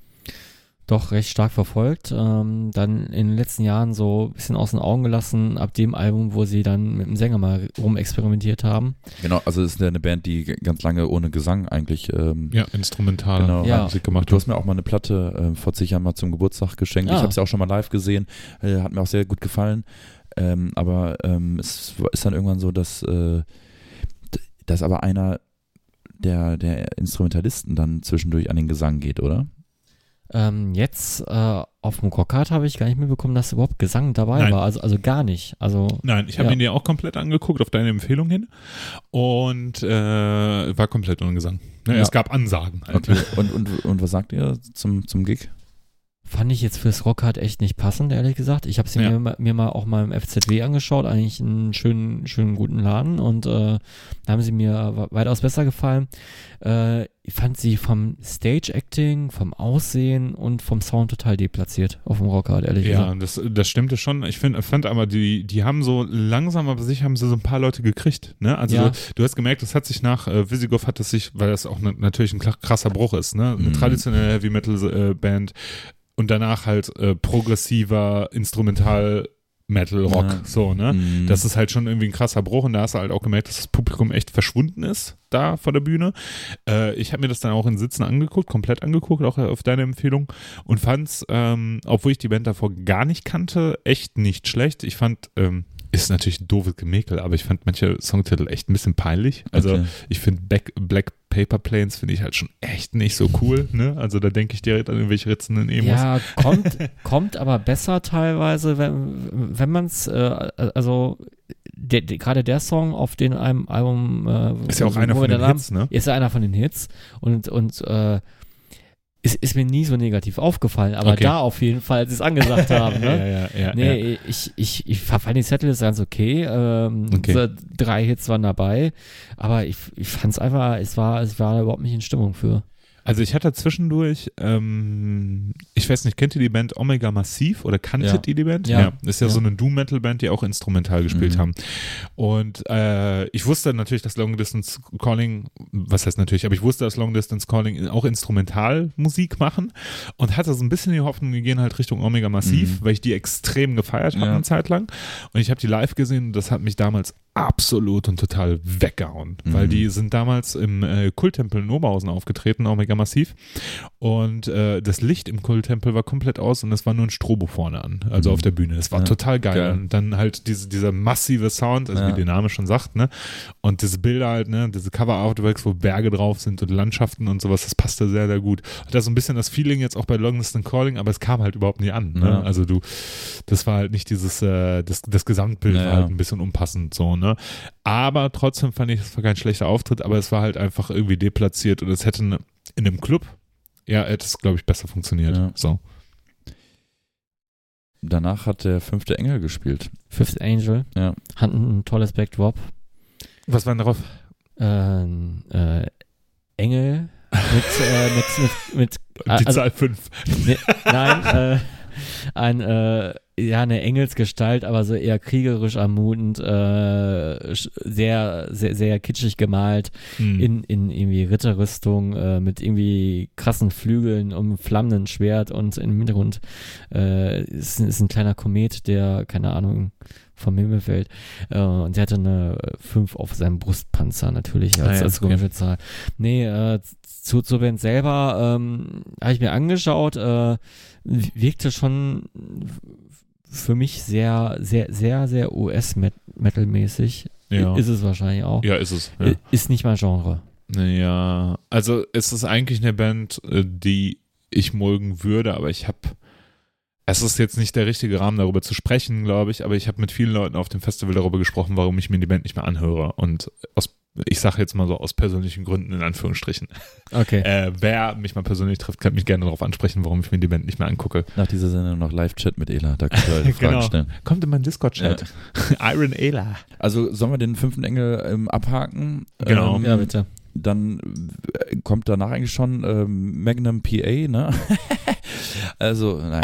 doch recht stark verfolgt. Ähm, dann in den letzten Jahren so ein bisschen aus den Augen gelassen, ab dem Album, wo sie dann mit dem Sänger mal rumexperimentiert haben. Genau, also es ist ja eine Band, die ganz lange ohne Gesang eigentlich. Ähm, Ja, instrumentale Genau. Ja. Musik gemacht. Du hast mir auch mal eine Platte äh, vor zig Jahren mal zum Geburtstag geschenkt. Ich Ah. habe sie auch schon mal live gesehen, äh, hat mir auch sehr gut gefallen. Ähm, aber ähm, es ist dann irgendwann so, dass, äh, dass aber einer der, der Instrumentalisten dann zwischendurch an den Gesang geht, oder? Ähm, jetzt äh, auf dem Rockhard habe ich gar nicht mitbekommen, dass überhaupt Gesang dabei Nein. war. Also, also gar nicht. Also Nein, ich habe Ja. ihn dir auch komplett angeguckt auf deine Empfehlung hin und äh, war komplett ohne Gesang. Ne, Ja. Es gab Ansagen. Halt. Okay. Und, und, und was sagt ihr zum, zum Gig? Fand ich jetzt fürs Rockhard echt nicht passend, ehrlich gesagt. Ich habe sie Ja. mir, mir mal auch mal im FZW angeschaut, eigentlich einen schönen, schönen guten Laden und äh, da haben sie mir weitaus besser gefallen. Äh, ich fand sie vom Stage-Acting, vom Aussehen und vom Sound total deplatziert auf dem Rockhard, ehrlich Ja, gesagt. das, das stimmte schon. Ich find, fand aber, die, die haben so langsam aber sicher haben sie so ein paar Leute gekriegt. Ne? Also Ja. du, hast gemerkt, das hat sich nach äh, Visigoth hat es sich, weil das auch ne, natürlich ein krasser Bruch ist, ne? Eine Mhm. traditionelle Heavy Metal äh, Band und danach halt äh, progressiver Instrumental Metal Rock, Ja. so, ne? Mhm. Das ist halt schon irgendwie ein krasser Bruch und da hast du halt auch gemerkt, dass das Publikum echt verschwunden ist da vor der Bühne. Äh, ich habe mir das dann auch in Sitzen angeguckt, komplett angeguckt, auch auf deine Empfehlung und fand's, ähm, obwohl ich die Band davor gar nicht kannte, echt nicht schlecht. Ich fand, ähm, ist natürlich ein doofes Gemäkel, aber ich fand manche Songtitel echt ein bisschen peinlich. Also Okay. ich finde Black, Black Paper Planes finde ich halt schon echt nicht so cool, ne? Also da denke ich direkt an irgendwelche ritzenden Emos. Ja, kommt, kommt aber besser teilweise, wenn, wenn man es, äh, also der, der, gerade der Song auf den einem Album äh, ist ja auch einer von den Hits, ne? ist ja einer von den Hits und, und äh, ist, ist mir nie so negativ aufgefallen, aber Okay. da auf jeden Fall, als sie es angesagt haben, ne? ja, ja, ja. Nee, ja. ich, ich, ich fand die Zettel ist ganz okay. Ähm, Okay. so Drei Hits waren dabei, aber ich, ich fand es einfach, es war, es war überhaupt nicht in Stimmung für. Also ich hatte zwischendurch, ähm, ich weiß nicht, kennt ihr die Band Omega Massiv oder kanntet Ja. ihr die Band? Ja. ist ja, Ja. so eine Doom-Metal-Band, die auch instrumental gespielt Mhm. haben. Und äh, ich wusste natürlich, dass Long Distance Calling, was heißt natürlich, aber ich wusste, dass Long Distance Calling auch Instrumentalmusik machen und hatte so ein bisschen die Hoffnung, die gehen halt Richtung Omega Massiv, Mhm. weil ich die extrem gefeiert habe Ja. eine Zeit lang. Und ich habe die live gesehen und das hat mich damals absolut und total weggehauen, Mhm. weil die sind damals im äh, Kulttempel in Oberhausen aufgetreten, Omega Massiv. Und äh, das Licht im Kulttempel war komplett aus und es war nur ein Strobo vorne an, also Mhm. auf der Bühne. Es war Ja. total geil. Geil. Und dann halt diese, dieser massive Sound, also Ja. wie der Name schon sagt, ne? Und diese Bilder halt, ne? Diese Cover-Artworks, wo Berge drauf sind und Landschaften und sowas, das passte sehr, sehr gut. Das ist so ein bisschen das Feeling jetzt auch bei Long Distance Calling, aber es kam halt überhaupt nie an. Ne? Ja. Also du, das war halt nicht dieses, äh, das, das Gesamtbild war halt ein bisschen unpassend so, ne? Aber trotzdem fand ich, es war kein schlechter Auftritt, aber es war halt einfach irgendwie deplatziert und es hätte in einem Club, ja, hätte es, glaube ich, besser funktioniert. Ja. So. Danach hat der fünfte Engel gespielt. Fifth Angel Ja. hat ein, tolles Backdrop. Was war denn darauf? Äh, äh, Engel mit, äh, mit, mit, mit Die also, Zahl 5. Nee, nein, äh, ein, äh, ja, eine Engelsgestalt, aber so eher kriegerisch ermutend, äh, sehr, sehr, sehr kitschig gemalt, Hm. in, in irgendwie Ritterrüstung, äh, mit irgendwie krassen Flügeln und flammenden Schwert und im Hintergrund äh, ist, ist ein kleiner Komet, der, keine Ahnung, vom Himmel fällt. Äh, und der hatte eine 5 auf seinem Brustpanzer natürlich als, Ah ja, als okay. römische Zahl. Nee, äh, zu, zur Band selber ähm, habe ich mir angeschaut, äh, wirkte schon für mich sehr, sehr, sehr, sehr US-Metal-mäßig. ja. Ist es wahrscheinlich auch. ja, ist es. Ja. Ist nicht mein Genre. Ja, also es ist eigentlich eine Band, äh, die ich mögen würde, aber ich habe, es ist jetzt nicht der richtige Rahmen, darüber zu sprechen, glaube ich, aber ich habe mit vielen Leuten auf dem Festival darüber gesprochen, warum ich mir die Band nicht mehr anhöre. Und aus, ich sage jetzt mal so aus persönlichen Gründen in Anführungsstrichen. Okay. Äh, wer mich mal persönlich trifft, kann mich gerne darauf ansprechen, warum ich mir die Band nicht mehr angucke. Nach dieser Sendung noch Live-Chat mit Ela. Da könnt ihr eure Fragen Genau. stellen. Kommt in meinen Discord-Chat. Iron Ayla. Also sollen wir den fünften Engel ähm, abhaken? Genau. Ähm, ja, bitte. Dann äh, kommt danach eigentlich schon ähm, Magnum PA, ne? also, nein.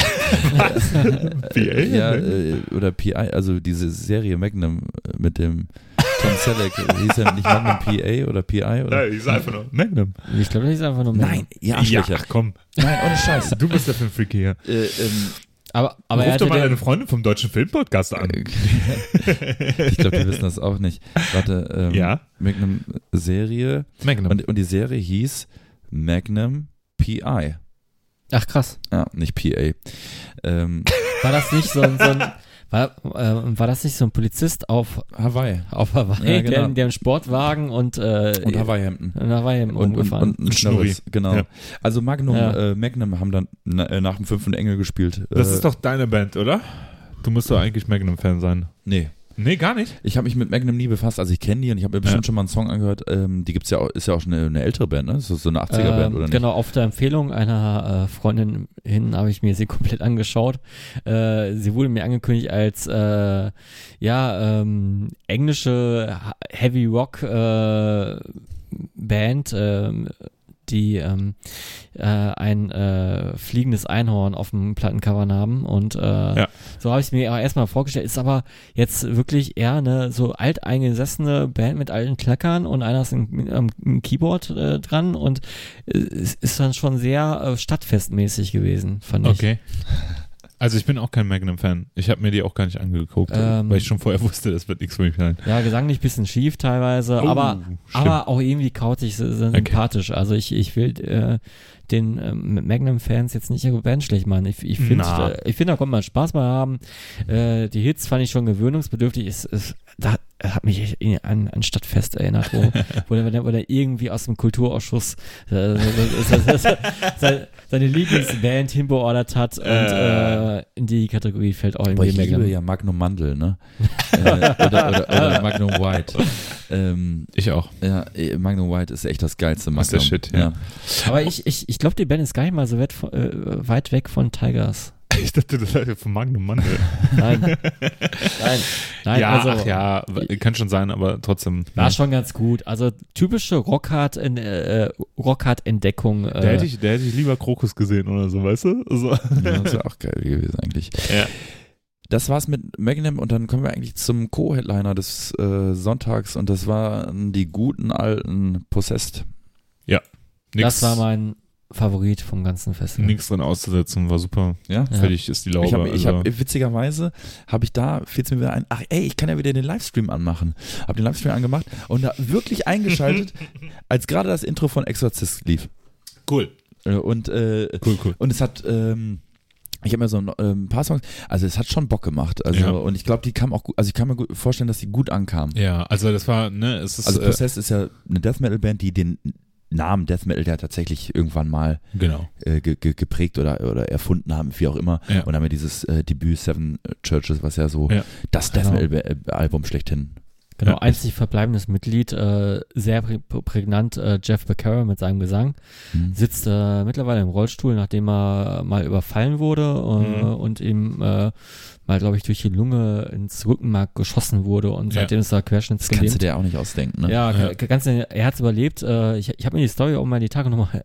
PA? ja, äh, oder PI, also diese Serie Magnum äh, mit dem Tom Selleck. Hieß er nicht Magnum PA oder PI? Oder? Nein, ich sag einfach nur Magnum. Ich glaube, das ist einfach nur Nein, ihr Ja, ach komm. Nein, ohne Scheiß. Du bist der Filmfreak hier. Äh, ähm, Aber, aber er Ruf doch mal der, deine Freundin vom Deutschen Filmpodcast an. ich glaube, die wissen das auch nicht. Warte, ähm, Ja? Magnum Serie. Magnum. Und, und die Serie hieß Magnum PI. Ach krass. Ja, nicht PA. Ähm, War das nicht so ein, so ein war, äh, war das nicht so ein Polizist auf, Hawaii. auf Hawaii, Ja, genau. der, der einen Sportwagen und, äh, Und Hawaii-Hemden. in Hawaii Und, und, umgefahren? und ein Schnurri. Genau. Ja. Also Magnum, Ja. äh, Magnum haben dann na, äh, nach dem fünften Engel gespielt. Das äh, ist doch deine Band, oder? Du musst doch eigentlich Magnum-Fan sein. Nee, Nee, gar nicht. ich habe mich mit Magnum nie befasst. Also ich kenne die und ich habe mir bestimmt Ja. schon mal einen Song angehört. Ähm, die gibt's ja auch, ist ja auch schon eine, eine ältere Band, ne? Das ist so eine 80er-Band, Ähm, oder nicht? Genau, auf der Empfehlung einer äh, Freundin hin habe ich mir sie komplett angeschaut. Äh, sie wurde mir angekündigt als äh, ja ähm, englische Heavy Rock äh, Band, ähm, die ähm, äh, ein äh, fliegendes Einhorn auf dem Plattencover haben und äh, Ja. so habe ich es mir aber erstmal vorgestellt. Ist aber jetzt wirklich eher eine so alteingesessene Band mit alten Klackern und einer ist ein, am ein Keyboard äh, dran und äh, es ist dann schon sehr äh, stadtfestmäßig gewesen, fand ich. Okay. Also ich bin auch kein Magnum-Fan. Ich habe mir die auch gar nicht angeguckt, Ähm, weil ich schon vorher wusste, das wird nichts für mich sein. Ja, gesanglich bisschen schief teilweise, Oh, aber stimmt. aber auch irgendwie so sympathisch. Also ich, ich will äh, den ähm, Magnum-Fans jetzt nicht Band schlecht machen. Ich, ich finde, äh, ich finde, da kommt man Spaß bei haben. Äh, die Hits fand ich schon gewöhnungsbedürftig. Es, es, da, hat mich an, an Stadtfest erinnert, wo, wo, der, wo der irgendwie aus dem Kulturausschuss äh, seine, seine Lieblingsband hinbeordert hat und äh, äh, in die Kategorie fällt auch irgendwie Boah, ich liebe ja Magnum Mandel, ne? äh, oder, oder, oder, Magnum White. Ähm, ich auch. Ja, eh, Magnum White ist echt das geilste Magnum. Das ist der Shit, ja. ja. Aber ich, ich, ich glaube, die Band ist gar nicht mal so weit, äh, weit weg von Tigers. Ich dachte, das sei von Magnum Mandel. Nein. Nein. Nein. Ja, also, ach ja, kann schon sein, aber trotzdem. War ja. schon ganz gut. Also typische Rockhard-Entdeckung. Äh, Rockhard äh, da, hätte ich, da hätte ich lieber Krokus gesehen oder so, weißt du? So. Ja, das wäre auch geil gewesen eigentlich. Ja. Das war's mit Magnum und dann kommen wir eigentlich zum Co-Headliner des äh, Sonntags und das waren die guten alten Possessed. Ja. Nix. Das war mein Favorit vom ganzen Festival. Nichts dran auszusetzen, war super. Ja. Fertig ist die Laube. Ich habe, also. hab, witzigerweise habe ich da, fiel es mir wieder ein, ach ey, ich kann ja wieder den Livestream anmachen. Habe den Livestream angemacht und da wirklich eingeschaltet, als gerade das Intro von Exorcist lief. Cool. Äh, und, äh, cool, cool. Und es hat, ähm, ich habe mir so ein, äh, ein, paar Songs, also es hat schon Bock gemacht. Also ja. und ich glaube, die kam auch gut, also ich kann mir gut vorstellen, dass die gut ankam. Ja, also das war, ne, es ist. Also Possessed äh, ist ja eine Death Metal Band, die den Namen Death Metal ja tatsächlich irgendwann mal genau. äh, ge ge geprägt oder, oder erfunden haben, wie auch immer. Ja. Und haben wir dieses äh, Debüt Seven Churches, was ja so ja. das Death genau. Metal Album schlechthin Genau, ja. einzig verbleibendes Mitglied, äh, sehr prä prägnant, äh, Jeff Becerra mit seinem Gesang, mhm. sitzt äh, mittlerweile im Rollstuhl, nachdem er mal überfallen wurde äh, mhm. und ihm äh, mal, glaube ich, durch die Lunge ins Rückenmark geschossen wurde und seitdem ja. ist er querschnittsgelähmt. Das kannst du dir auch nicht ausdenken, ne? Ja, ja. Ganz, er hat es überlebt. Äh, ich ich habe mir die Story auch mal die Tage nochmal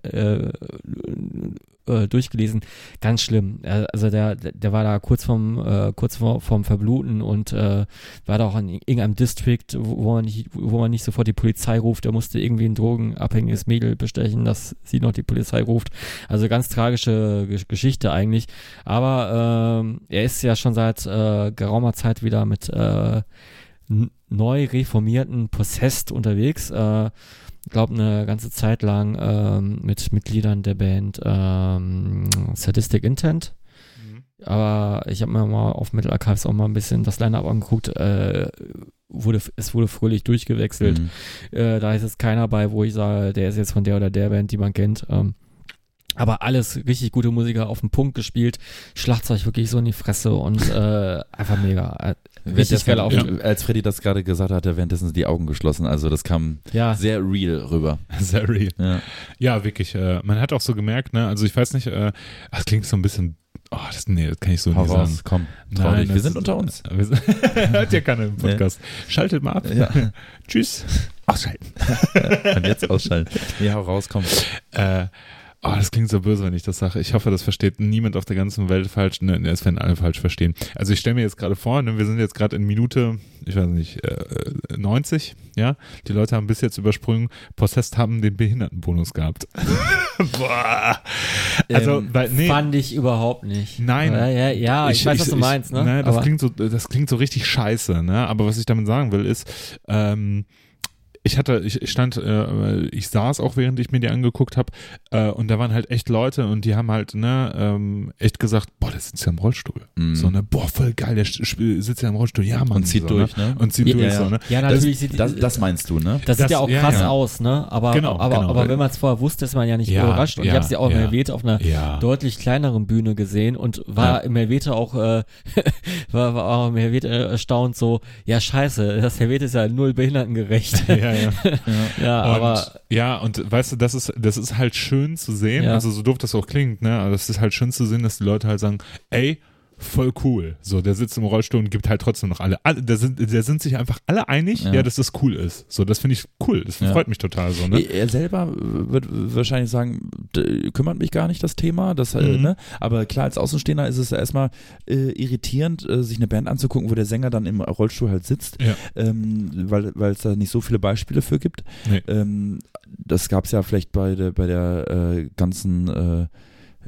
äh, äh, durchgelesen. Ganz schlimm. Also der, der war da kurz vorm, äh, kurz vor, vorm Verbluten und äh, war da auch in irgendeinem District, wo, man nicht, wo man nicht sofort die Polizei ruft. Er musste irgendwie ein drogenabhängiges Mädel bestechen, dass sie noch die Polizei ruft. Also ganz tragische Geschichte eigentlich. Aber ähm, er ist ja schon seit äh, geraumer Zeit wieder mit äh, neu reformierten Possessed unterwegs. Äh, glaube eine ganze Zeit lang ähm, mit Mitgliedern der Band ähm, Sadistic Intent. Mhm. Aber ich habe mir mal auf Metal Archives auch mal ein bisschen das Line-Up angeguckt. Äh, wurde, es wurde fröhlich durchgewechselt. Mhm. Äh, da ist jetzt keiner bei, wo ich sage, der ist jetzt von der oder der Band, die man kennt. Ähm, aber alles richtig gute Musiker auf den Punkt gespielt, Schlagzeug wirklich so in die Fresse und äh, einfach mega. Richtig geil auf. Ja. Als Freddy das gerade gesagt hat, hat er währenddessen die Augen geschlossen. Also das kam ja. sehr real rüber. Sehr real. Ja, ja wirklich. Äh, man hat auch so gemerkt, ne, also ich weiß nicht, äh, das klingt so ein bisschen Oh, das, nee, das kann ich so Hau nicht raus, sagen. Komm, trau Nein, dich. Wir sind unter uns. Hört ja keiner im Podcast. Nee. Schaltet mal ab. Ja. Tschüss. Ausschalten. Und jetzt ausschalten. Nee, hau raus, komm. Äh, Oh, das klingt so böse, wenn ich das sage. Ich hoffe, das versteht niemand auf der ganzen Welt falsch. Ne, es werden alle falsch verstehen. Also ich stelle mir jetzt gerade vor, ne, wir sind jetzt gerade in Minute, ich weiß nicht, äh, 90, ja. Die Leute haben bis jetzt übersprungen, Possessed haben den Behindertenbonus gehabt. Boah. Also, ähm, weil, nee. Fand ich überhaupt nicht. Nein. Ja, ja, ja ich, ich, weiß, ich, was du meinst, ne? ne das klingt so, das klingt so richtig scheiße, ne? Aber was ich damit sagen will, ist, ähm, ich hatte, ich stand, äh, ich saß auch, während ich mir die angeguckt habe, äh, und da waren halt echt Leute und die haben halt, ne, ähm, echt gesagt, boah, der sitzt ja im Rollstuhl. Mm. So, ne, boah, voll geil, der sitzt ja im Rollstuhl, ja, Mann. Und zieht so, durch, ne? ne? Und zieht ja, durch, ja. so, ne? Ja, natürlich. Das, das, das meinst du, ne? Das, das sieht ja auch krass ja, aus, ne? Aber, genau, aber, genau. aber wenn man es vorher wusste, ist man ja nicht überrascht. Und ich habe sie auch im Helvete auf einer deutlich kleineren Bühne gesehen und war im Helvete auch, äh, war, war auch im Helvete erstaunt so, ja, scheiße, das Helvete ist ja null behindertengerecht. ja, ja. Ja, aber ja, und weißt du, das ist, das ist halt schön zu sehen, ja. also so doof das auch klingt, ne, aber es ist halt schön zu sehen, dass die Leute halt sagen, ey, voll cool. So, der sitzt im Rollstuhl und gibt halt trotzdem noch alle. alle da, sind, da sind sich einfach alle einig, ja, ja dass das cool ist. So, das finde ich cool. Das ja. freut mich total so. Ne? Er selber wird wahrscheinlich sagen, kümmert mich gar nicht das Thema. Das, äh, mhm. ne? Aber klar, als Außenstehender ist es erstmal äh, irritierend, äh, sich eine Band anzugucken, wo der Sänger dann im Rollstuhl halt sitzt, ja. ähm, weil es da nicht so viele Beispiele für gibt. Nee. Ähm, das gab es ja vielleicht bei der, bei der äh, ganzen äh,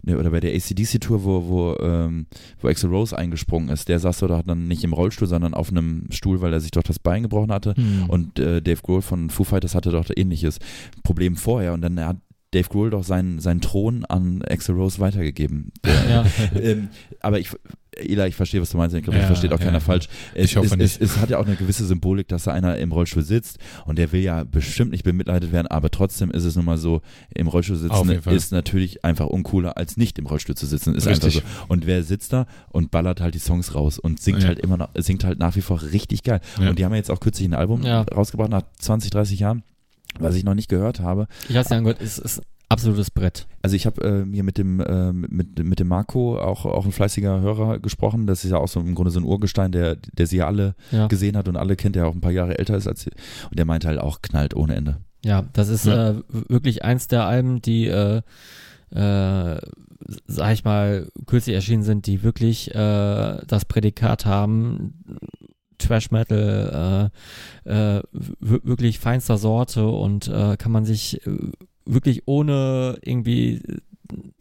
oder bei der ACDC-Tour, wo, wo, ähm, wo Axel Rose eingesprungen ist, der saß dort dann nicht im Rollstuhl, sondern auf einem Stuhl, weil er sich doch das Bein gebrochen hatte. Mhm. Und äh, Dave Grohl von Foo Fighters hatte doch ähnliches Problem vorher. Und dann hat Dave Grohl doch seinen, seinen Thron an Axel Rose weitergegeben. ja. ähm, aber ich, Ela, ich verstehe, was du meinst. Ich glaube, Ja, das versteht auch ja, keiner ja. falsch. Es, Ich hoffe es, nicht. Es, es hat ja auch eine gewisse Symbolik, dass da einer im Rollstuhl sitzt und der will ja bestimmt nicht bemitleidet werden, aber trotzdem ist es nun mal so, im Rollstuhl sitzen ist natürlich einfach uncooler, als nicht im Rollstuhl zu sitzen. Ist Richtig. einfach so. Und wer sitzt da und ballert halt die Songs raus und singt Ja. halt immer noch, singt halt nach wie vor richtig geil. Ja. Und die haben ja jetzt auch kürzlich ein Album Ja. rausgebracht nach 20, 30 Jahren, was ich noch nicht gehört habe. Ich hab's ja angehört, es ist absolutes Brett. Also ich habe äh, mir mit dem äh, mit, mit dem Marco auch auch ein fleißiger Hörer gesprochen. Das ist ja auch so im Grunde so ein Urgestein, der der sie ja alle Ja. gesehen hat und alle kennt, der auch ein paar Jahre älter ist als sie. Und der meinte halt auch knallt ohne Ende. Ja, das ist Ja. Äh, wirklich eins der Alben, die, äh, äh, sag ich mal, kürzlich erschienen sind, die wirklich äh, das Prädikat haben, Trash Metal, äh, äh, wirklich feinster Sorte und äh, kann man sich äh, wirklich ohne irgendwie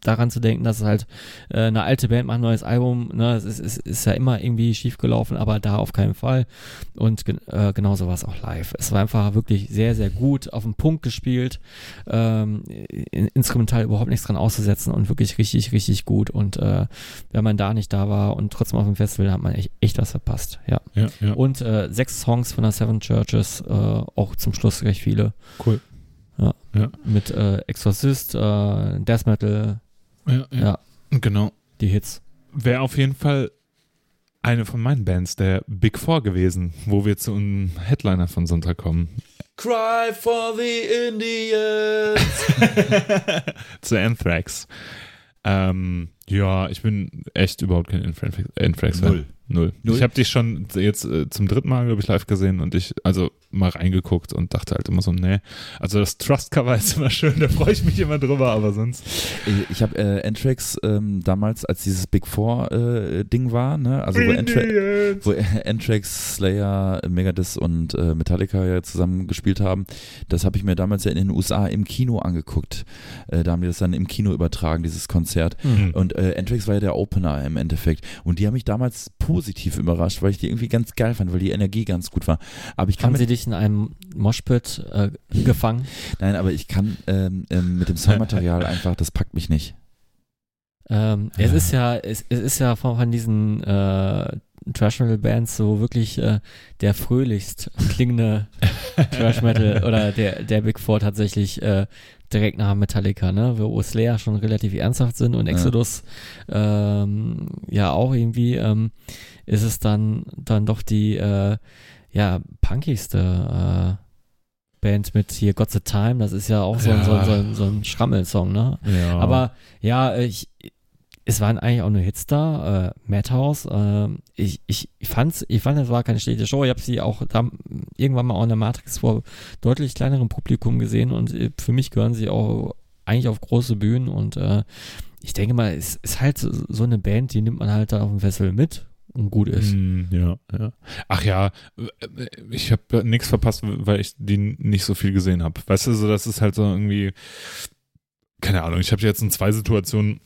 daran zu denken, dass es halt äh, eine alte Band macht ein neues Album, ne, es ist, ist, ist ja immer irgendwie schief gelaufen, aber da auf keinen Fall. Und gen äh, genauso war es auch live. Es war einfach wirklich sehr, sehr gut auf den Punkt gespielt, ähm, in, instrumental überhaupt nichts dran auszusetzen und wirklich richtig, richtig gut. Und äh, wenn man da nicht da war und trotzdem auf dem Festival, hat man echt, echt was verpasst. Ja. Ja, ja. Und äh, sechs Songs von der Seven Churches, äh, auch zum Schluss recht viele. Cool. Ja. Mit äh, Exorcist, äh, Death Metal, Ja, ja. Ja. Genau. die Hits. Wäre auf jeden Fall eine von meinen Bands, der Big Four gewesen, wo wir zu einem Headliner von Sonntag kommen. Cry for the Indians. zu Anthrax. Ähm, ja, ich bin echt überhaupt kein Anthrax- Anthrax. Null. Null. Null? Ich habe dich schon jetzt äh, zum dritten Mal, glaube ich, live gesehen und ich, also mal reingeguckt und dachte halt immer so, nee. Also das Trust-Cover ist immer schön, da freue ich mich immer drüber, aber sonst. Ich- habe äh, Anthrax ähm, damals, als dieses Big Four äh, Ding war, ne? Also wo, Indians. wo Anthrax, Slayer, Megadeth und äh, Metallica ja zusammen gespielt haben, das habe ich mir damals ja in den USA im Kino angeguckt. Äh, da haben die das dann im Kino übertragen, dieses Konzert. Mhm. Und äh, Anthrax war ja der Opener im Endeffekt. Und die haben mich damals positiv überrascht, weil ich die irgendwie ganz geil fand, weil die Energie ganz gut war. Aber ich kann Haben sie dich in einem Moshpit äh, gefangen? nein, aber ich kann ähm, ähm, mit dem Songmaterial einfach, das packt mich nicht. Ähm, Es ist ja, es, es ist ja von, von diesen äh, Trash Metal Bands so wirklich äh, der fröhlichst klingende Trash Metal oder der der Big Four tatsächlich äh, direkt nach Metallica, ne, wo Slayer schon relativ ernsthaft sind und Ja. Exodus ähm, ja auch irgendwie ähm, ist es dann dann doch die äh, ja punkigste äh, Band mit hier Got the Time, das ist ja auch so, ein so, ein- so, ein- so ein Schrammelsong, ne? Ja. Aber ja, ich, es waren eigentlich auch nur Hits da. Äh, Madhouse, äh, ich, ich, fand's, ich fand, es war keine schlechte Show. Ich habe sie auch da, irgendwann mal auch in der Matrix vor deutlich kleinerem Publikum gesehen und äh, für mich gehören sie auch eigentlich auf große Bühnen und äh, ich denke mal, es ist halt so so eine Band, die nimmt man halt da auf dem Festival mit und gut ist. Mm, Ja, ja. Ach ja, äh, ich habe nichts verpasst, weil ich die nicht so viel gesehen habe. Weißt du, so das ist halt so irgendwie, keine Ahnung, ich habe jetzt in zwei Situationen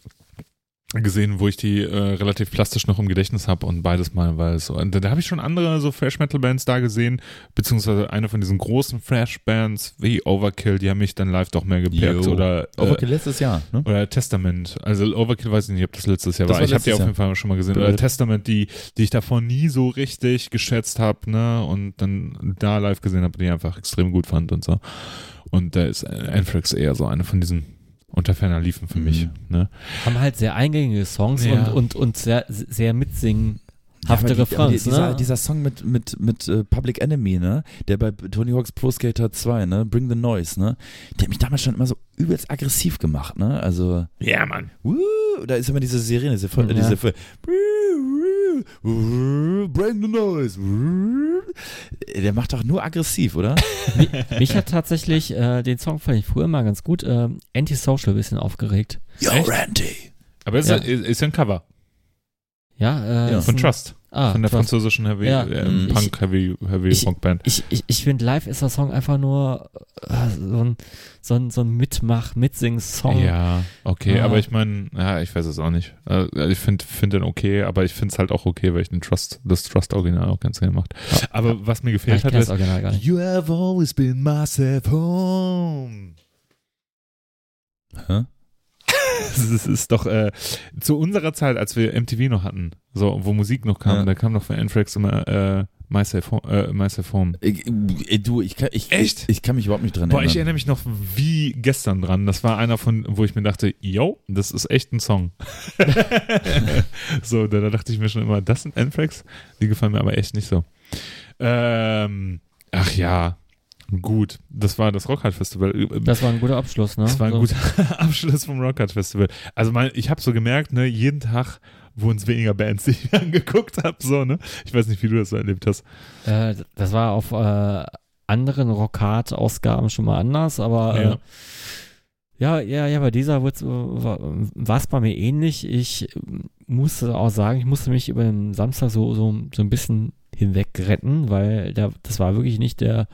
gesehen, wo ich die äh, relativ plastisch noch im Gedächtnis habe und beides mal, weil es so, da, da habe ich schon andere so Thrash Metal Bands da gesehen, beziehungsweise eine von diesen großen Thrash Bands wie Overkill, die haben mich dann live doch mehr gepackt oder äh, Overkill letztes Jahr, ne? oder Testament. Also Overkill weiß ich nicht, ob das letztes Jahr Das war. war Ich habe die auf jeden Fall schon mal gesehen. Oder Blöd. Testament, die, die ich davor nie so richtig geschätzt habe, ne? Und dann da live gesehen habe, die ich einfach extrem gut fand und so. Und da ist Anthrax eher so eine von diesen unter ferner Liefen für Mhm. mich. Ne? Haben halt sehr eingängige Songs Ja. und, und, und sehr, sehr mitsingen. Ja, Hafte die- aber die- Refrains, dieser, ne? dieser Song mit, mit, mit äh, Public Enemy, ne? Der bei Tony Hawk's Pro Skater 2, ne? Bring the Noise, ne? Der hat mich damals schon immer so übelst aggressiv gemacht, ne? Also, Ja, Mann. wuh, da ist immer diese Sirene, diese, Ja. diese Bring the Noise. Der macht doch nur aggressiv, oder? Mi- Mich hat tatsächlich äh, den Song fand ich früher mal ganz gut. Äh, Antisocial ein bisschen aufgeregt. Yo, Echt? Randy. Aber es Ja. ist, ist ja ein Cover Ja, äh, Ja. von Trust, Ah, von der Trust. französischen Heavy, Ja. äh, Mhm. Punk Heavy, Heavy Ich- Rock Band. Ich, ich, ich finde, live ist der Song einfach nur äh, so ein, so ein, so ein Mitmach-, Mitsing-Song. Ja, okay, Ah. aber ich meine, ja, ich weiß es auch nicht. Äh, Ich finde find den okay, aber ich finde es halt auch okay, weil ich den Trust, das Trust-Original auch ganz gerne macht. Aber was mir Ja, gefehlt ich hat, ist. You have always been my safe home. Hä? das ist doch äh, zu unserer Zeit, als wir MTV noch hatten, so wo Musik noch kam, Ja. da kam noch von Anthrax immer äh, Myself, äh, Myself Home. Ich, äh, du, ich kann, ich, Echt? Ich, ich kann mich überhaupt nicht dran Boah, ich erinnern. erinnere mich noch wie gestern dran. Das war einer von, wo ich mir dachte, yo, das ist echt ein Song. so, da, da dachte ich mir schon immer, das sind Anthrax. Die gefallen mir aber echt nicht so. Ähm, ach ja, gut. Das war das Rockhard Festival. Das war ein guter Abschluss, ne? Das war ein So. guter Abschluss vom Rockhard Festival. Also mein, ich habe so gemerkt, ne, jeden Tag wurden es weniger Bands, die ich angeguckt habe, so, ne? Ich weiß nicht, wie du das so erlebt hast. Äh, das war auf äh, anderen Rockhard-Ausgaben schon mal anders, aber äh, ja, ja, ja, bei dieser war es bei mir ähnlich. Ich äh, musste auch sagen, ich musste mich über den Samstag so, so, so ein bisschen hinweg retten, weil der, das war wirklich nicht der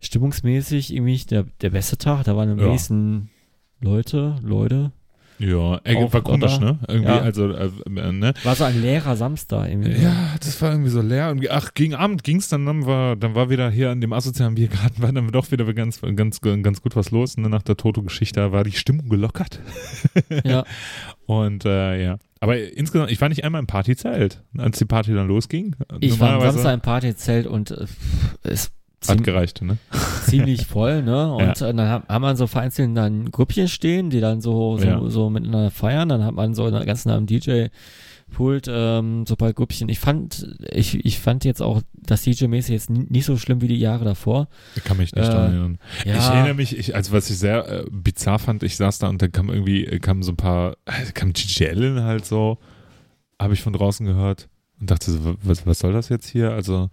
stimmungsmäßig irgendwie nicht der, der beste Tag. Da waren am Ja. wenigsten Leute, Leute. Ja, Auf war komisch, oder? ne? Irgendwie, Ja. also, äh, äh, ne? War so ein leerer Samstag irgendwie. Ja, das war irgendwie so leer. Und ach, gegen Abend ging es dann, dann war, dann war wieder hier an dem asozialen Biergarten, war dann doch wieder ganz, ganz, ganz gut was los. Ne? Nach der Toto-Geschichte war die Stimmung gelockert. Ja. Und äh, ja. Aber insgesamt, ich war nicht einmal im Partyzelt, als die Party dann losging. Ich war am Samstag im Partyzelt und äh, es Hat gereicht, ne? ziemlich voll, ne? Und äh, dann haben wir so vereinzelt dann Grüppchen stehen, die dann so, so, Ja. so miteinander feiern. Dann hat man so in der ganzen am DJ-Pult ähm, so ein paar Grüppchen. Ich fand, ich, ich fand jetzt auch das DJ-mäßig jetzt ni- nicht so schlimm wie die Jahre davor. Ich kann mich nicht Äh, daran erinnern. Ja, Ich erinnere mich, ich, also was ich sehr äh, bizarr fand, ich saß da und dann kam irgendwie, kamen so ein paar, äh, kam Gigi Allen halt so, habe ich von draußen gehört und dachte so, was, was soll das jetzt hier? Also,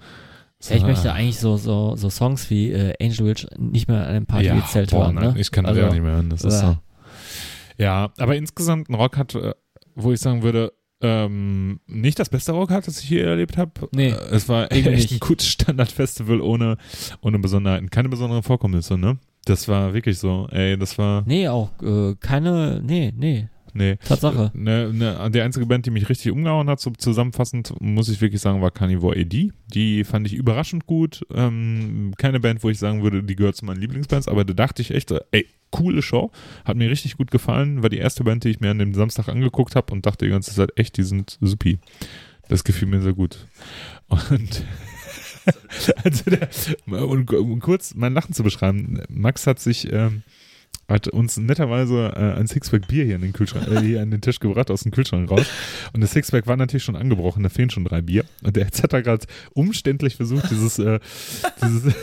ja, ich war- möchte eigentlich so, so, so Songs wie äh, Angel Witch nicht mehr an einem Partyzelt boah, hören. nein, Ne? Ich kann das Also, ja auch nicht mehr hören. Das ist so. Ja, aber insgesamt ein Rock hat, äh, wo ich sagen würde, ähm, nicht das beste Rock hat, das ich hier erlebt habe. Nee, Äh, es war echt ein nicht. gutes Standardfestival ohne, ohne Besonderheiten. Keine besonderen Vorkommnisse, ne? Das war wirklich so, ey, das war, Nee, auch äh, keine, nee, nee, nee. Tatsache. Ne, ne, die einzige Band, die mich richtig umgehauen hat, so zusammenfassend, muss ich wirklich sagen, war Carnivore AD. Die fand ich überraschend gut. Ähm, keine Band, wo ich sagen würde, die gehört zu meinen Lieblingsbands, aber da dachte ich echt, ey, coole Show. Hat mir richtig gut gefallen. War die erste Band, die ich mir an dem Samstag angeguckt habe und dachte die ganze Zeit, echt, die sind supi. Das gefiel mir sehr gut. Und also der, und, um kurz mein Lachen zu beschreiben, Max hat sich ähm, hat uns netterweise äh, ein Sixpack Bier hier in den Kühlschrank, äh, hier an den Tisch gebracht, aus dem Kühlschrank raus. Und das Sixpack war natürlich schon angebrochen, da fehlen schon drei Bier. Und der jetzt hat da gerade umständlich versucht, dieses, äh, dieses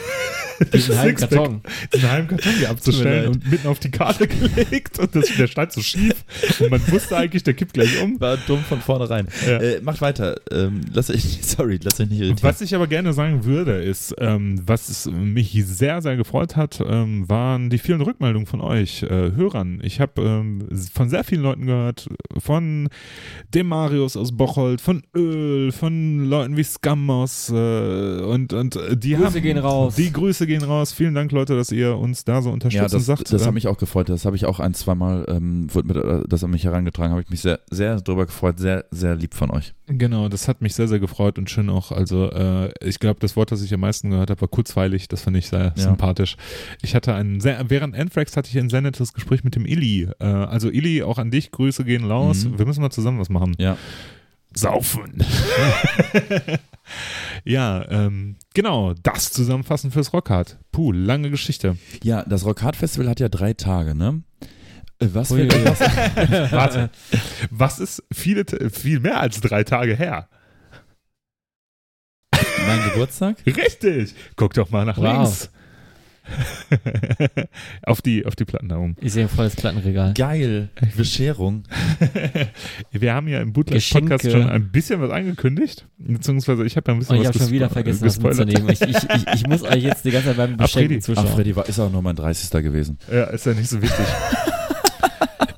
diesen halben Karton. diesen halben Karton hier abzustellen und mitten auf die Karte gelegt. Und das, der stand so schief. Und man wusste eigentlich, der kippt gleich um. War dumm von vornherein. Ja. Äh, macht weiter. Ähm, lass euch, sorry, lass euch nicht irritieren. Was ich aber gerne sagen würde, ist, ähm, was mich sehr, sehr gefreut hat, ähm, waren die vielen Rückmeldungen von euch, äh, Hörern. Ich habe ähm, von sehr vielen Leuten gehört, von dem Marius aus Bocholt, von Öl, von Leuten wie Scamos äh, und, und äh, die Grüße haben, gehen raus. Die Grüße gehen raus. Vielen Dank, Leute, dass ihr uns da so unterstützt Ja, und das, sagt. das äh, hat mich auch gefreut. Das habe ich auch ein, zweimal, ähm, wurde mir äh, das an mich herangetragen, habe ich mich sehr, sehr drüber gefreut. Sehr, sehr lieb von euch. Genau, das hat mich sehr, sehr gefreut und schön auch. Also, äh, ich glaube, das Wort, das ich am meisten gehört habe, war kurzweilig. Das fand ich sehr Ja. sympathisch. Ich hatte einen sehr, während Anthrax hatte ich ein sehr nettes Gespräch mit dem Illy. Äh, also, Illy, auch an dich, Grüße gehen raus. Mhm. Wir müssen mal zusammen was machen. Ja. Saufen. ja, ähm, genau, das zusammenfassen fürs Rockhard. Puh, lange Geschichte. Ja, das Rock Hard Festival hat ja drei Tage, ne? Äh, Was Ui, dir was? Warte, was ist viele, viel mehr als drei Tage her? Mein Geburtstag? Richtig. Guck doch mal nach Wow. links. auf die, auf die Platten da oben. Ich sehe ein volles Plattenregal. Geil. Bescherung. Wir haben ja im Bootleg-Podcast schon ein bisschen was angekündigt, beziehungsweise ich habe ja ein bisschen Und ich was habe schon wieder vergessen, was mitzunehmen. Ich, ich, ich, ich muss euch jetzt die ganze Zeit beim Freddy. Beschenken Ach, zuschauen. Freddy war, ist auch noch mein 30. gewesen. Ja, ist ja nicht so wichtig.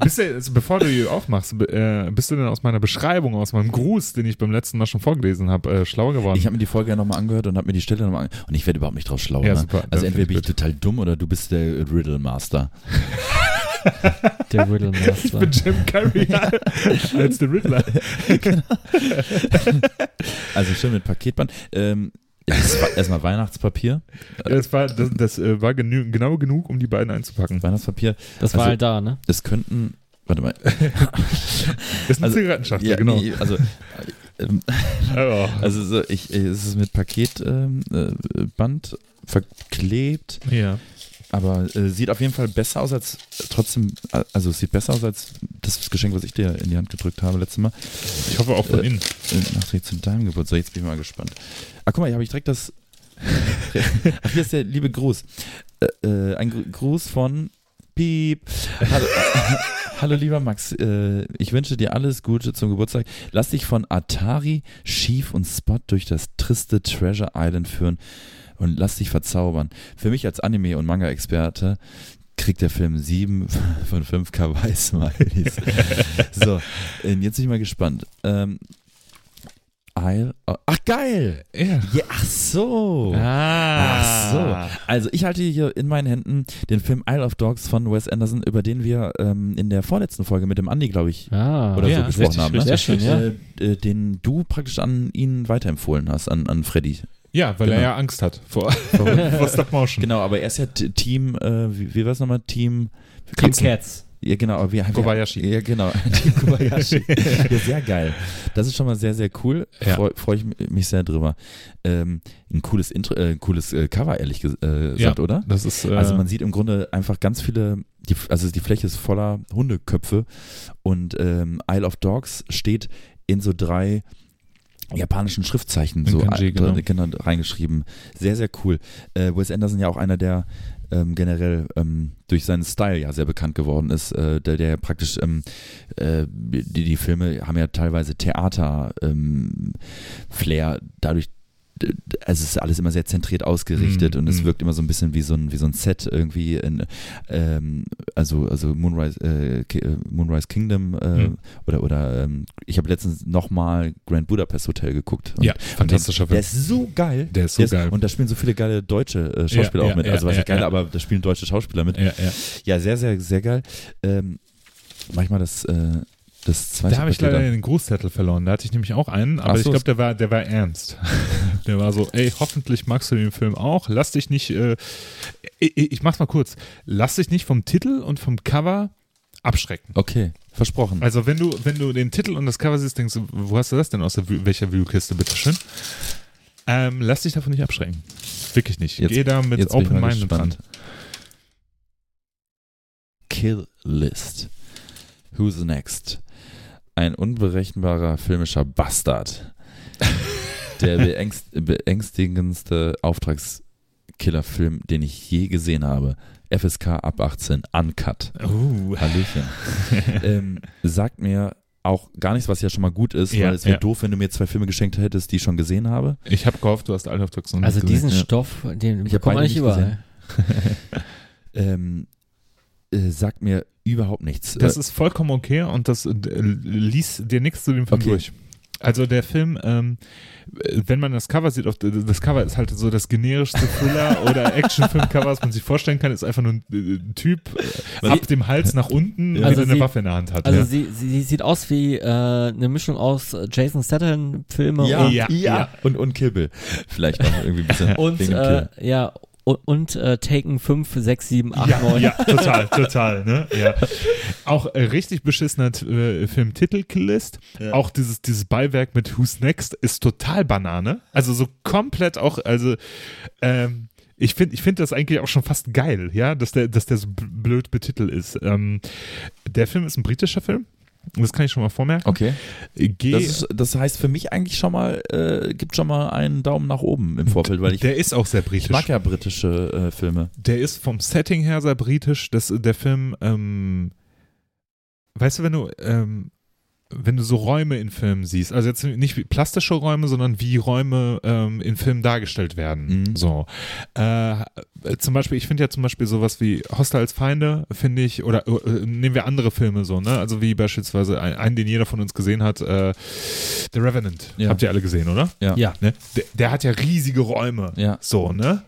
Bist du, also bevor du die aufmachst, äh, bist du denn aus meiner Beschreibung, aus meinem Gruß, den ich beim letzten Mal schon vorgelesen habe, äh, schlauer geworden? Ich habe mir die Folge ja nochmal angehört und habe mir die Stelle nochmal angehört. Und ich werde überhaupt nicht draus schlau. Ja, ne? Also Ja, entweder bin ich ich total dumm oder du bist der Riddle Master. Der Riddle ich Master. bin Jim Carrey als der Riddler. Also schön mit Paketband. Ähm, ja, das war erstmal Weihnachtspapier. Das war, das, das äh, war genü genau genug, um die beiden einzupacken. Weihnachtspapier. Das war Also- halt da, ne? Es könnten Warte mal. Das ist eine Also, Zigarettenschachtel, Ja, genau. nee, also, ähm, Oh. also so, ich, äh, es ist mit Paketband ähm, äh, Band verklebt, ja. Aber äh, sieht auf jeden Fall besser aus als äh, trotzdem, äh, also es sieht besser aus als das Geschenk, was ich dir in die Hand gedrückt habe letztes Mal. Ich hoffe auch von Äh, innen. Äh, Nachträglich zu deinem Geburtstag. Jetzt bin ich mal gespannt. Ah, guck mal, hier habe ich direkt das. Ach, hier ist der liebe Gruß. Äh, äh, ein Gru- Gruß von Piep. Hallo, hallo lieber Max, äh, ich wünsche dir alles Gute zum Geburtstag. Lass dich von Atari, Chief und Spot durch das triste Treasure Island führen und lass dich verzaubern. Für mich als Anime- und Manga-Experte kriegt der Film 7 von 5 Kawaii-Smileys. so, äh, jetzt bin ich mal gespannt. Ähm, Isle. Ach, geil! Ja. Ja, ach so. Ah. Ach so. Also ich halte hier in meinen Händen den Film Isle of Dogs von Wes Anderson, über den wir ähm, in der vorletzten Folge mit dem Andi, glaube ich, Ah, oder ja, so gesprochen haben. Ne? Sehr schön, ja. Äh, äh, den du praktisch an ihn weiterempfohlen hast, an, an Freddy. Ja, weil Genau. er ja Angst hat vor, vor Stop Motion. Genau, aber er ist ja Team, äh, wie, wie war es nochmal? Team Team Cats. Ja, genau. aber Wir, Kobayashi. Ja, genau. Team Kobayashi. ja, sehr geil. Das ist schon mal sehr, sehr cool. Ja. Freue freu ich mich sehr drüber. Ähm, ein cooles Intro, äh, ein cooles äh, Cover, ehrlich äh, Ja. gesagt, oder? Das ist, äh, Also man sieht im Grunde einfach ganz viele, die, also die Fläche ist voller Hundeköpfe und ähm, Isle of Dogs steht in so drei japanischen Schriftzeichen In so Kanji, ein- genau. genau, reingeschrieben. Sehr, sehr cool. Äh, Wes Anderson ja auch einer, der ähm, generell ähm, durch seinen Style ja sehr bekannt geworden ist, äh, der, der praktisch ähm, äh, die, die Filme haben ja teilweise Theater ähm, Flair dadurch also es ist alles immer sehr zentriert ausgerichtet Mm, und es mm. wirkt immer so ein bisschen wie so ein wie so ein Set irgendwie in, ähm, also also Moonrise äh, äh, Moonrise Kingdom äh, Mm. oder oder ähm, ich habe letztens nochmal Grand Budapest Hotel geguckt und ja, fantastischer der Film. ist so geil Der ist so geil. und da spielen so viele geile deutsche äh, Schauspieler Ja, auch ja, mit also was ja, ich geil aber da spielen deutsche Schauspieler mit Ja, ja. ja sehr sehr sehr geil ähm, manchmal das äh, das zweite Da habe ich leider den Grußzettel verloren. Da hatte ich nämlich auch einen, aber Ach ich so, glaube, der war, der war ernst. der war so, ey, hoffentlich magst du den Film auch. Lass dich nicht, äh, ich, ich mach's mal kurz. Lass dich nicht vom Titel und vom Cover abschrecken. okay versprochen Also wenn du, wenn du den Titel und das Cover siehst, denkst du, wo hast du das denn aus der, welcher Wühlkiste, bitteschön? Ähm, lass dich davon nicht abschrecken. Wirklich nicht. Jetzt- Geh da mit Open Mind gespannt. Kill List. Who's next? Ein unberechenbarer filmischer Bastard. Der beängst beängstigendste Auftragskillerfilm, den ich je gesehen habe. FSK ab 18, Uncut. Uh. Hallöchen. ähm, sagt mir auch gar nichts, was ja schon mal gut ist, Ja, weil es wäre ja. doof, wenn du mir zwei Filme geschenkt hättest, die ich schon gesehen habe. Ich habe gehofft, du hast noch Also nicht diesen gesehen. Stoff, den Ich bekommt man nicht überall. Ähm, äh, sagt mir überhaupt nichts. Das Äh, ist vollkommen okay und das äh, lies dir nichts zu dem Film Okay. durch. Also der Film, ähm, wenn man das Cover sieht, auf, das Cover ist halt so das generischste Thriller- oder Actionfilm-Cover, was man sich vorstellen kann, ist einfach nur ein äh, Typ äh, ab dem Hals nach unten, Ja. der Also eine sie- Waffe in der Hand hat. Also ja. sie, sie sieht aus wie äh, eine Mischung aus Jason Statham-Filme ja, und, ja, ja. Und, und Kill Bill. Vielleicht noch irgendwie ein bisschen. und äh, ja, und, und äh, Taken 5, 6, 7, 8, ja, 9. ja, total, total. Ne? Ja. Auch äh, richtig beschissener äh, Filmtitelkillist. Ja. Auch dieses, dieses Beiwerk mit Who's Next ist total Banane. Also so komplett auch, also ähm, ich finde ich find das eigentlich auch schon fast geil, ja, dass der, dass der so blöd betitelt ist. Ähm, der Film ist ein britischer Film. Das kann ich schon mal vormerken. Okay. Geh, Das, ist, das heißt für mich eigentlich schon mal, äh, gibt schon mal einen Daumen nach oben im Vorfeld, weil ich, der ist auch sehr ich britisch. mag ja britische äh, Filme. Der ist vom Setting her sehr britisch. Das, der Film, ähm, weißt du, wenn du, ähm, wenn du so Räume in Filmen siehst, also jetzt nicht wie plastische Räume, sondern wie Räume ähm, in Filmen dargestellt werden. Mhm. So. Äh, zum Beispiel, ich finde ja zum Beispiel sowas wie Hostile als Feinde, finde ich, oder äh, nehmen wir andere Filme so, ne? Also wie beispielsweise ein- einen, den jeder von uns gesehen hat, äh, The Revenant. Ja. Habt ihr alle gesehen, oder? Ja. Ja. Ne? Der, der hat ja riesige Räume. Ja. So, ne?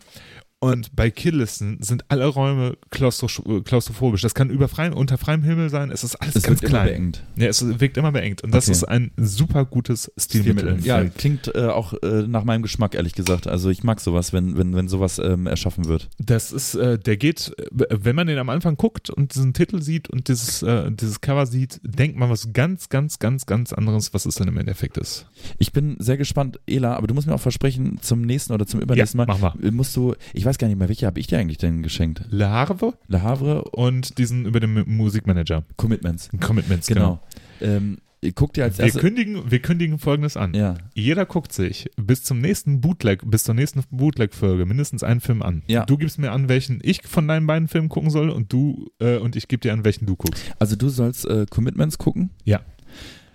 Und bei Killlisten sind alle Räume klaustro klaustrophobisch. Das kann über freiem, unter freiem Himmel sein. Es ist alles Es ganz immer klein. beengt. Ja, es wirkt immer beengt. Und das Okay. ist ein super gutes Stilmittel. Ja, klingt äh, auch äh, nach meinem Geschmack, ehrlich gesagt. Also ich mag sowas, wenn, wenn, wenn sowas ähm, erschaffen wird. Das ist, äh, der geht, wenn man den am Anfang guckt und diesen Titel sieht und dieses, äh, dieses Cover sieht, denkt man was ganz, ganz, ganz, ganz anderes, was es dann im Endeffekt ist. Ich bin sehr gespannt, Ela, aber du musst mir auch versprechen, zum nächsten oder zum übernächsten Ja, Mal mach äh, musst du, ich weiß gar nicht mehr, welche habe ich dir eigentlich denn geschenkt? Le Havre Le Havre und diesen über den Musikmanager. Commitments. Commitments, Genau. Ähm, guck dir als Wir erstes. kündigen, wir kündigen folgendes an. Ja, Jeder guckt sich bis zum nächsten Bootleg, bis zur nächsten Bootleg-Folge mindestens einen Film an. Ja. Du gibst mir an, welchen ich von deinen beiden Filmen gucken soll und du äh, und ich gebe dir an, welchen du guckst. also du sollst äh, Commitments gucken. Ja.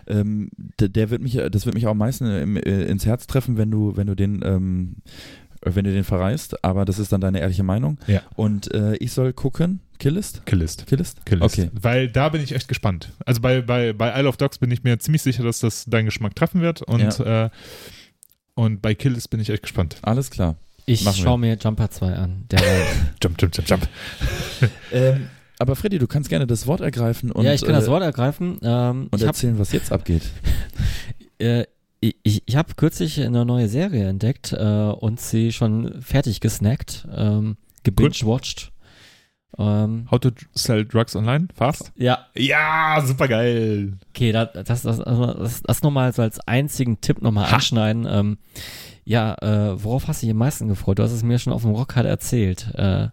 Ähm, der, der wird mich, das wird mich auch am meisten im, äh, ins Herz treffen, wenn du, wenn du den, ähm, wenn du den verreist. Aber das ist dann deine ehrliche Meinung. Ja. Und äh, ich soll gucken. Killist? Killist. Killist? Killist. Okay. Weil da bin ich echt gespannt. Also bei, bei, bei Isle of Dogs bin ich mir ziemlich sicher, dass das deinen Geschmack treffen wird und, äh, und bei Killist bin ich echt gespannt. Alles klar. Ich schaue mir Jumper 2 an. Jump, jump, jump, jump. Ähm, aber Freddy, du kannst gerne das Wort ergreifen und, ja, ich kann das äh, Wort ergreifen. Ähm, und erzählen, was jetzt abgeht. äh, ich, ich, ich hab kürzlich eine neue Serie entdeckt äh, und sie schon fertig gesnackt, ähm, gebingewatcht. Ähm, How to sell drugs online? Fast? ja, Ja, super geil. okay, da, das, das, also das, das nochmal so als einzigen Tipp nochmal anschneiden. Ähm, ja, äh, worauf hast du dich am meisten gefreut? Du hast es mir schon auf dem Rock halt erzählt. Äh,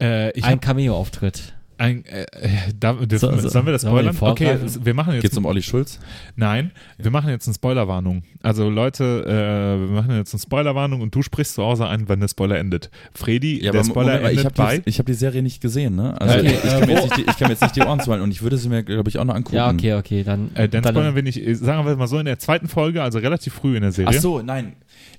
Äh, ich ein Cameo-Auftritt. Ein, äh, äh, da, das, So- so- sollen wir das sollen wir spoilern? Okay, vorgreifen? wir machen jetzt Geht's um Olli Schulz? Nein, wir machen jetzt eine Spoilerwarnung. Also Leute, äh, wir machen jetzt eine Spoilerwarnung und du sprichst zu Hause ein, wenn der Spoiler endet. Freddy, der Spoiler Moment mal, ich endet habe bei. die, ich hab die Serie nicht gesehen, ne? Also Okay, ich, ich, äh, kann mir wo- jetzt nicht die, ich kann mir jetzt nicht die Ohren zuhalten und ich würde sie mir, glaube ich, auch noch angucken. Ja, okay, okay, dann. Äh, dann dann spoilern wir nicht, äh, sagen wir mal so in der zweiten Folge, also relativ früh in der Serie. Ach so, nein.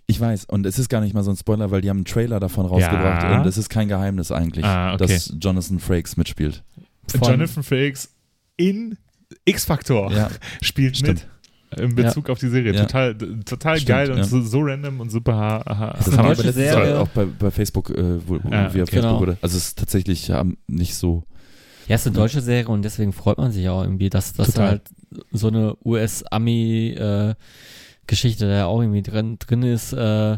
Ich weiß, und es ist gar nicht mal so ein Spoiler, weil die haben einen Trailer davon rausgebracht Ja. und es ist kein Geheimnis eigentlich, Ah, okay. dass Jonathan Frakes mitspielt. von- Jonathan Frakes in X-Factor Ja, spielt stimmt. mit in Bezug auf die Serie. Ja. Total, total Stimmt, geil und ja. so, so random und super. Ha, ha, Das eine haben wir deutsche aber letztens Serie. auch bei, bei Facebook, äh, wo, wo Ja, wir okay. Facebook Genau. wurde. Also es ist tatsächlich nicht so. Ja, es ist eine deutsche Serie und deswegen freut man sich auch irgendwie, dass das halt so eine US-Ami-Geschichte da auch irgendwie drin, drin ist, äh,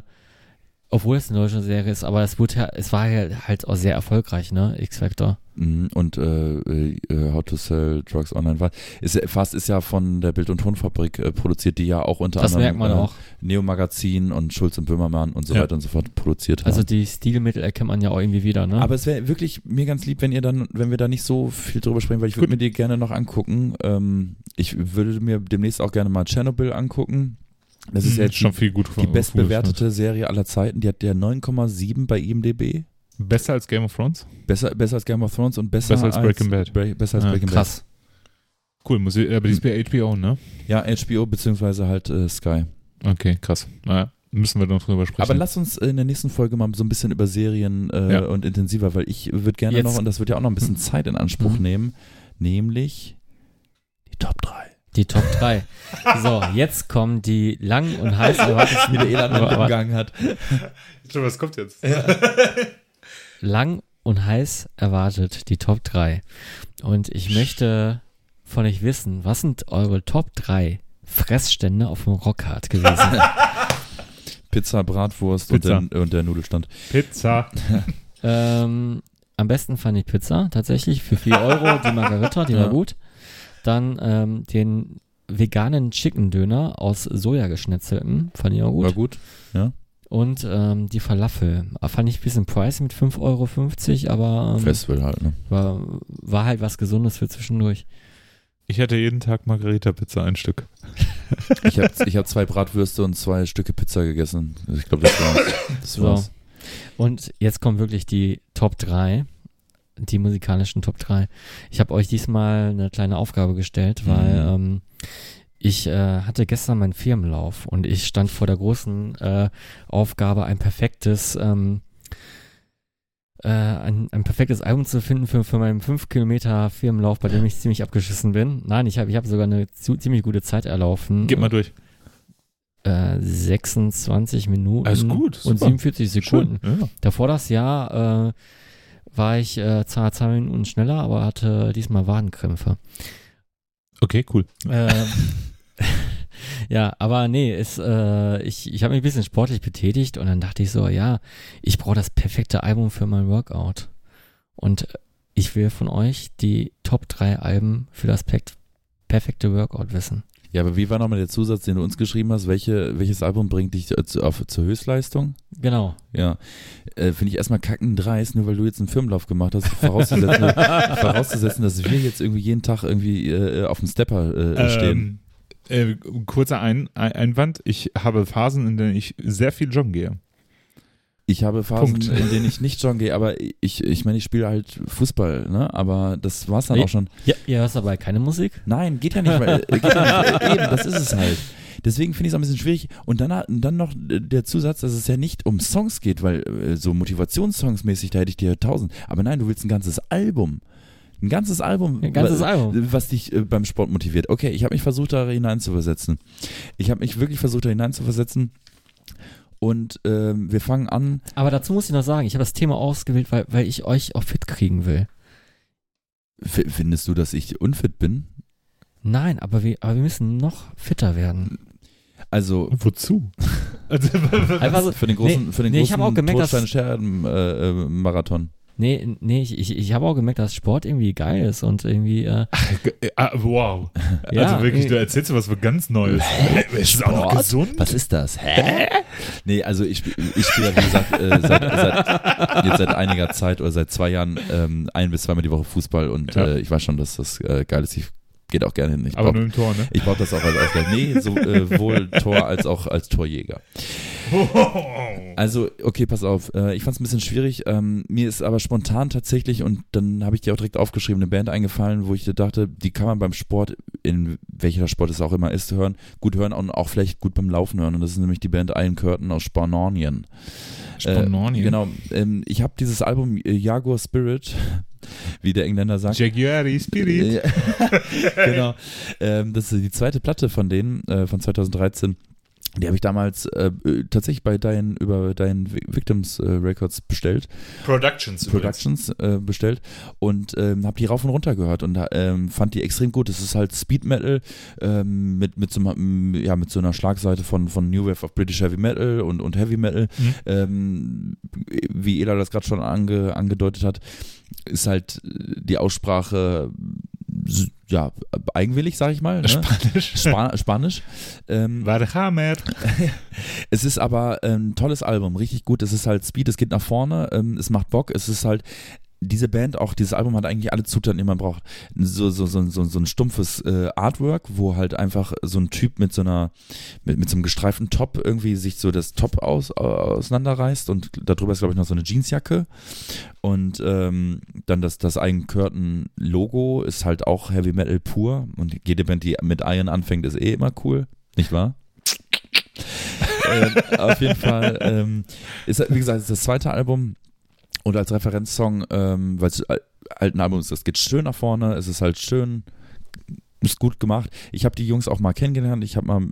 obwohl es eine deutsche Serie ist, aber es wurde ja, es war ja halt auch sehr erfolgreich, ne, X-Factor. Mhm, Und äh, äh, How to Sell Drugs Online war. Ist, Fast ist ja von der Bild- und Tonfabrik äh, produziert, die ja auch unter Das anderem merkt man äh, auch. Neo Magazin und Schulz und Böhmermann und so Ja. weiter und so fort produziert Also haben. die Stilmittel erkennt man ja auch irgendwie wieder, ne? Aber es wäre wirklich mir ganz lieb, wenn ihr dann, wenn wir da nicht so viel drüber sprechen, weil ich würde mir die gerne noch angucken. Ähm, ich würde mir demnächst auch gerne mal Tschernobyl angucken. Das ist ja jetzt schon die, viel gut die bestbewertete Serie aller Zeiten. Die hat der 9,7 bei IMDb. Besser als Game of Thrones? Besser, besser als Game of Thrones und besser, Besser als Breaking Bad. Bra besser als Ja, Breaking Krass. Cool, muss ich, aber die ist bei HBO, ne? Bad. Ja, HBO beziehungsweise halt äh, Sky. Okay, krass. Naja, müssen wir noch drüber sprechen. Aber lass uns in der nächsten Folge mal so ein bisschen über Serien äh, Ja. und intensiver, weil ich würde gerne Jetzt- noch, und das wird ja auch noch ein bisschen Zeit in Anspruch Mhm. nehmen, nämlich die Top 3. Die Top 3. so, jetzt kommen die lang und heiß erwarteten, Wie der Elan umgegangen hat. Schon, was kommt jetzt? lang und heiß erwartet die Top 3. Und ich möchte von euch wissen, was sind eure Top 3 Fressstände auf dem Rockhard gewesen? Pizza, Bratwurst Pizza. Und, der, und der Nudelstand. Pizza. ähm, am besten fand ich Pizza, tatsächlich, für 4 Euro, die Margarita, die Ja. war gut. Dann ähm, den veganen Chicken Döner aus Sojageschnetzelten, fand ich auch gut. War gut. Und ähm, die Falafel. Ah, Fand ich ein bisschen pricey mit 5,50 Euro, aber ähm, Festival halt, ne? war, war halt was Gesundes für zwischendurch. Ich hätte jeden Tag Margarita-Pizza ein Stück. Ich habe ich hab zwei Bratwürste und zwei Stücke Pizza gegessen. Ich glaube, das war's. Das So. war's. Und jetzt kommen wirklich die Top 3, die musikalischen Top 3. Ich habe euch diesmal eine kleine Aufgabe gestellt, weil Mhm. ähm, ich äh, hatte gestern meinen Firmenlauf und ich stand vor der großen äh, Aufgabe, ein perfektes ähm, äh, ein, ein perfektes Album zu finden für, für meinen 5 Kilometer Firmenlauf, bei dem ich ziemlich abgeschissen bin. Nein, ich habe ich hab sogar eine zu, ziemlich gute Zeit erlaufen. Gib mal durch. äh, 26 Minuten Alles gut, und super. 47 Sekunden. Schön, ja. Davor das Jahr äh, war ich äh, zwar zwei Minuten schneller, aber hatte diesmal Wadenkrämpfe. Okay, cool. Ähm, ja, aber nee, ist, äh, ich, ich habe mich ein bisschen sportlich betätigt und dann dachte ich so, ja, ich brauche das perfekte Album für mein Workout. Und ich will von euch die Top 3 Alben für das perfekte Workout wissen. Ja, aber wie war nochmal der Zusatz, den du uns geschrieben hast? Welche, welches Album bringt dich äh, zu, auf, zur Höchstleistung? Genau. Ja, äh, finde ich erstmal kacken dreist, nur weil du jetzt einen Firmenlauf gemacht hast, vorauszusetzen, vorauszusetzen dass wir jetzt irgendwie jeden Tag irgendwie äh, auf dem Stepper äh, stehen. Ähm, äh, kurzer Ein Ein Einwand. Ich habe Phasen, in denen ich sehr viel joggen gehe. Ich habe Phasen, Punkt. in denen ich nicht joggen gehe, aber ich, ich meine, ich spiele halt Fußball, ne? Aber das war's dann Nee. auch schon. Ja, ihr hörst dabei keine Musik? Nein, geht ja nicht, weil äh, geht ja nicht. Eben, das ist es halt. Deswegen finde ich es auch ein bisschen schwierig. Und dann, dann noch der Zusatz, dass es ja nicht um Songs geht, weil äh, so Motivationssongs mäßig, da hätte ich dir tausend. Aber nein, du willst ein ganzes Album. Ein ganzes Album. Ein ganzes Album. Was dich äh, beim Sport motiviert. Okay, ich habe mich versucht, da hineinzuversetzen. Ich habe mich wirklich versucht, da hineinzuversetzen. Und ähm, wir fangen an. Aber dazu muss ich noch sagen, ich habe das Thema ausgewählt, weil, weil ich euch auch fit kriegen will. F findest du, dass ich unfit bin? Nein, aber wir, aber wir müssen noch fitter werden. Also Wozu? also, Einfach so, für den großen, für den nee, großen ich auch gemerkt, dass- Todstein-Scherben, äh, äh, Marathon. Nee, nee, ich, ich, ich habe auch gemerkt, dass Sport irgendwie geil ist und irgendwie, äh, ah, wow. Ja, also wirklich, äh, du erzählst was ganz Neues. Hä? Ist es auch noch Sport? gesund? Was ist das? Hä? Nee, also ich, ich spiele wie gesagt, äh, seit, seit, jetzt seit einiger Zeit oder seit zwei Jahren ähm, ein bis zweimal die Woche Fußball und Ja. äh, ich weiß schon, dass das äh, geil ist. Ich geht auch gerne hin. Ich Aber brauch- nur im Tor, ne? ich brauche das auch als Ausgleich. Nee, sowohl Tor als auch als Torjäger. Also, okay, pass auf. Äh, ich fand es ein bisschen schwierig. Ähm, mir ist aber spontan tatsächlich, und dann habe ich dir auch direkt aufgeschrieben, eine Band eingefallen, wo ich dachte, die kann man beim Sport, in welcher Sport es auch immer ist, hören, gut hören und auch vielleicht gut beim Laufen hören. Und das ist nämlich die Band Iron Curtain aus Spanonien. Spanonien? Äh, genau. Ähm, ich habe dieses Album äh, Jaguar Spirit, wie der Engländer sagt. Jaguari Spirit. Genau. Ähm, das ist die zweite Platte von denen, äh, von 2013. Die habe ich damals äh, äh, tatsächlich bei Dein, über Dein Victims äh, Records bestellt, Productions. Productions äh, bestellt und ähm, habe die rauf und runter gehört und ähm, fand die extrem gut. Es ist halt Speed Metal ähm, mit, mit, so, einem, ja, mit so einer Schlagseite von, von New Wave of British Heavy Metal und, und Heavy Metal. Mhm. Ähm, wie Ela das gerade schon ange, angedeutet hat, ist halt die Aussprache ja eigenwillig, sage ich mal. Ne? Spanisch. Spa Spanisch. Ähm, Warhammer. es ist aber ein tolles Album, richtig gut. Es ist halt Speed, es geht nach vorne, ähm, es macht Bock. Es ist halt diese Band, auch dieses Album hat eigentlich alle Zutaten, die man braucht. So, so, so, so, so ein stumpfes äh, Artwork, wo halt einfach so ein Typ mit so einer, mit, mit so einem gestreiften Top irgendwie sich so das Top aus, auseinanderreißt und darüber ist, glaube ich, noch so eine Jeansjacke. Und ähm, dann das, das Iron Curtain Logo ist halt auch Heavy Metal pur. Und jede Band, die mit Iron anfängt, ist eh immer cool, nicht wahr? ähm, auf jeden Fall ähm, ist, wie gesagt, es ist das zweite Album und als Referenzsong, ähm, weil es halt ein Album ist, es geht schön nach vorne, es ist halt schön, ist gut gemacht. Ich habe die Jungs auch mal kennengelernt, ich habe mal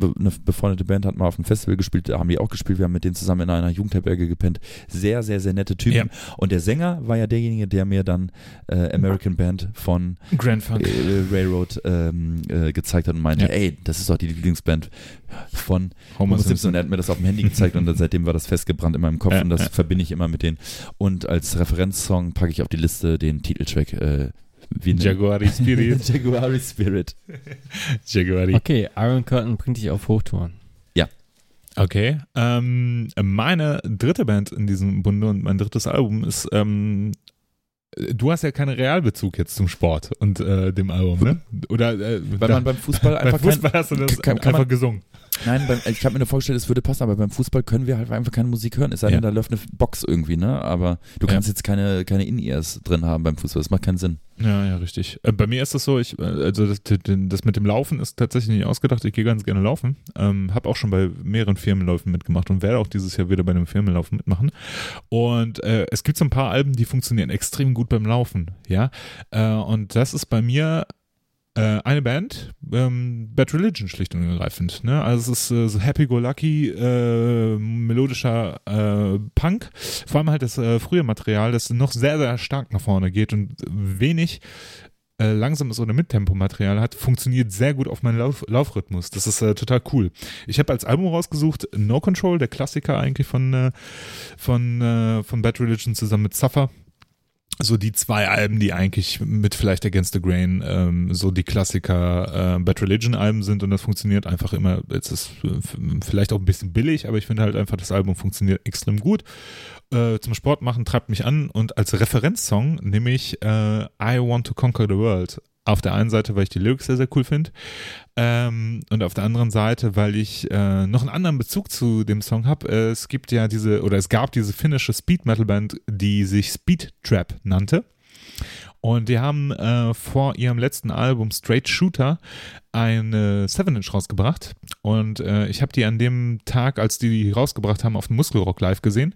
eine befreundete Band hat mal auf einem Festival gespielt, da haben die auch gespielt, wir haben mit denen zusammen in einer Jugendherberge gepennt. Sehr, sehr, sehr nette Typen. Ja. Und der Sänger war ja derjenige, der mir dann äh, American Band von Grand Funk. äh, Railroad ähm, äh, gezeigt hat und meinte, Ja. ey, das ist doch die Lieblingsband von Homer Homer Simpson. Und er hat mir das auf dem Handy gezeigt und seitdem war das festgebrannt in meinem Kopf Ja, und das verbinde ich immer mit denen. Und als Referenzsong packe ich auf die Liste den Titeltrack äh, wie Jaguari Spirit. Jaguari Spirit. Jaguari. okay, Iron Curtain bringt dich auf Hochtouren. Okay. Ähm, meine dritte Band in diesem Bunde und mein drittes Album ist, ähm, du hast ja keinen Realbezug jetzt zum Sport und äh, dem Album, ne? Oder äh, Weil da- man beim Fußball beim einfach Fußball hast du das kann- kann einfach man- gesungen. kein, nein, beim, ich habe mir nur vorgestellt, es würde passen, aber beim Fußball können wir halt einfach keine Musik hören. Es sei Ja. denn, da läuft eine Box irgendwie, ne? Aber du Ja. kannst jetzt keine, keine In-Ears drin haben beim Fußball. Das macht keinen Sinn. Ja, ja, richtig. Äh, bei mir ist das so, ich, äh, also das, das mit dem Laufen ist tatsächlich nicht ausgedacht. Ich gehe ganz gerne laufen. Ähm, habe auch schon bei mehreren Firmenläufen mitgemacht und werde auch dieses Jahr wieder bei einem Firmenlaufen mitmachen. Und äh, es gibt so ein paar Alben, die funktionieren extrem gut beim Laufen, ja. Äh, und das ist bei mir Äh, eine Band, ähm, Bad Religion schlicht und ergreifend. Ne? Also es ist äh, so happy-go-lucky, äh, melodischer äh, Punk. Vor allem halt das äh, frühe Material, das noch sehr, sehr stark nach vorne geht und wenig äh, langsames oder Mittempo-Material hat, funktioniert sehr gut auf meinen Lauf Laufrhythmus. Das ist äh, total cool. Ich habe als Album rausgesucht No Control, der Klassiker eigentlich von, äh, von, äh, von Bad Religion zusammen mit Suffer so die zwei Alben, die eigentlich mit vielleicht Against the Grain ähm, so die Klassiker äh, Bad Religion Alben sind und das funktioniert einfach immer. Es ist vielleicht auch ein bisschen billig, aber ich finde halt einfach, das Album funktioniert extrem gut. Äh, zum Sport machen treibt mich an und als Referenzsong nehme ich äh, I Want to Conquer the World auf der einen Seite, weil ich die Lyrics sehr, sehr cool finde. Ähm, und auf der anderen Seite, weil ich äh, noch einen anderen Bezug zu dem Song habe. Äh, es gibt ja diese, oder es gab diese finnische Speed Metal Band, die sich Speed Trap nannte. Und die haben äh, vor ihrem letzten Album Straight Shooter eine 7-Inch rausgebracht. Und äh, ich habe die an dem Tag, als die die rausgebracht haben, auf dem Muskelrock live gesehen.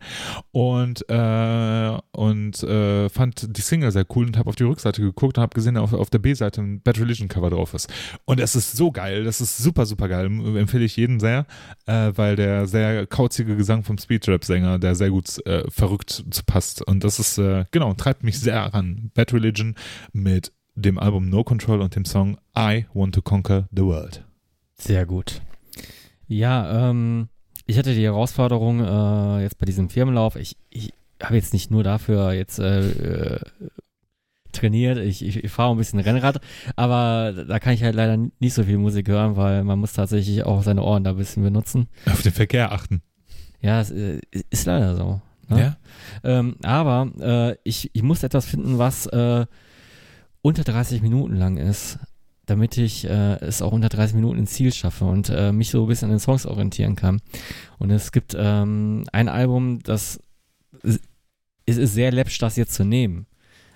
Und, äh, und äh, fand die Single sehr cool und habe auf die Rückseite geguckt und habe gesehen, auf, auf der B-Seite ein Bad Religion Cover drauf ist. Und es ist so geil, das ist super, super geil, empfehle ich jeden sehr, äh, weil der sehr kauzige Gesang vom Speedrap-Sänger, der sehr gut äh, verrückt passt. Und das ist, äh, genau, treibt mich sehr an. Bad Religion mit dem Album No Control und dem Song I Want to Conquer the World. Sehr gut. Ja, ähm, ich hatte die Herausforderung äh, jetzt bei diesem Firmenlauf, ich, ich habe jetzt nicht nur dafür jetzt äh, äh, trainiert, ich, ich, ich fahre ein bisschen Rennrad, aber da kann ich halt leider nicht so viel Musik hören, weil man muss tatsächlich auch seine Ohren da ein bisschen benutzen. Auf den Verkehr achten. Ja, es äh, ist leider so. Ne? Ja. Ähm, aber äh, ich, ich muss etwas finden, was äh, unter 30 Minuten lang ist, damit ich äh, es auch unter 30 Minuten ins Ziel schaffe und äh, mich so ein bisschen an den Songs orientieren kann. Und es gibt ähm, ein Album, das es ist sehr läppsch, das jetzt zu nehmen.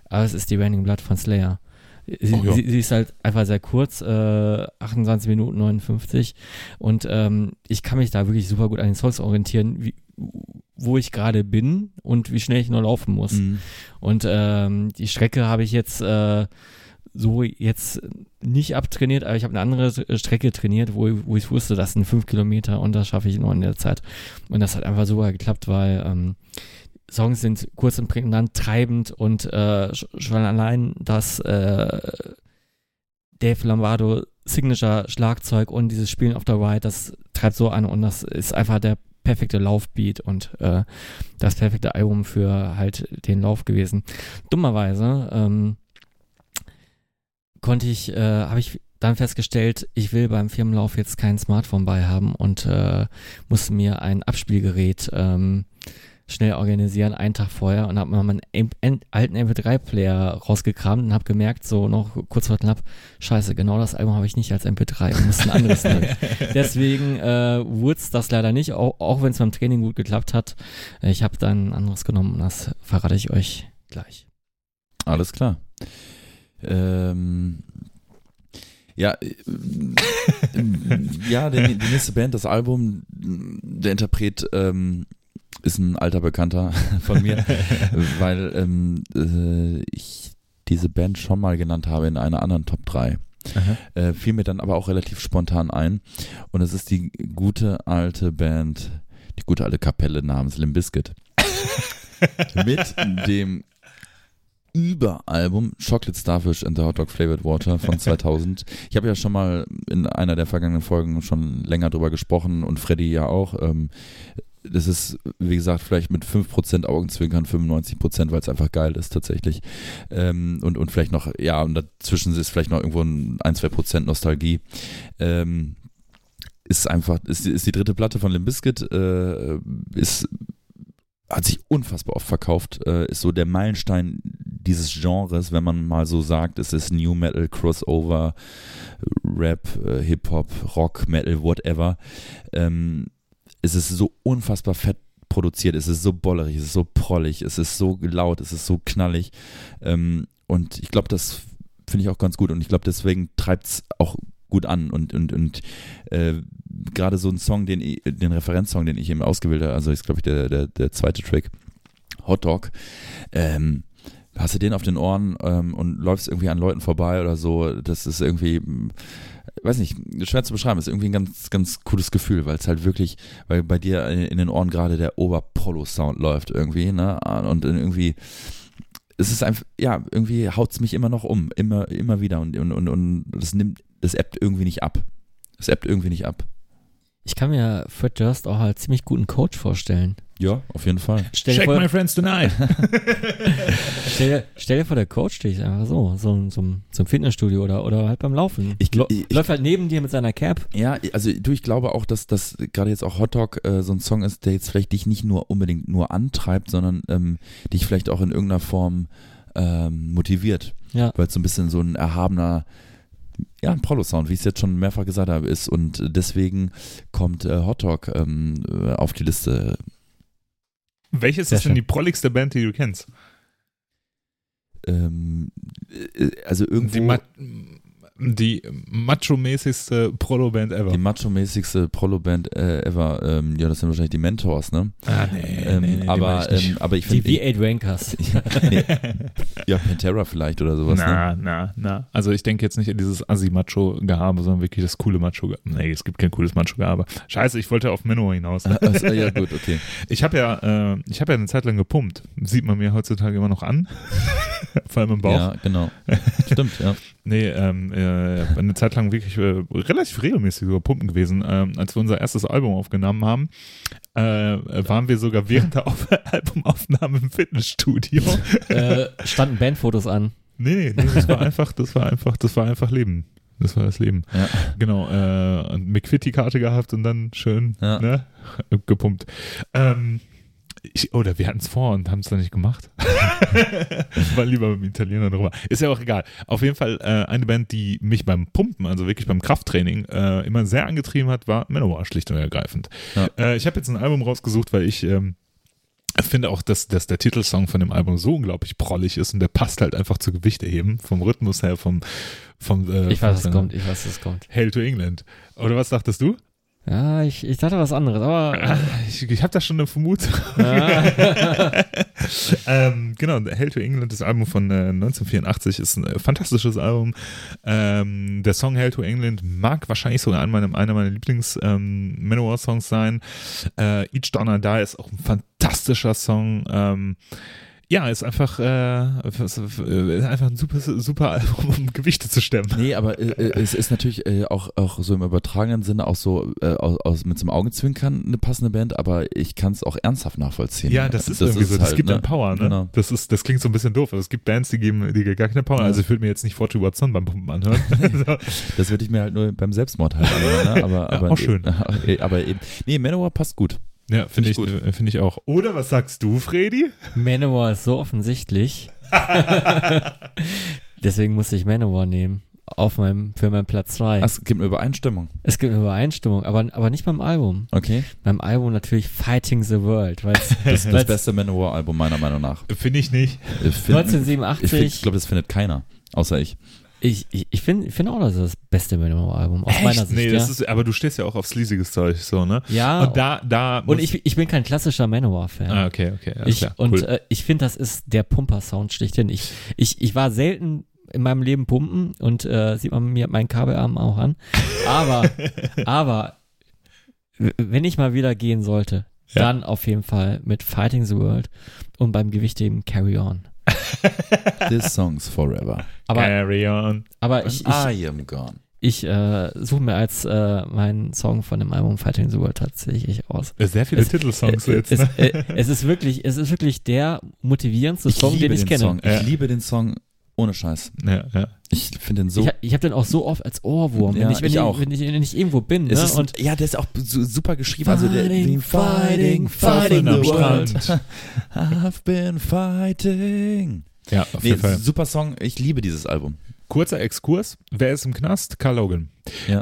Aber es ist die Raining Blood von Slayer. Sie, oh, ja. sie, sie, ist halt einfach sehr kurz, äh, 28 Minuten 59. Und ähm, ich kann mich da wirklich super gut an den Songs orientieren, wie, wo ich gerade bin und wie schnell ich nur laufen muss. Mhm. Und ähm, die Strecke habe ich jetzt äh, so jetzt nicht abtrainiert, aber ich habe eine andere Strecke trainiert, wo, wo ich wusste, das sind fünf Kilometer und das schaffe ich nur in der Zeit. Und das hat einfach super geklappt, weil ähm, Songs sind kurz und prägnant, treibend und äh, schon allein das äh, Dave Lombardo Signature Schlagzeug und dieses Spielen auf der Ride, das treibt so an und das ist einfach der perfekte Laufbeat und äh, das perfekte Album für halt den Lauf gewesen. Dummerweise ähm, konnte ich, äh, habe ich dann festgestellt, ich will beim Firmenlauf jetzt kein Smartphone bei haben und äh, musste mir ein Abspielgerät ähm, schnell organisieren, einen Tag vorher und habe mal meinen alten MP3-Player rausgekramt und habe gemerkt, so noch kurz vor knapp, scheiße, genau das Album habe ich nicht als MP3 und muss ein anderes nehmen. Deswegen äh, wurde das leider nicht, auch, auch wenn es beim Training gut geklappt hat. Ich habe dann ein anderes genommen und das verrate ich euch gleich. Alles klar. Ähm, ja, äh, ja, die, die nächste Band, das Album, der Interpret ähm, ist ein alter Bekannter von mir, weil ähm, äh, ich diese Band schon mal genannt habe in einer anderen Top 3. Äh, fiel mir dann aber auch relativ spontan ein. Und es ist die gute alte Band, die gute alte Kapelle namens Limbiskit. Mit dem Überalbum Chocolate Starfish and the Hot Dog Flavored Water von 2000. Ich habe ja schon mal in einer der vergangenen Folgen schon länger drüber gesprochen und Freddy ja auch. Ähm, das ist, wie gesagt, vielleicht mit 5% Augenzwinkern 95%, weil es einfach geil ist tatsächlich. Ähm, und, und vielleicht noch, ja, und dazwischen ist vielleicht noch irgendwo ein, 2% Nostalgie. Ähm, ist einfach, ist, ist die dritte Platte von Limbiskit, äh, ist hat sich unfassbar oft verkauft, äh, ist so der Meilenstein dieses Genres, wenn man mal so sagt, es ist New Metal, Crossover, Rap, äh, Hip-Hop, Rock, Metal, whatever. Ähm, es ist so unfassbar fett produziert, es ist so bollerig, es ist so prollig, es ist so laut, es ist so knallig. Ähm, und ich glaube, das finde ich auch ganz gut und ich glaube, deswegen treibt es auch gut an und, und, und äh, gerade so ein Song, den, den Referenzsong, den ich eben ausgewählt habe, also ist glaube ich der, der, der zweite Track, Hot Dog, ähm, hast du den auf den Ohren ähm, und läufst irgendwie an Leuten vorbei oder so. Das ist irgendwie, weiß nicht, schwer zu beschreiben. Ist irgendwie ein ganz, ganz cooles Gefühl, weil es halt wirklich, weil bei dir in den Ohren gerade der Oberpolo-Sound läuft irgendwie, ne? Und irgendwie, es ist einfach, ja, irgendwie haut es mich immer noch um, immer, immer wieder und, und, und, und das nimmt, das ebbt irgendwie nicht ab. Es ebbt irgendwie nicht ab. Ich kann mir Fred Durst auch als ziemlich guten Coach vorstellen. Ja, auf jeden Fall. Stell Check vor, my friends tonight. stell, dir- stell dir vor, der Coach steht einfach so, so, so, so im Fitnessstudio oder, oder halt beim Laufen. Ich- ich- läuft halt neben dir mit seiner Cap. Ja, also du, ich glaube auch, dass das gerade jetzt auch Hot Dog äh, so ein Song ist, der jetzt vielleicht dich nicht nur unbedingt nur antreibt, sondern ähm, dich vielleicht auch in irgendeiner Form ähm, motiviert, Ja. weil es so ein bisschen so ein erhabener, ja, ein Prolo-Sound, wie ich es jetzt schon mehrfach gesagt habe, ist und deswegen kommt äh, Hot Dog ähm, äh, auf die Liste. Welches Sehr ist denn schön. die prolligste Band, die du kennst? Ähm, äh, also irgendwo Die, Ma die macho-mäßigste Prolo-Band ever. die macho-mäßigste Prolo-Band äh, ever. Ähm, ja, das sind wahrscheinlich die Mentors, ne? ah, nee, ähm, nee, nee, die aber, ich ähm, aber ich Die finde, V8 Rankers. nee, ja, Pantera vielleicht oder sowas. Ne? na, na, na. Also ich denke jetzt nicht an dieses Assi-Macho-Gehabe, sondern wirklich das coole Macho-Gehabe. Nee, es gibt kein cooles Macho-Gehabe. Scheiße, ich wollte auf Menno hinaus. Also, ja, gut, okay. Ich habe ja, äh, ich habe ja eine Zeit lang gepumpt. Sieht man mir heutzutage immer noch an. Vor allem im Bauch. Ja, genau. Stimmt, ja. Nee, ähm, äh, eine Zeit lang wirklich äh, relativ regelmäßig über Pumpen gewesen. Ähm, als wir unser erstes Album aufgenommen haben, äh, waren wir sogar während der Auf Albumaufnahme im Fitnessstudio. äh, standen Bandfotos an. nee, nee, nee, das war einfach, das war einfach, das war einfach Leben. Das war das Leben. Ja. Genau, äh, und McFitty-Karte gehabt und dann schön Ja. ne, gepumpt. Ähm, ich, oder wir hatten es vor und haben es dann nicht gemacht. War lieber mit dem Italiener drüber. Ist ja auch egal. Auf jeden Fall äh, eine Band, die mich beim Pumpen, also wirklich beim Krafttraining, äh, immer sehr angetrieben hat, war Manowar, schlicht und ergreifend. Ja. Äh, ich habe jetzt ein Album rausgesucht, weil ich ähm, finde auch, dass, dass der Titelsong von dem Album so unglaublich prollig ist und der passt halt einfach zu Gewichte heben, vom Rhythmus her, vom, vom äh, Ich weiß, was kommt. Ich weiß, was kommt. Hail to England. Oder was dachtest du? Ja, ich, ich dachte was anderes, aber. Ah, Ich, ich habe da schon eine Vermutung. Ja. ähm, genau, Hail to England, das Album von äh, 1984, ist ein äh, fantastisches Album. Ähm, der Song Hail to England mag wahrscheinlich sogar einer meiner, einer meiner Lieblings-Manowar-Songs sein. Äh, Each Donner Die ist auch ein fantastischer Song. Ja, ist einfach, äh, ist einfach ein super, super Album, um Gewichte zu stemmen. Nee, aber äh, äh, es ist natürlich äh, auch, auch so im übertragenen Sinne auch so äh, aus, aus, mit so einem Augenzwinkern eine passende Band, aber ich kann es auch ernsthaft nachvollziehen. Ja, das ist irgendwie so. Das halt, gibt ne? dann Power, ne? Genau. Das ist, das klingt so ein bisschen doof. aber Es gibt Bands, die geben, die gar keine Power. Ja. Also ich würde mir jetzt nicht Forty Watson beim Pumpen anhören. so. Das würde ich mir halt nur beim Selbstmord halt anhören, ne? aber, Ja, aber auch schön. äh, aber eben, nee, Manowar passt gut. Ja, finde ich, Find ich äh, finde ich auch. Oder was sagst du, Freddy? Manowar ist so offensichtlich. Deswegen musste ich Manowar nehmen. Auf meinem, für meinen Platz 2. Ach, es gibt eine Übereinstimmung. Es gibt eine Übereinstimmung, aber, aber nicht beim Album. Okay. Beim Album natürlich Fighting the World, weil Das, das beste Manowar-Album meiner Meinung nach. Finde ich nicht. Ich find- 1987. Ich, find- ich glaube, das findet keiner, außer ich. Ich, ich, ich finde find auch, das ist das beste Manowar-Album, aus meiner Sicht. Nee, das ja. ist, aber du stehst ja auch auf sleasiges Zeug, so, ne? ja, Und da, da. und ich, ich bin kein klassischer Manowar-Fan. Ah, okay, okay. Ich, klar, und cool. äh, ich finde, das ist der Pumper-Sound schlechthin. Ich, ich, ich war selten in meinem Leben pumpen und äh, sieht man mir meinen Kabelarm auch an. Aber, aber wenn ich mal wieder gehen sollte, Ja. dann auf jeden Fall mit Fighting the World und beim Gewichtheben Carry On. This song's forever. Aber, Carry on. aber ich, ich, I am gone. ich äh, suche mir als äh, meinen Song von dem Album Fighting the World tatsächlich aus. Sehr viele Es- Titelsongs Äh, jetzt, es, ne? äh, es ist wirklich, es ist wirklich der motivierendste Song, den ich den kenne. Song. Ich liebe den Song ohne Scheiß. Ja, ja. Ich finde den so. Ich, ich habe den auch so oft als Ohrwurm, Ja, wenn, ich, wenn, ich ich, auch. wenn, ich, wenn ich irgendwo bin. es Ne? ist, und ja, der ist auch su- super geschrieben. Also der, Fighting, fighting, fighting fighting the world. I've been fighting. Ja, auf Nee, jeden Fall. super Song. Ich liebe dieses Album. Kurzer Exkurs. Wer ist im Knast? Carl Logan. Ja.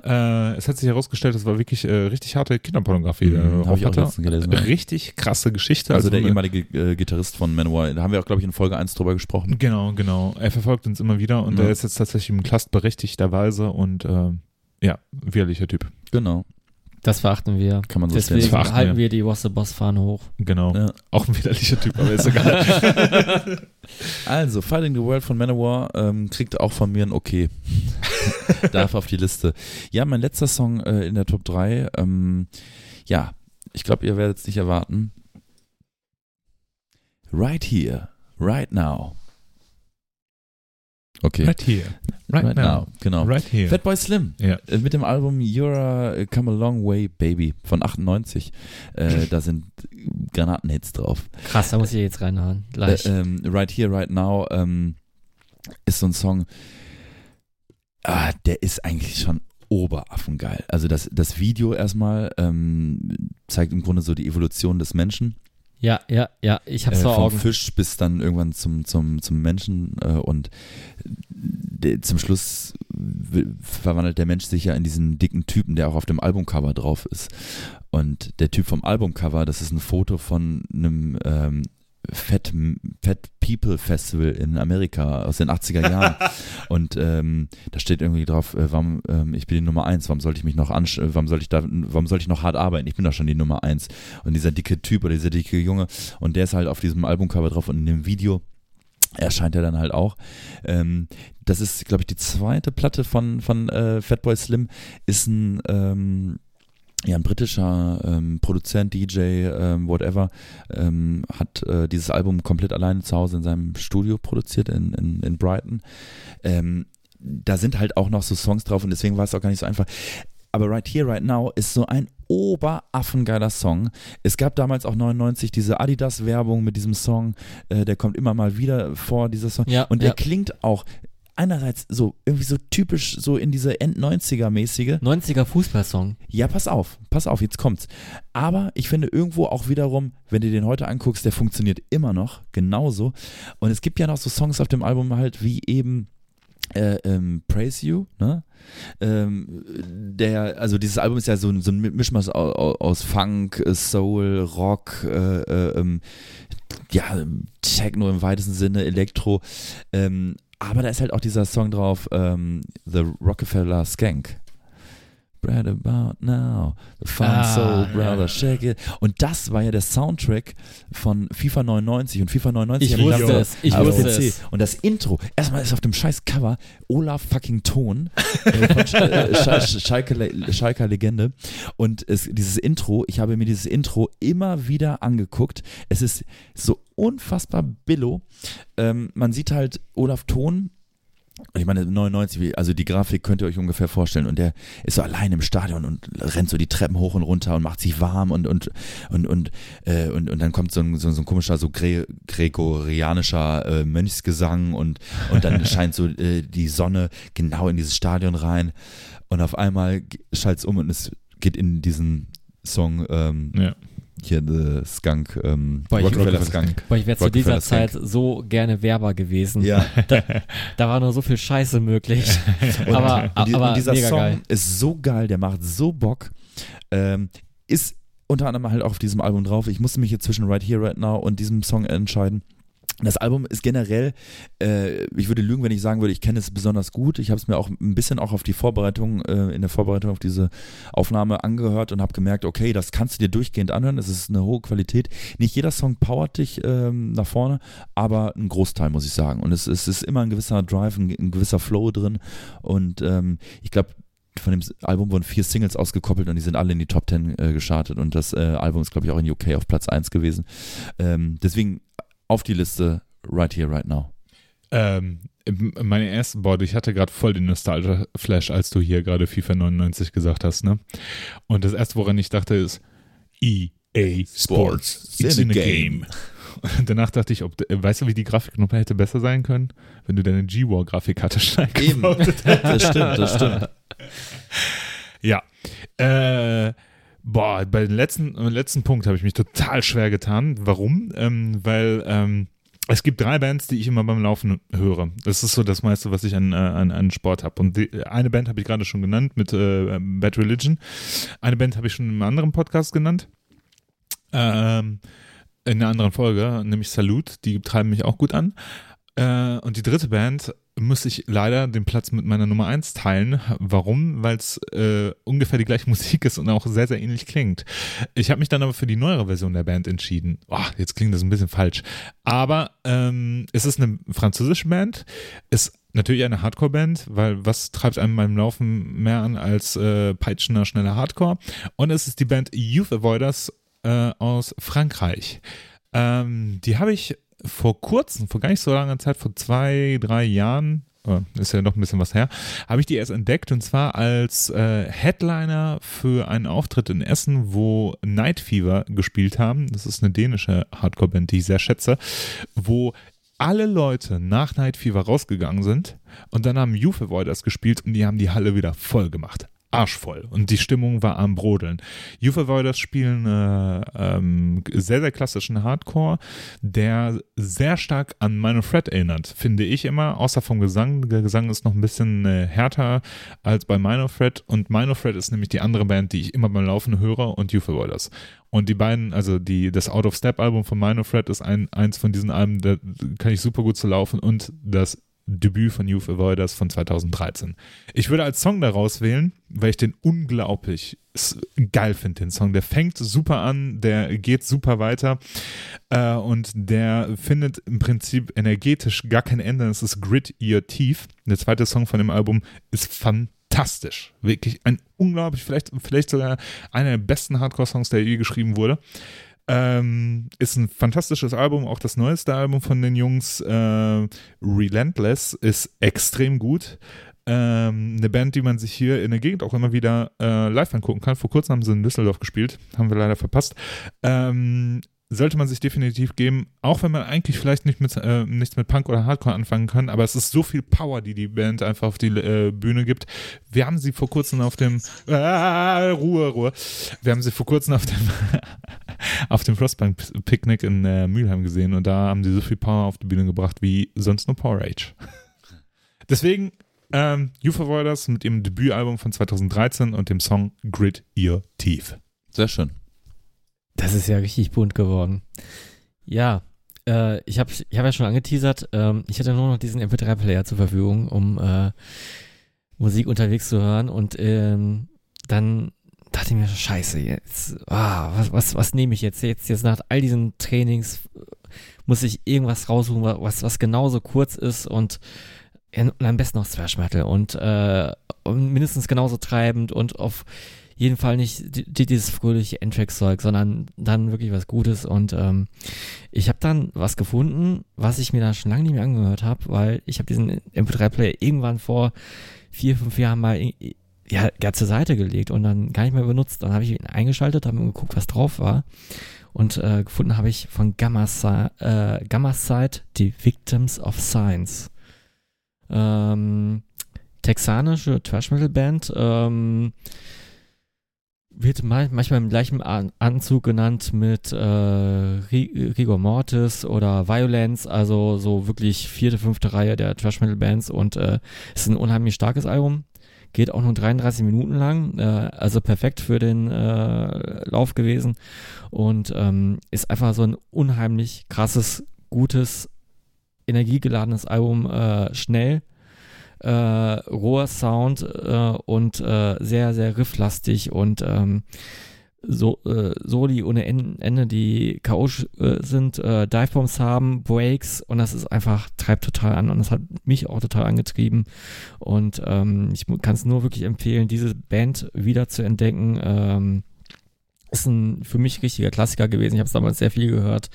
Äh, es hat sich herausgestellt, das war wirklich äh, richtig harte Kinderpornografie. Mhm, der hab drauf ich auch letztens gelesen, ja. Richtig krasse Geschichte. Also der eine- ehemalige äh, Gitarrist von Manowar. Da haben wir auch, glaube ich, in Folge 1 drüber gesprochen. Genau, genau. Er verfolgt uns immer wieder und Ja. er ist jetzt tatsächlich im Knast berechtigterweise und äh, ja, widerlicher Typ. Genau. Das verachten wir. Kann man so Deswegen verachten halten wir. wir die Was the Boss Fahne hoch. Genau. Ja. Auch ein widerlicher Typ, aber ist egal. Also, Fighting the World von Manowar ähm, kriegt auch von mir ein Okay. Darf auf die Liste. Ja, mein letzter Song äh, in der Top 3. Ähm, ja, ich glaube, ihr werdet es nicht erwarten. Right here, right now. Okay. right here. Right, now. Genau. Right here. Fatboy Slim Ja. äh, mit dem Album You're a Come a Long Way Baby von 98. Äh, da sind Granatenhits drauf. Krass, da muss ich jetzt reinhauen. Gleich. Äh, ähm, right Here, Right Now ähm, ist so ein Song, ah, der ist eigentlich schon oberaffengeil. Also das, das Video erstmal ähm, zeigt im Grunde so die Evolution des Menschen. Ja, ja, ja, ich hab's Äh, vor vom Augen. Fisch bis dann irgendwann zum, zum, zum Menschen äh, und zum Schluss verwandelt der Mensch sich ja in diesen dicken Typen, der auch auf dem Albumcover drauf ist. Und der Typ vom Albumcover, das ist ein Foto von einem ähm, Fat, Fat People Festival in Amerika aus den 80er Jahren. und ähm, da steht irgendwie drauf, äh, warum, ähm, ich bin die Nummer eins, warum sollte ich mich noch ansch äh, warum soll ich da, warum sollte ich noch hart arbeiten? Ich bin doch schon die Nummer eins. Und dieser dicke Typ oder dieser dicke Junge, und der ist halt auf diesem Albumcover drauf und in dem Video erscheint er dann halt auch. Ähm, das ist, glaube ich, die zweite Platte von, von äh, Fatboy Slim, ist ein, ähm, ja, ein britischer ähm, Produzent, DJ, ähm, whatever, ähm, hat äh, dieses Album komplett alleine zu Hause in seinem Studio produziert in, in, in Brighton. Ähm, da sind halt auch noch so Songs drauf und deswegen war es auch gar nicht so einfach. Aber Right Here, Right Now ist so ein oberaffengeiler Song. Es gab damals auch 99 diese Adidas-Werbung mit diesem Song, äh, der kommt immer mal wieder vor, dieser Song. Ja, und der ja. klingt auch einerseits so irgendwie so typisch so in diese End-90er-mäßige. 90er Fußballsong. Ja, pass auf, pass auf, jetzt kommt's. Aber ich finde irgendwo auch wiederum, wenn du den heute anguckst, der funktioniert immer noch genauso. Und es gibt ja noch so Songs auf dem Album halt wie eben äh, ähm, Praise You, ne? Ähm, der, also dieses Album ist ja so, ein- so ein Mischmasch aus, aus Funk, äh, Soul, Rock, äh, äh, ähm, ja, Techno im weitesten Sinne, Elektro. Ähm, aber da ist halt auch dieser Song drauf, ähm, The Rockefeller Skank. Right about now, the fun Ah, soul brother, ja. shake it. Und das war ja der Soundtrack von FIFA 99 und FIFA 99 Ich wusste damals es, ich wusste PC. es. Und das Intro, erstmal ist auf dem scheiß Cover Olaf fucking Ton äh, von Sch äh, Sch Sch Schalke, Le Legende. Und es, dieses Intro, ich habe mir dieses Intro immer wieder angeguckt. Es ist so unfassbar billo. Ähm, man sieht halt Olaf Ton. Ich meine, 99, wie- also die Grafik könnt ihr euch ungefähr vorstellen. Und der ist so allein im Stadion und rennt so die Treppen hoch und runter und macht sich warm und und und und äh, und, und dann kommt so ein, so, so ein komischer, so gre gregorianischer äh, Mönchsgesang und und dann scheint so äh, die Sonne genau in dieses Stadion rein und auf einmal schaltet es um und es geht in diesen Song ähm, Ja. Hier The Skunk, ähm, Boah, ich- Rockefeller Skunk. Boah, ich wäre zu dieser Zeit Skank. so gerne Werber gewesen. Ja. Da war nur so viel Scheiße möglich. Und, aber und, aber und dieser Song geil. ist so geil, der macht so Bock. Ähm, ist unter anderem halt auch auf diesem Album drauf. Ich musste mich jetzt zwischen Right Here, Right Now und diesem Song entscheiden. Das Album ist generell, äh, ich würde lügen, wenn ich sagen würde, ich kenne es besonders gut. Ich habe es mir auch ein bisschen auch auf die Vorbereitung, äh, in der Vorbereitung auf diese Aufnahme angehört und habe gemerkt, okay, das kannst du dir durchgehend anhören. Es ist eine hohe Qualität. Nicht jeder Song powert dich ähm, nach vorne, aber ein Großteil, muss ich sagen. Und es, es ist immer ein gewisser Drive, ein, ein gewisser Flow drin. Und ähm, ich glaube, von dem Album wurden vier Singles ausgekoppelt und die sind alle in die Top Ten äh, gestartet. Und das äh, Album ist, glaube ich, auch in UK auf Platz 1 gewesen. Ähm, deswegen auf die Liste Right Here, Right Now. Ähm, meine ersten Worte, ich hatte gerade voll den Nostalgia-Flash, als du hier gerade FIFA 99 gesagt hast, ne? Und das erste, woran ich dachte, ist EA Sports. It's in a game. Und danach dachte ich, ob, äh, weißt du, wie die Grafik noch hätte besser sein können? Wenn du deine G-War-Grafikkarte schnell Eben. Das stimmt, das stimmt. Ja. Äh, boah, bei dem letzten, beim letzten Punkt habe ich mich total schwer getan. Warum? Ähm, weil ähm, es gibt drei Bands, die ich immer beim Laufen höre. Das ist so das meiste, was ich an, äh, an, an Sport habe. Und die, eine Band habe ich gerade schon genannt mit äh, Bad Religion. Eine Band habe ich schon in einem anderen Podcast genannt. Ähm, in einer anderen Folge, nämlich Salute. Die treiben mich auch gut an. Äh, und die dritte Band muss ich leider den Platz mit meiner Nummer 1 teilen. Warum? Weil es äh, ungefähr die gleiche Musik ist und auch sehr, sehr ähnlich klingt. Ich habe mich dann aber für die neuere Version der Band entschieden. Oh, jetzt klingt das ein bisschen falsch. Aber ähm, es ist eine französische Band, ist natürlich eine Hardcore-Band, weil was treibt einem beim Laufen mehr an als äh, peitschender, schneller Hardcore? Und es ist die Band Youth Avoiders äh, aus Frankreich. Ähm, die habe ich vor kurzem, vor gar nicht so langer Zeit, vor zwei, drei Jahren, oh, ist ja noch ein bisschen was her, habe ich die erst entdeckt und zwar als äh, Headliner für einen Auftritt in Essen, wo Night Fever gespielt haben. Das ist eine dänische Hardcore-Band, die ich sehr schätze, wo alle Leute nach Night Fever rausgegangen sind und dann haben Youth Avoiders gespielt und die haben die Halle wieder voll gemacht arschvoll und die Stimmung war am Brodeln. Youth Avoiders spielen äh, ähm, sehr, sehr klassischen Hardcore, der sehr stark an Minor Threat erinnert, finde ich immer, außer vom Gesang. Der Gesang ist noch ein bisschen äh, härter als bei Minor Threat und Minor Threat ist nämlich die andere Band, die ich immer beim Laufen höre und Youth Avoiders. Und die beiden, also die, das Out of Step Album von Minor Threat ist ein, eins von diesen Alben, da kann ich super gut zu laufen und das Debüt von Youth Avoiders von 2013. Ich würde als Song daraus wählen, weil ich den unglaublich geil finde, den Song. Der fängt super an, der geht super weiter äh, und der findet im Prinzip energetisch gar kein Ende. Es ist Grit Your Teeth. Der zweite Song von dem Album ist fantastisch. Wirklich ein unglaublich, vielleicht, vielleicht sogar einer der besten Hardcore-Songs, der je geschrieben wurde. Ähm, ist ein fantastisches Album, auch das neueste Album von den Jungs, äh, Relentless, ist extrem gut. Ähm, eine Band, die man sich hier in der Gegend auch immer wieder äh, live angucken kann. Vor kurzem haben sie in Düsseldorf gespielt, haben wir leider verpasst. Ähm, sollte man sich definitiv geben, auch wenn man eigentlich vielleicht nicht mit, äh, nichts mit Punk oder Hardcore anfangen kann, aber es ist so viel Power, die die Band einfach auf die äh, Bühne gibt. Wir haben sie vor kurzem auf dem äh, Ruhe, Ruhe. Wir haben sie vor kurzem auf dem auf dem Frostbank Picknick in äh, Mülheim gesehen und da haben sie so viel Power auf die Bühne gebracht wie sonst nur Power Age. Deswegen ähm, Youth Avoiders mit ihrem Debütalbum von 2013 und dem Song Grit Your Teeth. Sehr schön. Das ist ja richtig bunt geworden. Ja, äh, ich habe ich hab ja schon angeteasert, ähm, ich hatte nur noch diesen MP3-Player zur Verfügung, um äh, Musik unterwegs zu hören und ähm, dann dachte ich mir, scheiße, jetzt, ah, was, was, was nehme ich jetzt? jetzt? Jetzt nach all diesen Trainings muss ich irgendwas raussuchen, was, was genauso kurz ist und, und am besten noch Thrash Metal und, äh, und mindestens genauso treibend und auf jeden Fall nicht die, dieses fröhliche Endtrack-Zeug, sondern dann wirklich was Gutes. Und ähm, ich habe dann was gefunden, was ich mir da schon lange nicht mehr angehört habe, weil ich habe diesen MP3-Player irgendwann vor vier, fünf Jahren mal ja, ja zur Seite gelegt und dann gar nicht mehr benutzt. Dann habe ich ihn eingeschaltet, habe geguckt, was drauf war. Und äh, gefunden habe ich von Gamma, äh, Gamma Side die Victims of Science. Ähm, texanische Trash Metal Band. Ähm, wird manchmal im gleichen Anzug genannt mit äh, Rigor Mortis oder Violence, also so wirklich vierte, fünfte Reihe der Trash Metal Bands und äh, ist ein unheimlich starkes Album. Geht auch nur 33 Minuten lang, äh, also perfekt für den äh, Lauf gewesen und ähm, ist einfach so ein unheimlich krasses, gutes, energiegeladenes Album, äh, schnell, äh, roher Sound äh, und äh, sehr, sehr rifflastig und ähm, so, äh, Soli ohne Ende, die K.O. Äh, sind, äh, Divebombs haben, Breaks und das ist einfach, treibt total an und das hat mich auch total angetrieben und ähm, ich kann es nur wirklich empfehlen, diese Band wieder zu entdecken. Ähm, ist ein für mich richtiger Klassiker gewesen. Ich habe es damals sehr viel gehört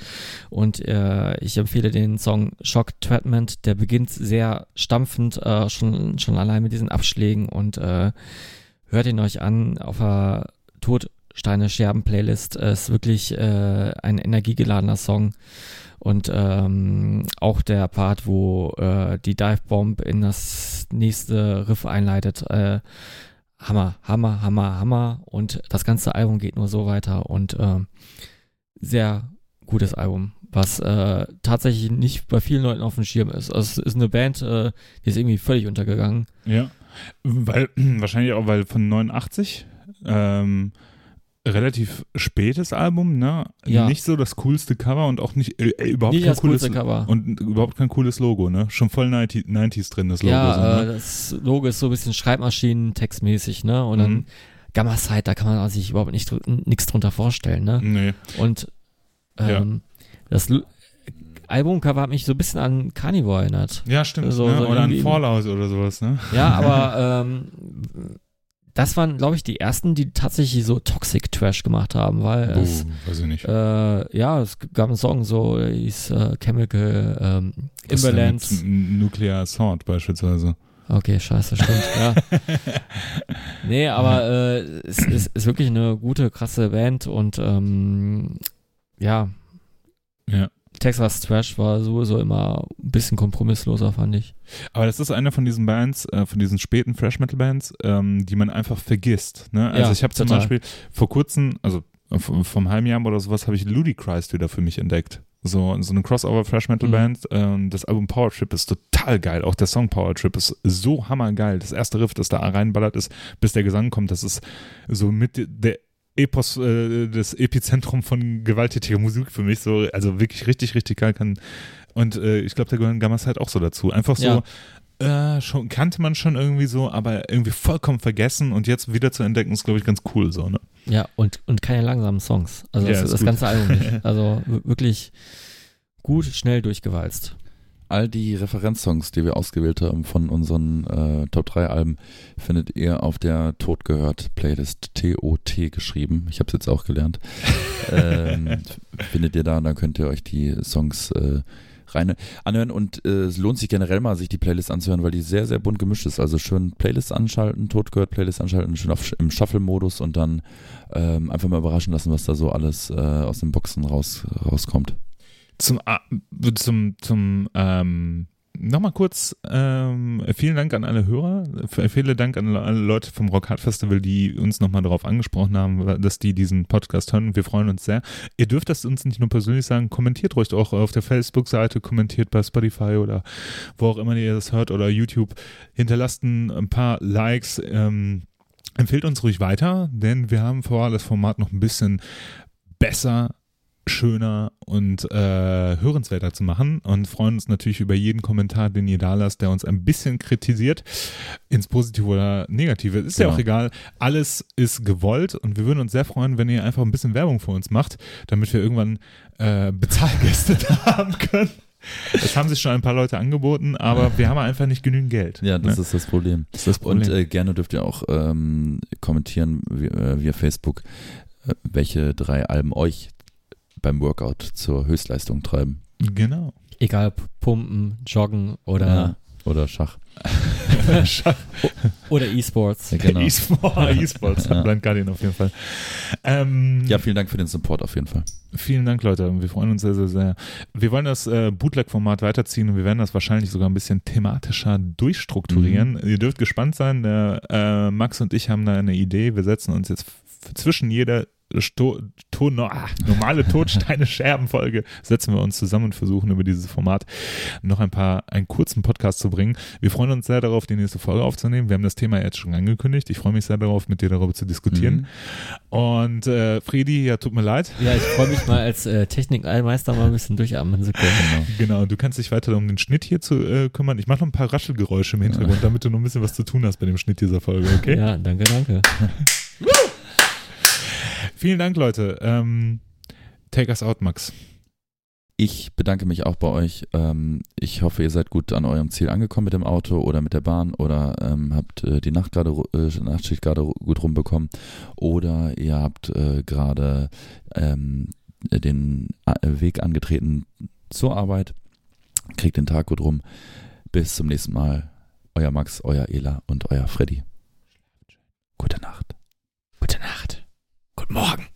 und äh, ich empfehle den Song Shock Treatment. Der beginnt sehr stampfend, äh, schon schon allein mit diesen Abschlägen und äh, hört ihn euch an auf der Todsteine Scherben Playlist. Ist wirklich äh, ein energiegeladener Song und ähm, auch der Part, wo äh, die Dive Bomb in das nächste Riff einleitet. Äh, Hammer, Hammer, Hammer, Hammer. Und das ganze Album geht nur so weiter und äh, sehr gutes Album, was äh, tatsächlich nicht bei vielen Leuten auf dem Schirm ist. Also es ist eine Band, äh, die ist irgendwie völlig untergegangen. Ja, weil wahrscheinlich auch, weil von 89 ähm, relativ spätes Album, ne? Ja. Nicht so das coolste Cover und auch nicht äh, äh, überhaupt Nicht kein das cooles Cover. und überhaupt kein cooles Logo, ne? Schon voll 90, 90s drin das Logo. ja, so, äh, ne? das Logo ist so ein bisschen Schreibmaschinen-textmäßig, ne? Und dann Mhm. Gamma Side, da kann man sich überhaupt nicht nichts drunter vorstellen, ne? nee. Und ähm, das Lu- Albumcover hat mich so ein bisschen an Carnivore erinnert. Ja, stimmt. So- ne? so oder irgendwie- Fallout oder sowas, ne? Ja, aber ähm, das waren, glaube ich, die ersten, die tatsächlich so Toxic Trash gemacht haben, weil es, Oh, weiß ich nicht. äh, ja, es gab einen Song so, der hieß äh, Chemical ähm, Imbalance. Nuclear Assault beispielsweise. Okay, scheiße, stimmt, ja. Nee, aber äh, es ist, ist wirklich eine gute, krasse Band und ähm, ja, Ja. Texas Trash war sowieso immer ein bisschen kompromissloser, fand ich. Aber das ist eine von diesen Bands, äh, von diesen späten Fresh Metal Bands, ähm, die man einfach vergisst. Ne? Also Ja, ich habe zum. Beispiel vor kurzem, also äh, vom halben Jahr oder sowas, habe ich Ludicrous wieder für mich entdeckt. So, so eine Crossover Fresh Metal Mhm. Band. Ähm, das Album Power Trip ist total geil. Auch der Song Power Trip ist so hammergeil. Das erste Riff, das da reinballert ist, bis der Gesang kommt, das ist so mit der Epos, äh, das Epizentrum von gewalttätiger Musik für mich. So, also wirklich richtig, richtig geil kann. Und äh, ich glaube, da gehören Gammas halt auch so dazu. Einfach so, äh, schon kannte man schon irgendwie so, aber irgendwie vollkommen vergessen und jetzt wieder zu entdecken, ist, glaube ich, ganz cool so, ne? Ja, und, und keine langsamen Songs. Also Ja, das, das ganze Album nicht. Also wirklich gut, schnell durchgewalzt. All die Referenzsongs, die wir ausgewählt haben von unseren äh, Top 3 Alben, findet ihr auf der Tod gehört Playlist T-O-T geschrieben. Ich habe es jetzt auch gelernt. ähm, findet ihr da und dann könnt ihr euch die Songs äh, rein anhören und äh, es lohnt sich generell mal, sich die Playlist anzuhören, weil die sehr, sehr bunt gemischt ist. Also schön Playlist anschalten, Tod gehört Playlist anschalten, schön auf, im Shuffle-Modus und dann ähm, einfach mal überraschen lassen, was da so alles äh, aus den Boxen raus, rauskommt. Zum, A- zum, zum, ähm, nochmal kurz, ähm, vielen Dank an alle Hörer, vielen Dank an alle Leute vom Rock Hard Festival, die uns nochmal darauf angesprochen haben, dass die diesen Podcast hören. Wir freuen uns sehr. Ihr dürft das uns nicht nur persönlich sagen, kommentiert ruhig auch auf der Facebook-Seite, kommentiert bei Spotify oder wo auch immer ihr das hört oder YouTube. Hinterlasst ein, ein paar Likes, ähm, empfehlt uns ruhig weiter, denn wir haben vor, das Format noch ein bisschen besser schöner und äh, hörenswerter zu machen und freuen uns natürlich über jeden Kommentar, den ihr da lasst, der uns ein bisschen kritisiert, ins Positive oder Negative. Ist ja Genau. auch egal. Alles ist gewollt und wir würden uns sehr freuen, wenn ihr einfach ein bisschen Werbung für uns macht, damit wir irgendwann äh, Bezahlgäste da haben können. Das haben sich schon ein paar Leute angeboten, aber wir haben einfach nicht genügend Geld. Ja, das ne? ist das Problem. das, ist das Problem. Und äh, gerne dürft ihr auch ähm, kommentieren via, äh, via Facebook, äh, welche drei Alben euch beim Workout zur Höchstleistung treiben. genau. Egal, p- Pumpen, Joggen oder, Ja. Oder Schach. oder E-Sports. Ja, genau. E-Sport, E-Sports, Ja. Blind Guardian auf jeden Fall. Ähm, Ja, vielen Dank für den Support auf jeden Fall. Vielen Dank, Leute. Wir freuen uns sehr, sehr, sehr. Wir wollen das äh, Bootleg-Format weiterziehen und wir werden das wahrscheinlich sogar ein bisschen thematischer durchstrukturieren. Mhm. Ihr dürft gespannt sein. Der, äh, Max und ich haben da eine Idee. Wir setzen uns jetzt zwischen jeder Sto to no ah, normale Todsteine Scherben Folge setzen wir uns zusammen und versuchen über dieses Format noch ein paar einen kurzen Podcast zu bringen. Wir freuen uns sehr darauf, die nächste Folge aufzunehmen. Wir haben das Thema jetzt schon angekündigt. Ich freue mich sehr darauf, mit dir darüber zu diskutieren. Mhm. Und äh, Fredi, ja, tut mir leid. Ja, ich freue mich mal als äh, Technik-Allmeister mal ein bisschen durchatmen zu können. Genau. Genau, du kannst dich weiter um den Schnitt hier zu äh, kümmern. Ich mache noch ein paar Raschelgeräusche im Hintergrund, damit du noch ein bisschen was zu tun hast bei dem Schnitt dieser Folge, okay? Ja, danke, danke. Vielen Dank, Leute. Ähm, take us out, Max. Ich bedanke mich auch bei euch. Ähm, ich hoffe, ihr seid gut an eurem Ziel angekommen mit dem Auto oder mit der Bahn oder ähm, habt äh, die Nacht gerade, äh, Nachtschicht gerade gut rumbekommen oder ihr habt äh, gerade ähm, den äh, Weg angetreten zur Arbeit. Kriegt den Tag gut rum. Bis zum nächsten Mal. Euer Max, euer Ela und euer Freddy. Gute Nacht. Gute Nacht morgen.